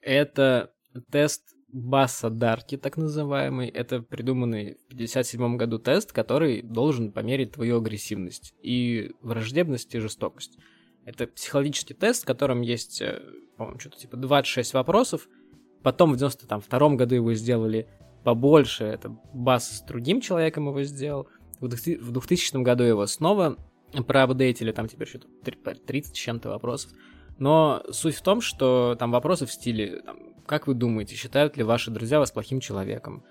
это тест Басса Дарки, так называемый. Это придуманный в 57 году тест, который должен померить твою агрессивность и враждебность и жестокость. Это психологический тест, в котором есть, э, по-моему, что-то типа 26 вопросов. Потом в 92 году его сделали побольше. Это Бас с другим человеком его сделал. В 2000 году его снова проапдейтили, там теперь что-то 30 с чем-то вопросов. Но суть в том, что там вопросы в стиле, там, как вы думаете, считают ли ваши друзья вас плохим человеком?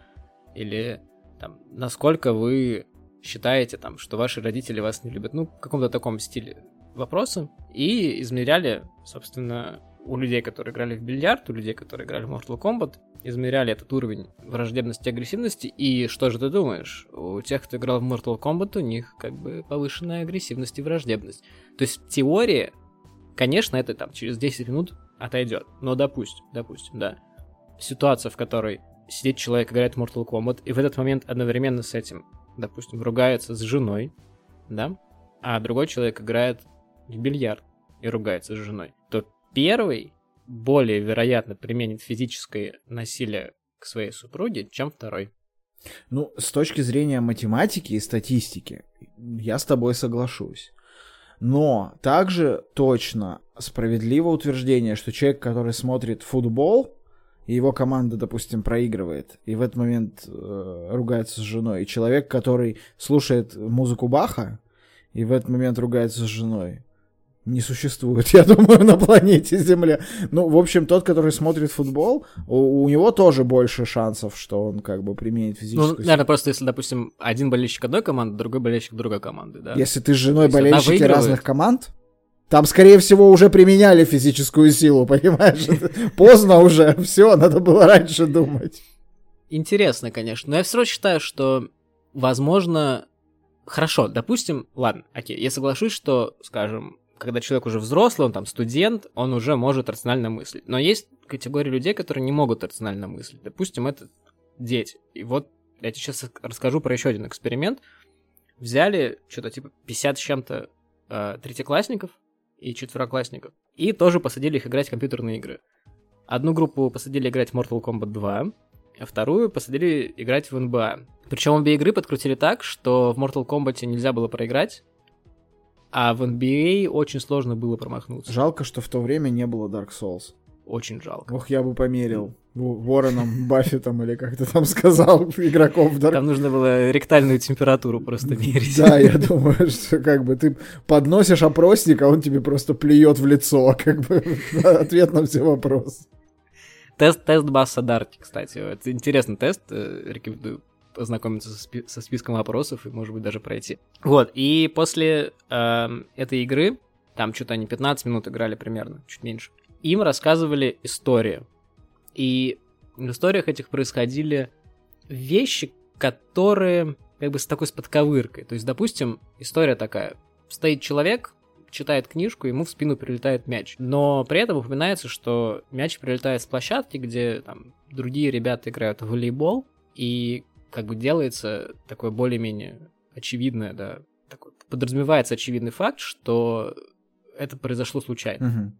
Или там, насколько вы считаете, там, что ваши родители вас не любят? Ну, в каком-то таком стиле вопросы и измеряли, собственно, у людей, которые играли в бильярд, у людей, которые играли в Mortal Kombat, измеряли этот уровень враждебности и агрессивности, и что же ты думаешь? У тех, кто играл в Mortal Kombat, у них как бы повышенная агрессивность и враждебность. То есть в теории, конечно, это там через 10 минут отойдет, но допустим, допустим, да. Ситуация, в которой сидит человек, играет в Mortal Kombat, и в этот момент одновременно с этим, допустим, ругается с женой, да, а другой человек играет в бильярд и ругается с женой, то первый более вероятно применит физическое насилие к своей супруге, чем второй. Ну, с точки зрения математики и статистики, я с тобой соглашусь. Но также точно справедливо утверждение, что человек, который смотрит футбол, и его команда, допустим, проигрывает, и в этот момент э, ругается с женой, и человек, который слушает музыку Баха, и в этот момент ругается с женой, не существует, [laughs] я думаю, на планете Земля. Ну, в общем, тот, который смотрит футбол, у, у него тоже больше шансов, что он как бы применит физическую... Ну, наверное, просто если, допустим, один болельщик одной команды, другой болельщик другой команды, да? Если ты с женой болельщики разных команд, там, скорее всего, уже применяли физическую силу, [laughs] понимаешь? [laughs] Поздно уже, все, надо было раньше думать. Интересно, конечно, но я все равно считаю, что, возможно, хорошо, допустим, ладно, окей, я соглашусь, что, скажем, когда человек уже взрослый, он там студент, он уже может рационально мыслить. Но есть категория людей, которые не могут рационально мыслить. Допустим, это дети. И вот я тебе сейчас расскажу про еще один эксперимент. Взяли что-то типа 50 с чем-то э, третьеклассников и четвероклассников, и тоже посадили их играть в компьютерные игры. Одну группу посадили играть в Mortal Kombat 2, а вторую посадили играть в NBA. Причем обе игры подкрутили так, что в Mortal Kombat нельзя было проиграть, а в NBA очень сложно было промахнуться. Жалко, что в то время не было Dark Souls. Очень жалко. Ох, я бы померил. Вороном, [laughs] Баффетом или как ты там сказал, игроков в Dark Там нужно было ректальную температуру просто мерить. Да, я думаю, [laughs] что как бы ты подносишь опросник, а он тебе просто плюет в лицо, [laughs] как бы ответ на все вопросы. Тест, тест Басса Дарти, кстати. Это интересный тест, э, рекомендую познакомиться со, спи- со списком вопросов и, может быть, даже пройти. Вот, и после э, этой игры, там что-то они 15 минут играли примерно, чуть меньше, им рассказывали истории. И в историях этих происходили вещи, которые как бы с такой с подковыркой. То есть, допустим, история такая. Стоит человек, читает книжку, ему в спину прилетает мяч. Но при этом упоминается, что мяч прилетает с площадки, где там другие ребята играют в волейбол, и как бы делается такое более-менее очевидное, да, такой, подразумевается очевидный факт, что это произошло случайно. Мгм.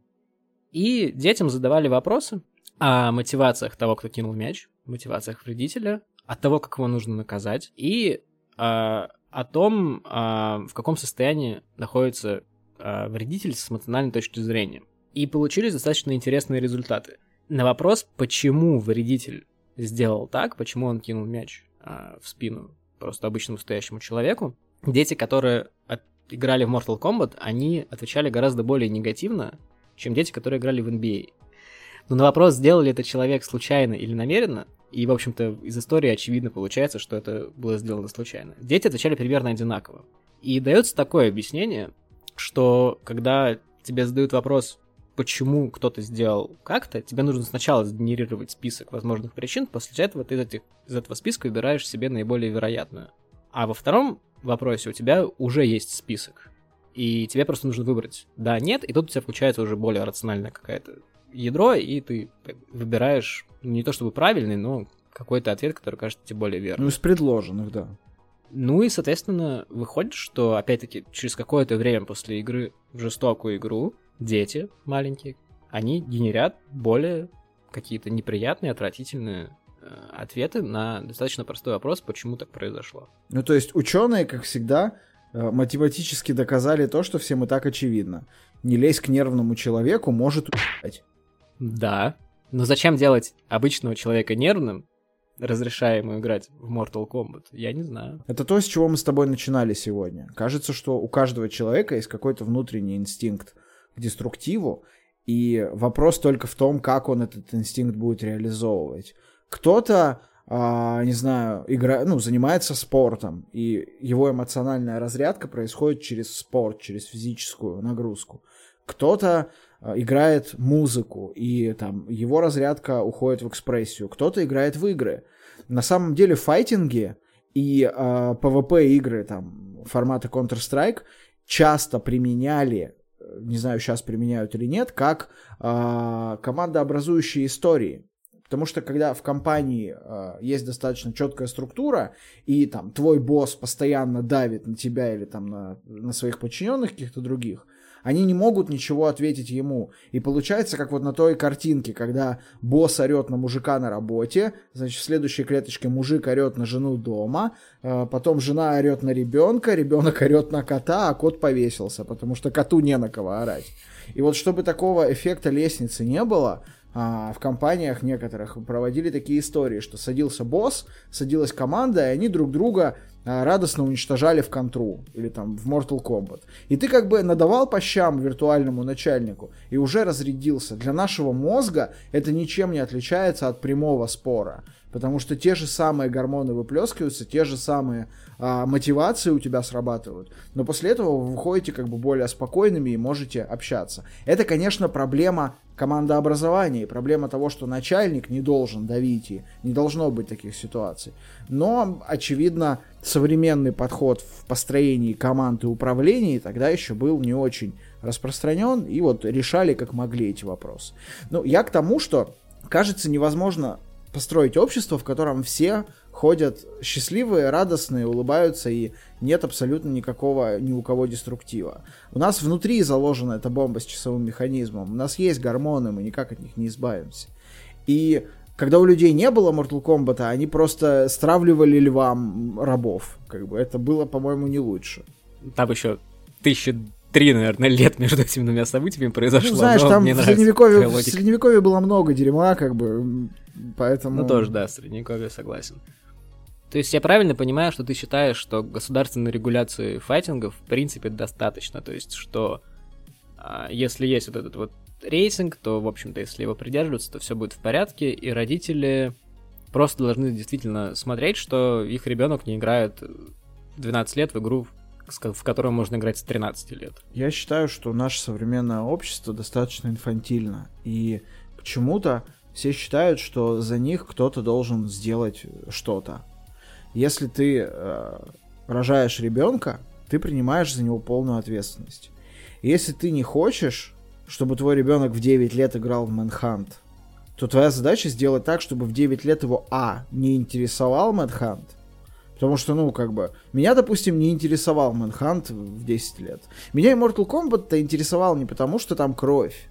И детям задавали вопросы о мотивациях того, кто кинул мяч, мотивациях вредителя, от того, как его нужно наказать, и а, о том, а, в каком состоянии находится а, вредитель с эмоциональной точки зрения. И получились достаточно интересные результаты. На вопрос, почему вредитель сделал так, почему он кинул мяч а, в спину просто обычному стоящему человеку, дети, которые от- играли в Mortal Kombat, они отвечали гораздо более негативно, чем дети, которые играли в NBA. Но на вопрос, сделал ли это человек случайно или намеренно, и, в общем-то, из истории очевидно получается, что это было сделано случайно. Дети отвечали примерно одинаково. И дается такое объяснение, что когда тебе задают вопрос, почему кто-то сделал как-то, тебе нужно сначала сгенерировать список возможных причин, после этого ты из, этих, из этого списка выбираешь себе наиболее вероятную. А во втором вопросе у тебя уже есть список, и тебе просто нужно выбрать да, нет, и тут у тебя включается уже более рациональная какая-то ядро, и ты выбираешь ну, не то чтобы правильный, но какой-то ответ, который кажется тебе более верным. Ну, из предложенных, да. Ну и, соответственно, выходит, что, опять-таки, через какое-то время после игры в жестокую игру дети маленькие, они генерят более какие-то неприятные, отвратительные э, ответы на достаточно простой вопрос, почему так произошло. Ну, то есть ученые, как всегда, э, математически доказали то, что всем и так очевидно. Не лезь к нервному человеку, может убивать. Да. Но зачем делать обычного человека нервным, разрешая ему играть в Mortal Kombat? Я не знаю. Это то, с чего мы с тобой начинали сегодня. Кажется, что у каждого человека есть какой-то внутренний инстинкт к деструктиву, и вопрос только в том, как он этот инстинкт будет реализовывать. Кто-то, а, не знаю, игра, ну, занимается спортом, и его эмоциональная разрядка происходит через спорт, через физическую нагрузку. Кто-то а, играет музыку, и там его разрядка уходит в экспрессию. Кто-то играет в игры. На самом деле файтинги и а, PvP игры там формата Counter-Strike часто применяли, э, не знаю, сейчас применяют или нет, как а, командообразующие истории. Потому что когда в компании э, есть достаточно четкая структура, и там твой босс постоянно давит на тебя или там на, на своих подчиненных каких-то других, они не могут ничего ответить ему. И получается, как вот на той картинке, когда босс орет на мужика на работе, значит, в следующей клеточке мужик орет на жену дома, э, потом жена орет на ребенка, ребенок орет на кота, а кот повесился, потому что коту не на кого орать. И вот чтобы такого эффекта лестницы не было, а, в компаниях некоторых проводили такие истории, что садился босс, садилась команда, и они друг друга радостно уничтожали в контру или там в Mortal Kombat. И ты как бы надавал по щам виртуальному начальнику и уже разрядился. Для нашего мозга это ничем не отличается от прямого спора. Потому что те же самые гормоны выплескиваются, те же самые а, мотивации у тебя срабатывают. Но после этого вы выходите как бы более спокойными и можете общаться. Это, конечно, проблема командообразования и проблема того, что начальник не должен давить и не должно быть таких ситуаций. Но, очевидно, современный подход в построении команд и управлении тогда еще был не очень распространен, и вот решали как могли эти вопросы. Ну, я к тому, что, кажется, невозможно построить общество, в котором все ходят счастливые, радостные, улыбаются и нет абсолютно никакого ни у кого деструктива. У нас внутри заложена эта бомба с часовым механизмом. У нас есть гормоны, мы никак от них не избавимся. И когда у людей не было Mortal Kombat, они просто стравливали львам рабов. Как бы это было, по-моему, не лучше. Там еще тысячи три, наверное, лет между этими двумя событиями произошло. Ну, знаешь, там в средневековье, в средневековье было много дерьма, как бы, поэтому... Ну, тоже, да, средневековье согласен. То есть я правильно понимаю, что ты считаешь, что государственной регуляции файтингов в принципе достаточно? То есть, что а, если есть вот этот вот рейтинг, то, в общем-то, если его придерживаться, то все будет в порядке, и родители просто должны действительно смотреть, что их ребенок не играет 12 лет в игру, в котором можно играть с 13 лет. Я считаю, что наше современное общество достаточно инфантильно. И почему-то все считают, что за них кто-то должен сделать что-то. Если ты э, рожаешь ребенка, ты принимаешь за него полную ответственность. И если ты не хочешь, чтобы твой ребенок в 9 лет играл в Manhunt, то твоя задача сделать так, чтобы в 9 лет его А не интересовал Manhunt, Потому что, ну, как бы, меня, допустим, не интересовал Manhunt в 10 лет. Меня Immortal Kombat-то интересовал не потому, что там кровь.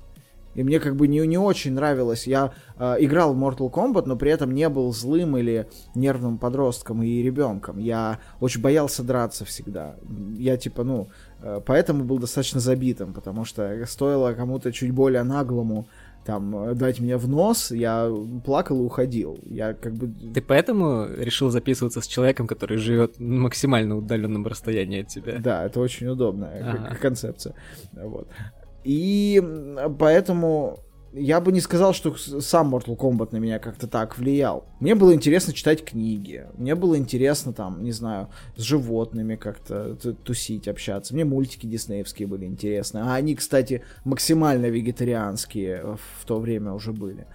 И мне как бы не, не очень нравилось. Я э, играл в Mortal Kombat, но при этом не был злым или нервным подростком и ребенком. Я очень боялся драться всегда. Я типа, ну, э, поэтому был достаточно забитым, потому что стоило кому-то чуть более наглому там, э, дать меня в нос, я плакал и уходил. Я как бы... Ты поэтому решил записываться с человеком, который живет на максимально удаленном расстоянии от тебя? Да, это очень удобная ага. концепция. Вот. И поэтому я бы не сказал, что сам Mortal Kombat на меня как-то так влиял. Мне было интересно читать книги. Мне было интересно там, не знаю, с животными как-то тусить, общаться. Мне мультики диснеевские были интересны. А они, кстати, максимально вегетарианские в то время уже были.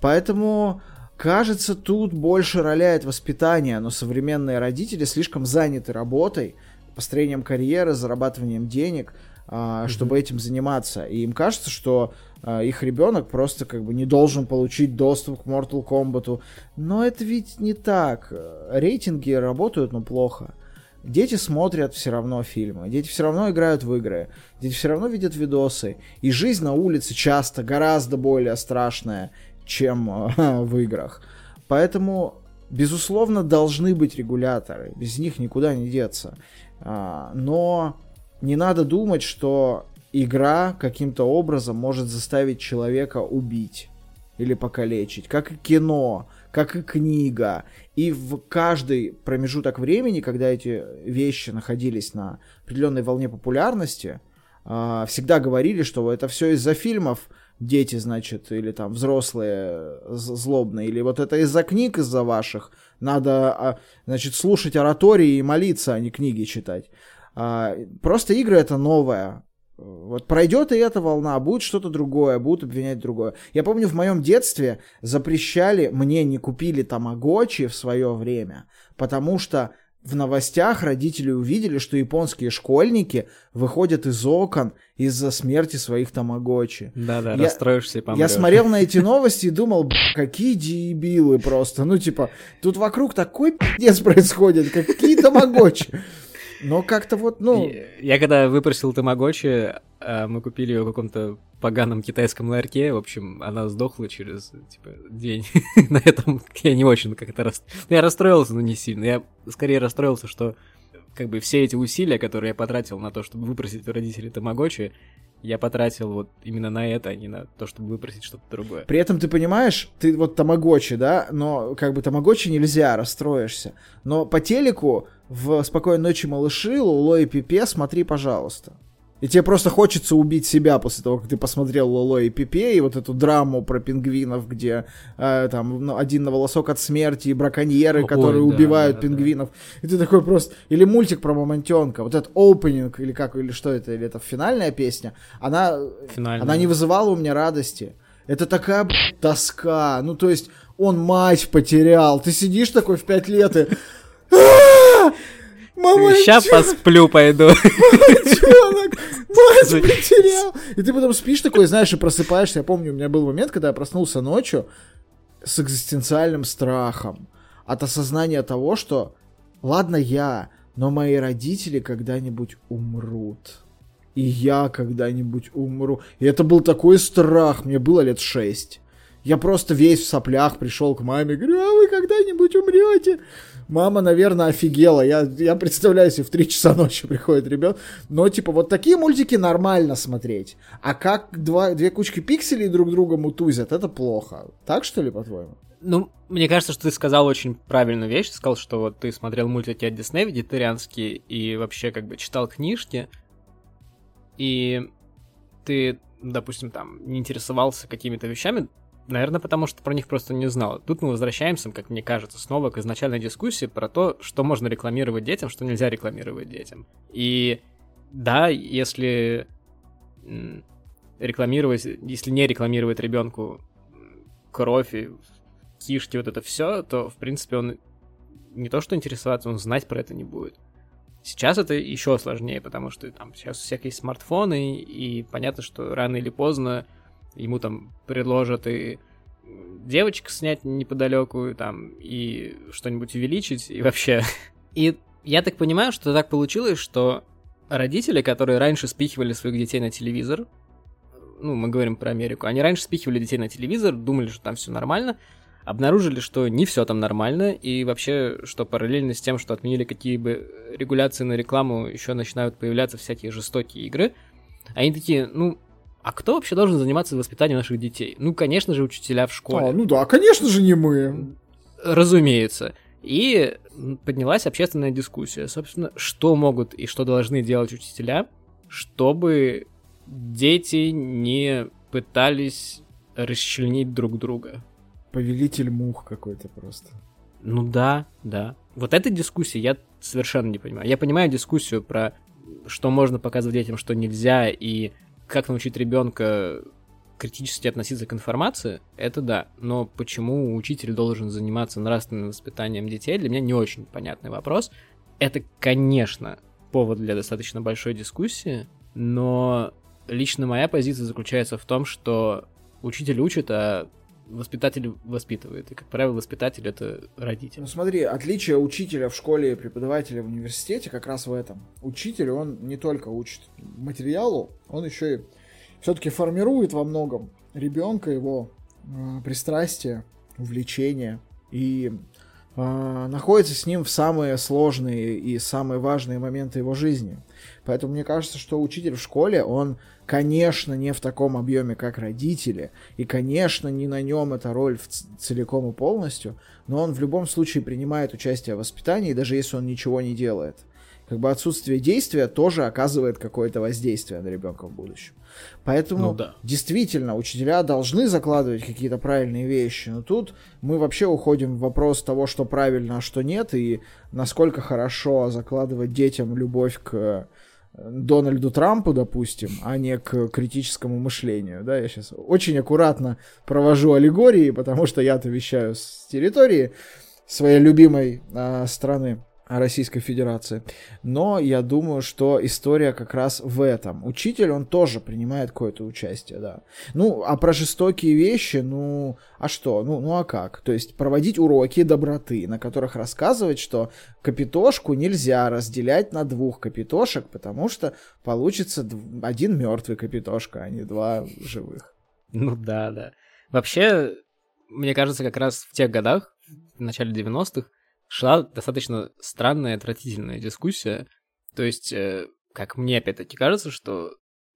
Поэтому, кажется, тут больше роляет воспитание, но современные родители слишком заняты работой, построением карьеры, зарабатыванием денег, чтобы mm-hmm. этим заниматься. И им кажется, что а, их ребенок просто как бы не должен получить доступ к Mortal Kombat. Но это ведь не так. Рейтинги работают, но плохо. Дети смотрят все равно фильмы, дети все равно играют в игры, дети все равно видят видосы. И жизнь на улице часто гораздо более страшная, чем [laughs] в играх. Поэтому, безусловно, должны быть регуляторы. Без них никуда не деться. А, но не надо думать, что игра каким-то образом может заставить человека убить или покалечить, как и кино, как и книга. И в каждый промежуток времени, когда эти вещи находились на определенной волне популярности, а, всегда говорили, что это все из-за фильмов, дети, значит, или там взрослые злобные, или вот это из-за книг из-за ваших, надо, а, значит, слушать оратории и молиться, а не книги читать. А, просто игры это новое. Вот пройдет и эта волна, будет что-то другое, будут обвинять другое. Я помню, в моем детстве запрещали, мне не купили тамагочи в свое время, потому что в новостях родители увидели, что японские школьники выходят из окон из-за смерти своих тамагочи. Да-да, расстроишься и помрешь. Я смотрел на эти [laughs] новости и думал, какие дебилы просто. Ну, типа, тут вокруг такой пиздец происходит, какие тамагочи. Но как-то вот, ну... Я, я когда выпросил Тамагочи, а, мы купили ее в каком-то поганом китайском ларьке. В общем, она сдохла через, типа, день. [laughs] На этом я не очень как-то... Рас... Я расстроился, но не сильно. Я скорее расстроился, что как бы все эти усилия, которые я потратил на то, чтобы выпросить у родителей Тамагочи, я потратил вот именно на это, а не на то, чтобы выпросить что-то другое. При этом ты понимаешь, ты вот Тамагочи, да, но как бы Тамагочи нельзя, расстроишься. Но по телеку в «Спокойной ночи, малыши», Лоло и Пипе смотри, пожалуйста. И тебе просто хочется убить себя после того, как ты посмотрел Лоло и Пипе и вот эту драму про пингвинов, где э, там ну, один на волосок от смерти и браконьеры, Ой, которые да, убивают да, пингвинов. Да. И ты такой просто... Или мультик про мамонтенка, вот этот opening, или как, или что это, или это финальная песня, она, Финальная. она не вызывала у меня радости. Это такая тоска. Ну, то есть, он мать потерял. Ты сидишь такой в пять лет и... Мама, Сейчас посплю пойду. Мальчонок, мать потерял. И ты потом спишь такой, знаешь, и просыпаешься. Я помню, у меня был момент, когда я проснулся ночью, с экзистенциальным страхом, от осознания того, что ладно я, но мои родители когда-нибудь умрут. И я когда-нибудь умру. И это был такой страх, мне было лет шесть. Я просто весь в соплях пришел к маме, говорю, а вы когда-нибудь умрете? Мама, наверное, офигела. Я, я представляю, если в 3 часа ночи приходит ребенок. Но, типа, вот такие мультики нормально смотреть. А как два, две кучки пикселей друг друга мутузят, это плохо. Так, что ли, по-твоему? Ну, мне кажется, что ты сказал очень правильную вещь. Ты сказал, что вот ты смотрел мультики от Диснея вегетарианские и вообще как бы читал книжки. И ты, допустим, там не интересовался какими-то вещами, Наверное, потому что про них просто не знал. Тут мы возвращаемся, как мне кажется, снова к изначальной дискуссии про то, что можно рекламировать детям, что нельзя рекламировать детям. И да, если рекламировать, если не рекламировать ребенку кровь и кишки, вот это все, то, в принципе, он не то что интересоваться, он знать про это не будет. Сейчас это еще сложнее, потому что там сейчас у всех есть смартфоны, и понятно, что рано или поздно ему там предложат и девочек снять неподалеку, там, и что-нибудь увеличить, и вообще. И я так понимаю, что так получилось, что родители, которые раньше спихивали своих детей на телевизор, ну, мы говорим про Америку, они раньше спихивали детей на телевизор, думали, что там все нормально, обнаружили, что не все там нормально, и вообще, что параллельно с тем, что отменили какие бы регуляции на рекламу, еще начинают появляться всякие жестокие игры, они такие, ну, а кто вообще должен заниматься воспитанием наших детей? Ну, конечно же, учителя в школе. А, ну да, конечно же, не мы. Разумеется. И поднялась общественная дискуссия. Собственно, что могут и что должны делать учителя, чтобы дети не пытались расчленить друг друга. Повелитель мух какой-то просто. Ну да, да. Вот эта дискуссия я совершенно не понимаю. Я понимаю дискуссию про что можно показывать детям, что нельзя, и как научить ребенка критически относиться к информации, это да. Но почему учитель должен заниматься нравственным воспитанием детей, для меня не очень понятный вопрос. Это, конечно, повод для достаточно большой дискуссии, но лично моя позиция заключается в том, что учитель учит, а воспитатель воспитывает. И, как правило, воспитатель — это родитель. Ну смотри, отличие учителя в школе и преподавателя в университете как раз в этом. Учитель, он не только учит материалу, он еще и все-таки формирует во многом ребенка, его э, пристрастие, увлечение и э, находится с ним в самые сложные и самые важные моменты его жизни. Поэтому мне кажется, что учитель в школе, он Конечно, не в таком объеме, как родители, и, конечно, не на нем эта роль в целиком и полностью, но он в любом случае принимает участие в воспитании, даже если он ничего не делает. Как бы отсутствие действия тоже оказывает какое-то воздействие на ребенка в будущем. Поэтому ну, да. действительно учителя должны закладывать какие-то правильные вещи, но тут мы вообще уходим в вопрос того, что правильно, а что нет, и насколько хорошо закладывать детям любовь к Дональду Трампу, допустим, а не к критическому мышлению. Да, я сейчас очень аккуратно провожу аллегории, потому что я-то вещаю с территории своей любимой э, страны. Российской Федерации. Но я думаю, что история как раз в этом. Учитель, он тоже принимает какое-то участие, да. Ну, а про жестокие вещи, ну, а что? Ну, ну а как? То есть проводить уроки доброты, на которых рассказывать, что капитошку нельзя разделять на двух капитошек, потому что получится один мертвый капитошка, а не два живых. Ну да, да. Вообще, мне кажется, как раз в тех годах, в начале 90-х, шла достаточно странная, отвратительная дискуссия. То есть, э, как мне опять-таки кажется, что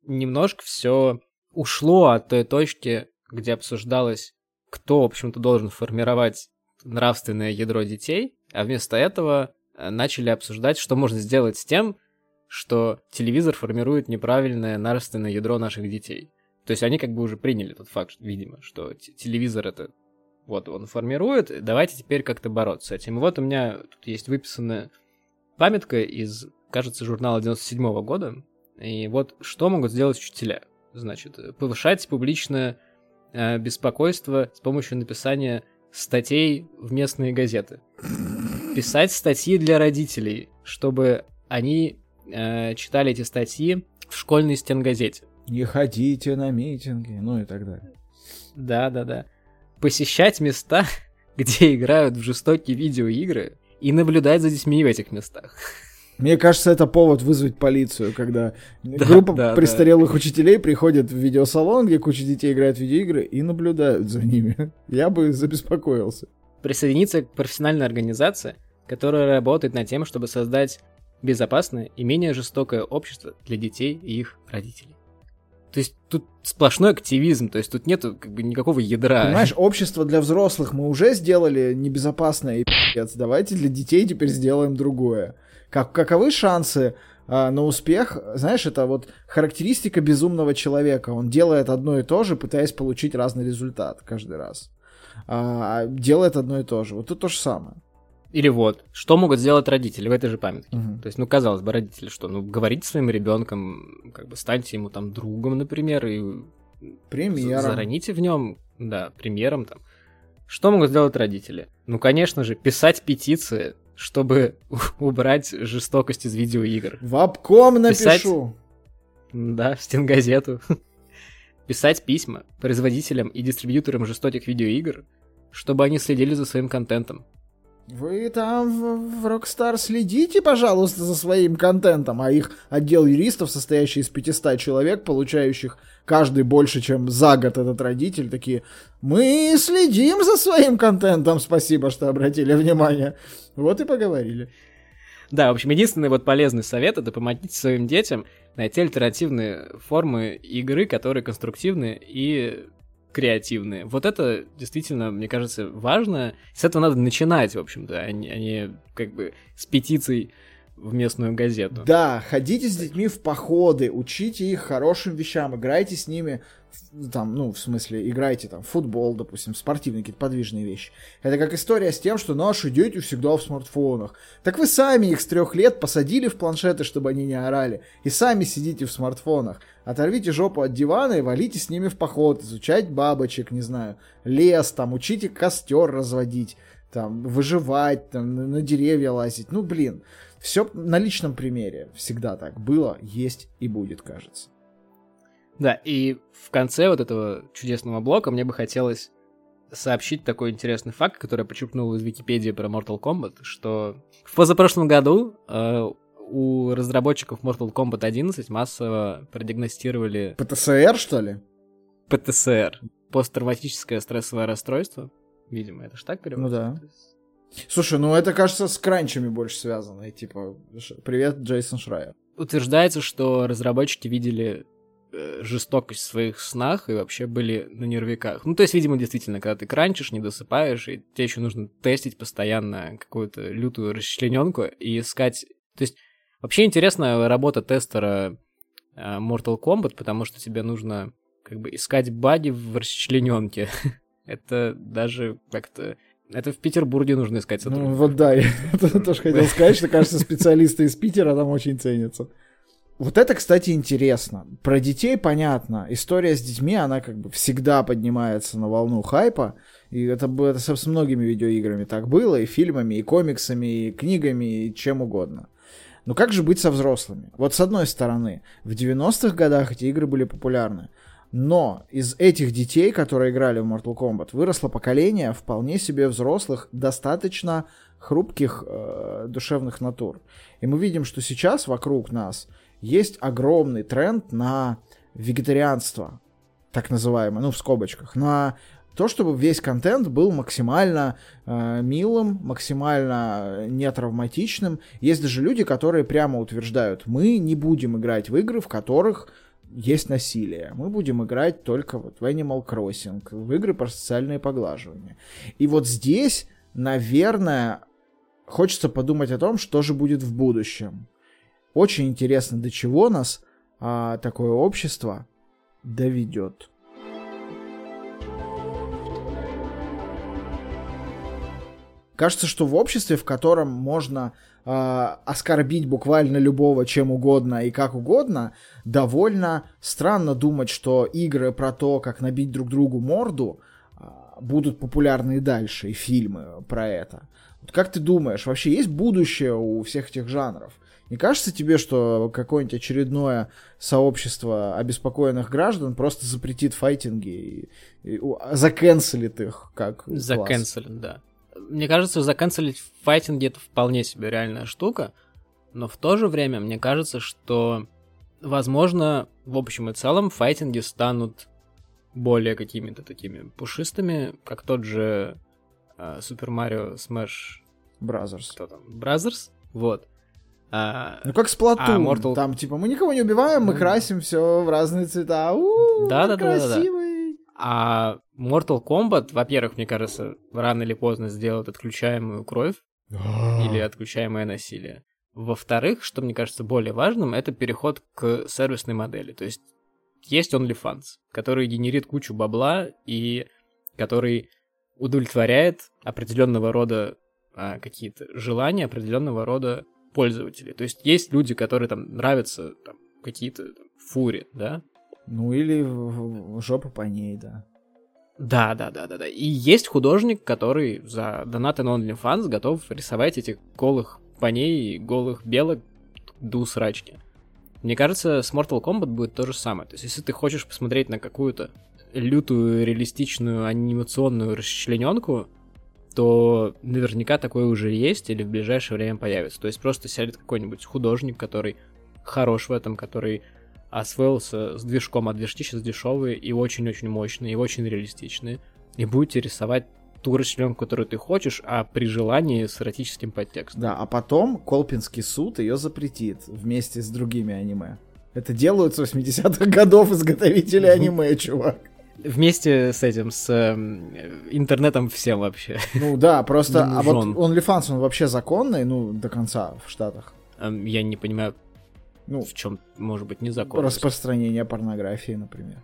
немножко все ушло от той точки, где обсуждалось, кто, в общем-то, должен формировать нравственное ядро детей, а вместо этого э, начали обсуждать, что можно сделать с тем, что телевизор формирует неправильное нравственное ядро наших детей. То есть они как бы уже приняли тот факт, видимо, что телевизор это вот он формирует, давайте теперь как-то бороться с этим. И вот у меня тут есть выписанная памятка из, кажется, журнала 97 -го года. И вот что могут сделать учителя? Значит, повышать публичное э, беспокойство с помощью написания статей в местные газеты. Писать статьи для родителей, чтобы они э, читали эти статьи в школьной стенгазете. Не ходите на митинги, ну и так далее. Да, да, да. Посещать места, [laughs] где играют в жестокие видеоигры, и наблюдать за детьми в этих местах. Мне кажется, это повод вызвать полицию, когда [laughs] да, группа да, престарелых да. учителей приходит в видеосалон, где куча детей играет в видеоигры, и наблюдают за ними. [laughs] Я бы забеспокоился. Присоединиться к профессиональной организации, которая работает над тем, чтобы создать безопасное и менее жестокое общество для детей и их родителей. То есть тут сплошной активизм, то есть тут нету как бы никакого ядра. Понимаешь, общество для взрослых мы уже сделали небезопасное и пи***ц. Давайте для детей теперь сделаем другое. Как, каковы шансы а, на успех? Знаешь, это вот характеристика безумного человека. Он делает одно и то же, пытаясь получить разный результат каждый раз. А, делает одно и то же. Вот тут то же самое. Или вот, что могут сделать родители в этой же памятке? Угу. То есть, ну, казалось бы, родители что? Ну, говорите своим ребенком, как бы станьте ему там другом, например, и премьером. Зароните в нем, да, премьером там. Что могут сделать родители? Ну, конечно же, писать петиции, чтобы [laughs] убрать жестокость из видеоигр. В обком напишу. Писать, да, в стенгазету. [laughs] Писать письма производителям и дистрибьюторам жестоких видеоигр, чтобы они следили за своим контентом. Вы там в, Rockstar следите, пожалуйста, за своим контентом, а их отдел юристов, состоящий из 500 человек, получающих каждый больше, чем за год этот родитель, такие, мы следим за своим контентом, спасибо, что обратили внимание. Вот и поговорили. Да, в общем, единственный вот полезный совет это помогите своим детям найти альтернативные формы игры, которые конструктивны и креативные. Вот это действительно, мне кажется, важно. С этого надо начинать, в общем-то, а не, а не как бы с петицией в местную газету. Да, ходите с детьми в походы, учите их хорошим вещам, играйте с ними там, ну, в смысле, играйте там в футбол, допустим, спортивные какие-то подвижные вещи. Это как история с тем, что наши дети всегда в смартфонах. Так вы сами их с трех лет посадили в планшеты, чтобы они не орали, и сами сидите в смартфонах. Оторвите жопу от дивана и валите с ними в поход, изучать бабочек, не знаю, лес, там, учите костер разводить, там, выживать, там, на деревья лазить. Ну, блин, все на личном примере всегда так было, есть и будет, кажется. Да, и в конце вот этого чудесного блока мне бы хотелось сообщить такой интересный факт, который я почерпнул из Википедии про Mortal Kombat, что в позапрошлом году э, у разработчиков Mortal Kombat 11 массово продиагностировали... ПТСР, что ли? ПТСР. Посттравматическое стрессовое расстройство. Видимо, это ж так переводится? Ну да. Слушай, ну это, кажется, с кранчами больше связано. И, типа, привет, Джейсон Шрайер. Утверждается, что разработчики видели жестокость в своих снах и вообще были на нервиках. Ну, то есть, видимо, действительно, когда ты кранчишь, не досыпаешь, и тебе еще нужно тестить постоянно какую-то лютую расчлененку и искать... То есть, вообще интересная работа тестера э, Mortal Kombat, потому что тебе нужно как бы искать баги в расчлененке. [laughs] Это даже как-то... Это в Петербурге нужно искать Ну, вот да, я [laughs] тоже хотел сказать, что, кажется, специалисты из Питера там очень ценятся. Вот это, кстати, интересно. Про детей понятно. История с детьми, она как бы всегда поднимается на волну хайпа. И это, это с многими видеоиграми так было, и фильмами, и комиксами, и книгами, и чем угодно. Но как же быть со взрослыми? Вот с одной стороны, в 90-х годах эти игры были популярны. Но из этих детей, которые играли в Mortal Kombat, выросло поколение вполне себе взрослых, достаточно хрупких э, душевных натур. И мы видим, что сейчас вокруг нас есть огромный тренд на вегетарианство, так называемое, ну, в скобочках, на то, чтобы весь контент был максимально э, милым, максимально нетравматичным. Есть даже люди, которые прямо утверждают, мы не будем играть в игры, в которых есть насилие. Мы будем играть только вот в Animal Crossing, в игры про социальное поглаживание. И вот здесь, наверное, хочется подумать о том, что же будет в будущем. Очень интересно, до чего нас а, такое общество доведет. Кажется, что в обществе, в котором можно э, оскорбить буквально любого чем угодно и как угодно, довольно странно думать, что игры про то, как набить друг другу морду, э, будут популярны и дальше, и фильмы про это. Вот как ты думаешь, вообще есть будущее у всех этих жанров? Не кажется тебе, что какое-нибудь очередное сообщество обеспокоенных граждан просто запретит файтинги и, и заканцелит их как Заканцелит, да. Мне кажется, заканцелить файтинги это вполне себе реальная штука, но в то же время мне кажется, что, возможно, в общем и целом файтинги станут более какими-то такими пушистыми, как тот же uh, Super Mario Smash Brothers. Кто там? Brothers? Вот. А, ну как Splatoon, а Mortal... там типа мы никого не убиваем, мы красим все в разные цвета, у да, да, да, да, да. А Mortal Kombat, во-первых, мне кажется, рано или поздно сделает отключаемую кровь [gasps] или отключаемое насилие. Во-вторых, что мне кажется более важным, это переход к сервисной модели. То есть есть OnlyFans, который генерит кучу бабла и который удовлетворяет определенного рода а, какие-то желания определенного рода пользователей. То есть есть люди, которые там нравятся там, какие-то фури, да? Ну или жопу по ней, да. Да, да, да, да, да. И есть художник, который за донаты на OnlyFans готов рисовать этих голых поней, голых белок до срачки. Мне кажется, с Mortal Kombat будет то же самое. То есть, если ты хочешь посмотреть на какую-то лютую, реалистичную, анимационную расчлененку, то наверняка такое уже есть или в ближайшее время появится. То есть просто сядет какой-нибудь художник, который хорош в этом, который освоился с движком, а движки сейчас дешевые и очень-очень мощные, и очень реалистичные, и будете рисовать ту расчленку, которую ты хочешь, а при желании с эротическим подтекстом. Да, а потом Колпинский суд ее запретит вместе с другими аниме. Это делают с 80-х годов изготовители аниме, чувак. Вместе с этим, с э, интернетом всем вообще. Ну да, просто, а вот OnlyFans, он вообще законный, ну, до конца в Штатах? Эм, я не понимаю, ну, в чем может быть незаконно. Распространение порнографии, например.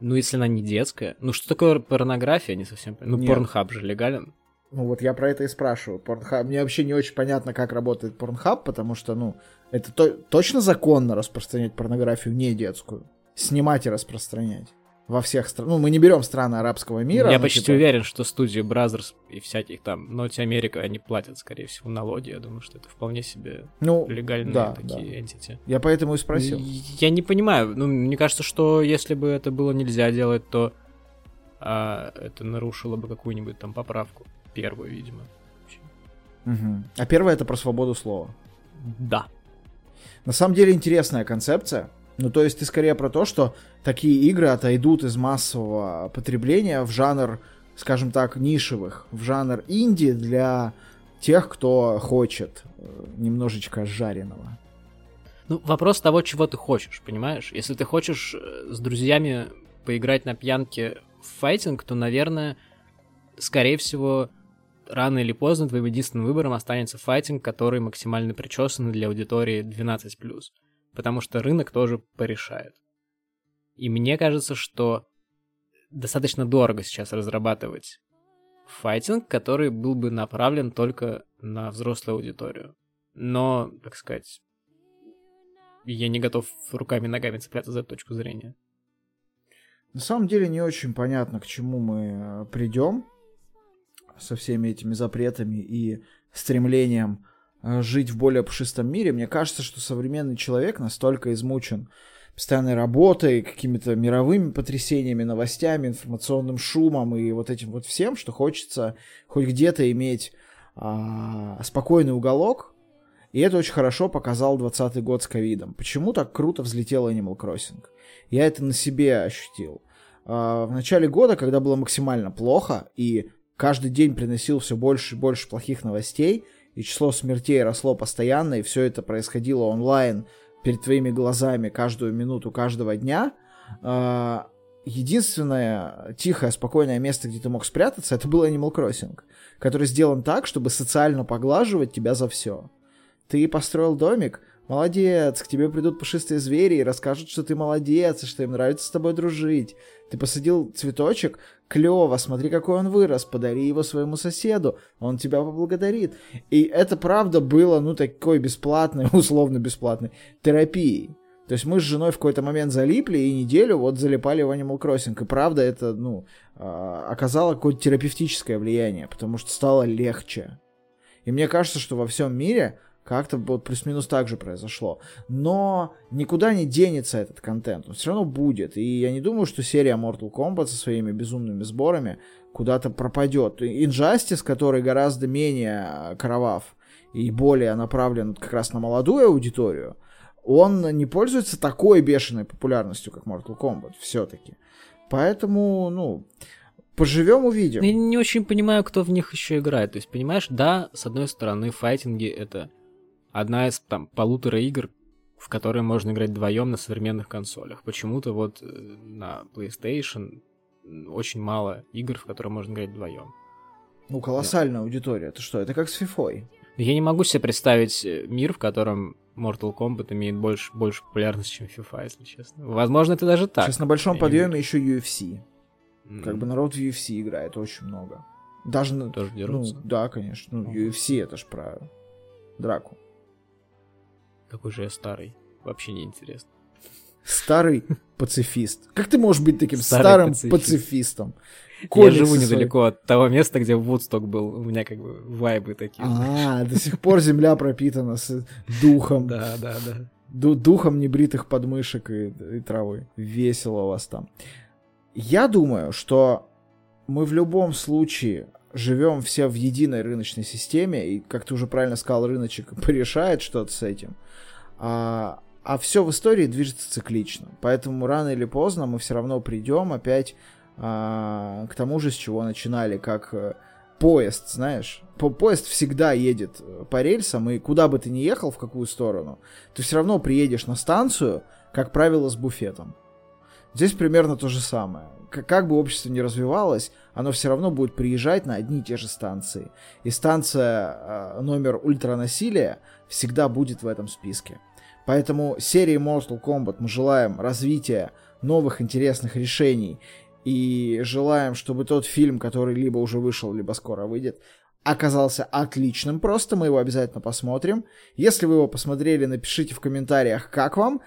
Ну, если она не детская. Ну, что такое порнография, не совсем Ну, порнхаб же легален. Ну, вот я про это и спрашиваю. Порнхаб... Мне вообще не очень понятно, как работает порнхаб, потому что, ну, это то... точно законно распространять порнографию не детскую. Снимать и распространять во всех странах. Ну, мы не берем страны арабского мира. Я почти типа... уверен, что студии Brothers и всяких там Naughty Америка, они платят, скорее всего, налоги. Я думаю, что это вполне себе ну, легальные да, такие да. entity. Я поэтому и спросил. Я не понимаю. Ну, мне кажется, что если бы это было нельзя делать, то а, это нарушило бы какую-нибудь там поправку. Первую, видимо. Угу. А первое это про свободу слова. Да. На самом деле интересная концепция. Ну, то есть ты скорее про то, что такие игры отойдут из массового потребления в жанр, скажем так, нишевых, в жанр инди для тех, кто хочет э, немножечко жареного. Ну, вопрос того, чего ты хочешь, понимаешь? Если ты хочешь э, с друзьями поиграть на пьянке в файтинг, то, наверное, скорее всего, рано или поздно твоим единственным выбором останется файтинг, который максимально причесанный для аудитории 12+ потому что рынок тоже порешает. И мне кажется, что достаточно дорого сейчас разрабатывать файтинг, который был бы направлен только на взрослую аудиторию. Но, так сказать, я не готов руками и ногами цепляться за эту точку зрения. На самом деле не очень понятно, к чему мы э, придем со всеми этими запретами и стремлением жить в более пушистом мире. Мне кажется, что современный человек настолько измучен постоянной работой, какими-то мировыми потрясениями, новостями, информационным шумом и вот этим вот всем, что хочется хоть где-то иметь а, спокойный уголок. И это очень хорошо показал 20 год с ковидом. Почему так круто взлетел Animal Crossing? Я это на себе ощутил. А, в начале года, когда было максимально плохо, и каждый день приносил все больше и больше плохих новостей – и число смертей росло постоянно, и все это происходило онлайн перед твоими глазами каждую минуту каждого дня, а, единственное тихое, спокойное место, где ты мог спрятаться, это был Animal Crossing, который сделан так, чтобы социально поглаживать тебя за все. Ты построил домик, молодец, к тебе придут пушистые звери и расскажут, что ты молодец, и что им нравится с тобой дружить. Ты посадил цветочек, клево, смотри, какой он вырос, подари его своему соседу, он тебя поблагодарит. И это правда было, ну, такой бесплатной, [laughs] условно бесплатной терапией. То есть мы с женой в какой-то момент залипли и неделю вот залипали в Animal Crossing. И правда это, ну, а, оказало какое-то терапевтическое влияние, потому что стало легче. И мне кажется, что во всем мире Как-то вот плюс-минус так же произошло. Но никуда не денется этот контент. Он все равно будет. И я не думаю, что серия Mortal Kombat со своими безумными сборами куда-то пропадет. Injustice, который гораздо менее кровав и более направлен как раз на молодую аудиторию, он не пользуется такой бешеной популярностью, как Mortal Kombat, все-таки. Поэтому, ну, поживем, увидим. Я не очень понимаю, кто в них еще играет. То есть, понимаешь, да, с одной стороны, файтинги это одна из там полутора игр, в которые можно играть вдвоем на современных консолях. Почему-то вот э, на PlayStation очень мало игр, в которые можно играть вдвоем. Ну, колоссальная да. аудитория. Это что? Это как с FIFA. Я не могу себе представить э, мир, в котором Mortal Kombat имеет больше, больше популярности, чем FIFA, если честно. Возможно, это даже так. Сейчас на большом подъеме еще UFC. Mm. Как бы народ в UFC играет очень много. Даже на... Тоже дерутся? Ну, да, конечно. Ну, UFC это ж про драку. Какой же я старый. Вообще не интересно. Старый пацифист. Как ты можешь быть таким старый старым пацифист. пацифистом? Комиксы я живу недалеко от того места, где Вудсток был. У меня как бы вайбы такие. А, до сих пор земля пропитана с духом. Да, да, да. Духом небритых подмышек и, и травы. Весело у вас там. Я думаю, что мы в любом случае живем все в единой рыночной системе, и, как ты уже правильно сказал, рыночек [laughs] порешает что-то с этим. А, а все в истории движется циклично. Поэтому рано или поздно мы все равно придем опять а, к тому же, с чего начинали, как э, поезд, знаешь. По поезд всегда едет э, по рельсам, и куда бы ты ни ехал, в какую сторону, ты все равно приедешь на станцию, как правило, с буфетом. Здесь примерно то же самое. Как бы общество ни развивалось, оно все равно будет приезжать на одни и те же станции. И станция э, номер ультранасилия всегда будет в этом списке. Поэтому серии Mortal Kombat мы желаем развития новых интересных решений и желаем, чтобы тот фильм, который либо уже вышел, либо скоро выйдет, оказался отличным просто, мы его обязательно посмотрим. Если вы его посмотрели, напишите в комментариях, как вам.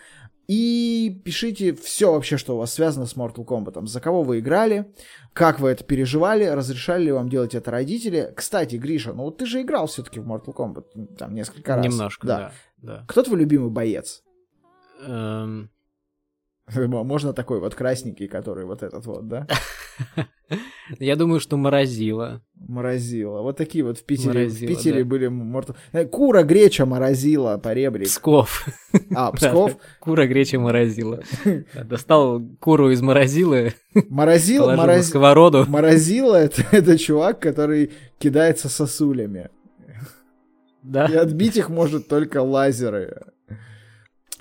И пишите все вообще, что у вас связано с Mortal Kombat. За кого вы играли, как вы это переживали, разрешали ли вам делать это родители. Кстати, Гриша, ну ты же играл все-таки в Mortal Kombat там несколько раз. Немножко, да. да, да. Кто твой любимый боец? Эм... Можно такой вот красненький, который вот этот вот, да? [laughs] Я думаю, что морозила. Морозила. Вот такие вот в Питере, морозила, в Питере да. были морт... Э, Кура, греча, морозила, поребрик. Псков. [laughs] А, Псков? [laughs] Кура, греча, морозила. Достал куру из морозилы. Морозил, мороз... сковороду. Морозила это, это чувак, который кидается сосулями. Да. И отбить их может только лазеры.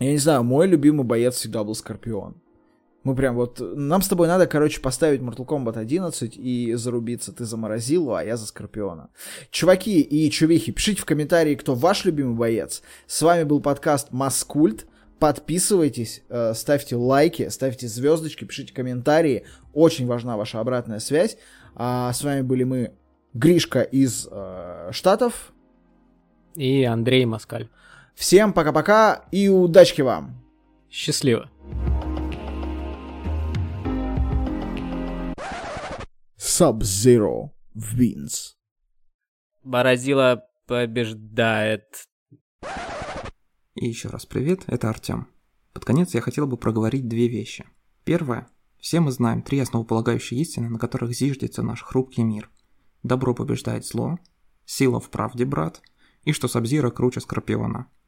Я не знаю, мой любимый боец всегда был Скорпион. Мы прям вот... Нам с тобой надо, короче, поставить Mortal Kombat 11 и зарубиться. Ты за Морозилу, а я за Скорпиона. Чуваки и чувихи, пишите в комментарии, кто ваш любимый боец. С вами был подкаст Маскульт. Подписывайтесь, э, ставьте лайки, ставьте звездочки, пишите комментарии. Очень важна ваша обратная связь. А с вами были мы, Гришка из э, Штатов. И Андрей Москаль. Всем пока-пока и удачки вам. Счастливо. Sub-Zero wins. Борозила побеждает. И еще раз привет, это Артем. Под конец я хотел бы проговорить две вещи. Первое. Все мы знаем три основополагающие истины, на которых зиждется наш хрупкий мир. Добро побеждает зло, сила в правде, брат, и что Сабзира круче Скорпиона –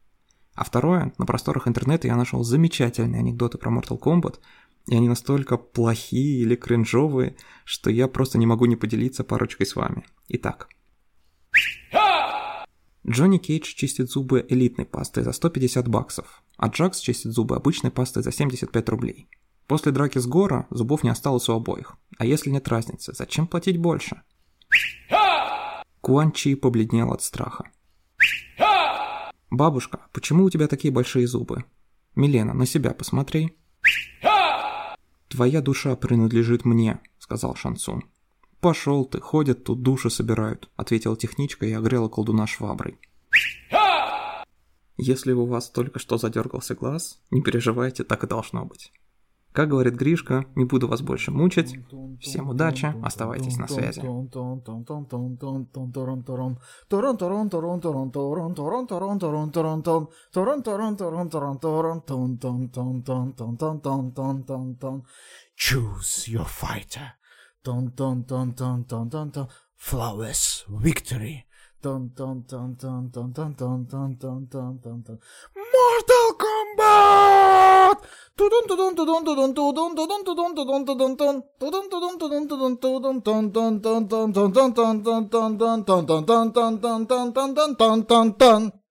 а второе, на просторах интернета я нашел замечательные анекдоты про Mortal Kombat, и они настолько плохие или кринжовые, что я просто не могу не поделиться парочкой с вами. Итак. Джонни Кейдж чистит зубы элитной пастой за 150 баксов, а Джакс чистит зубы обычной пастой за 75 рублей. После драки с Гора зубов не осталось у обоих. А если нет разницы, зачем платить больше? Куан Чи побледнел от страха. «Бабушка, почему у тебя такие большие зубы?» «Милена, на себя посмотри». «Твоя душа принадлежит мне», — сказал Шансун. «Пошел ты, ходят тут, души собирают», — ответила техничка и огрела колдуна шваброй. Если у вас только что задергался глаз, не переживайте, так и должно быть. Как говорит Гришка, не буду вас больше мучить. Всем удачи, оставайтесь на связи. Choose your fighter. Flawless victory. Dun dun dun dun dun dun dun dun dun dun dun dun. Mortal Kombat! Dun dun dun dun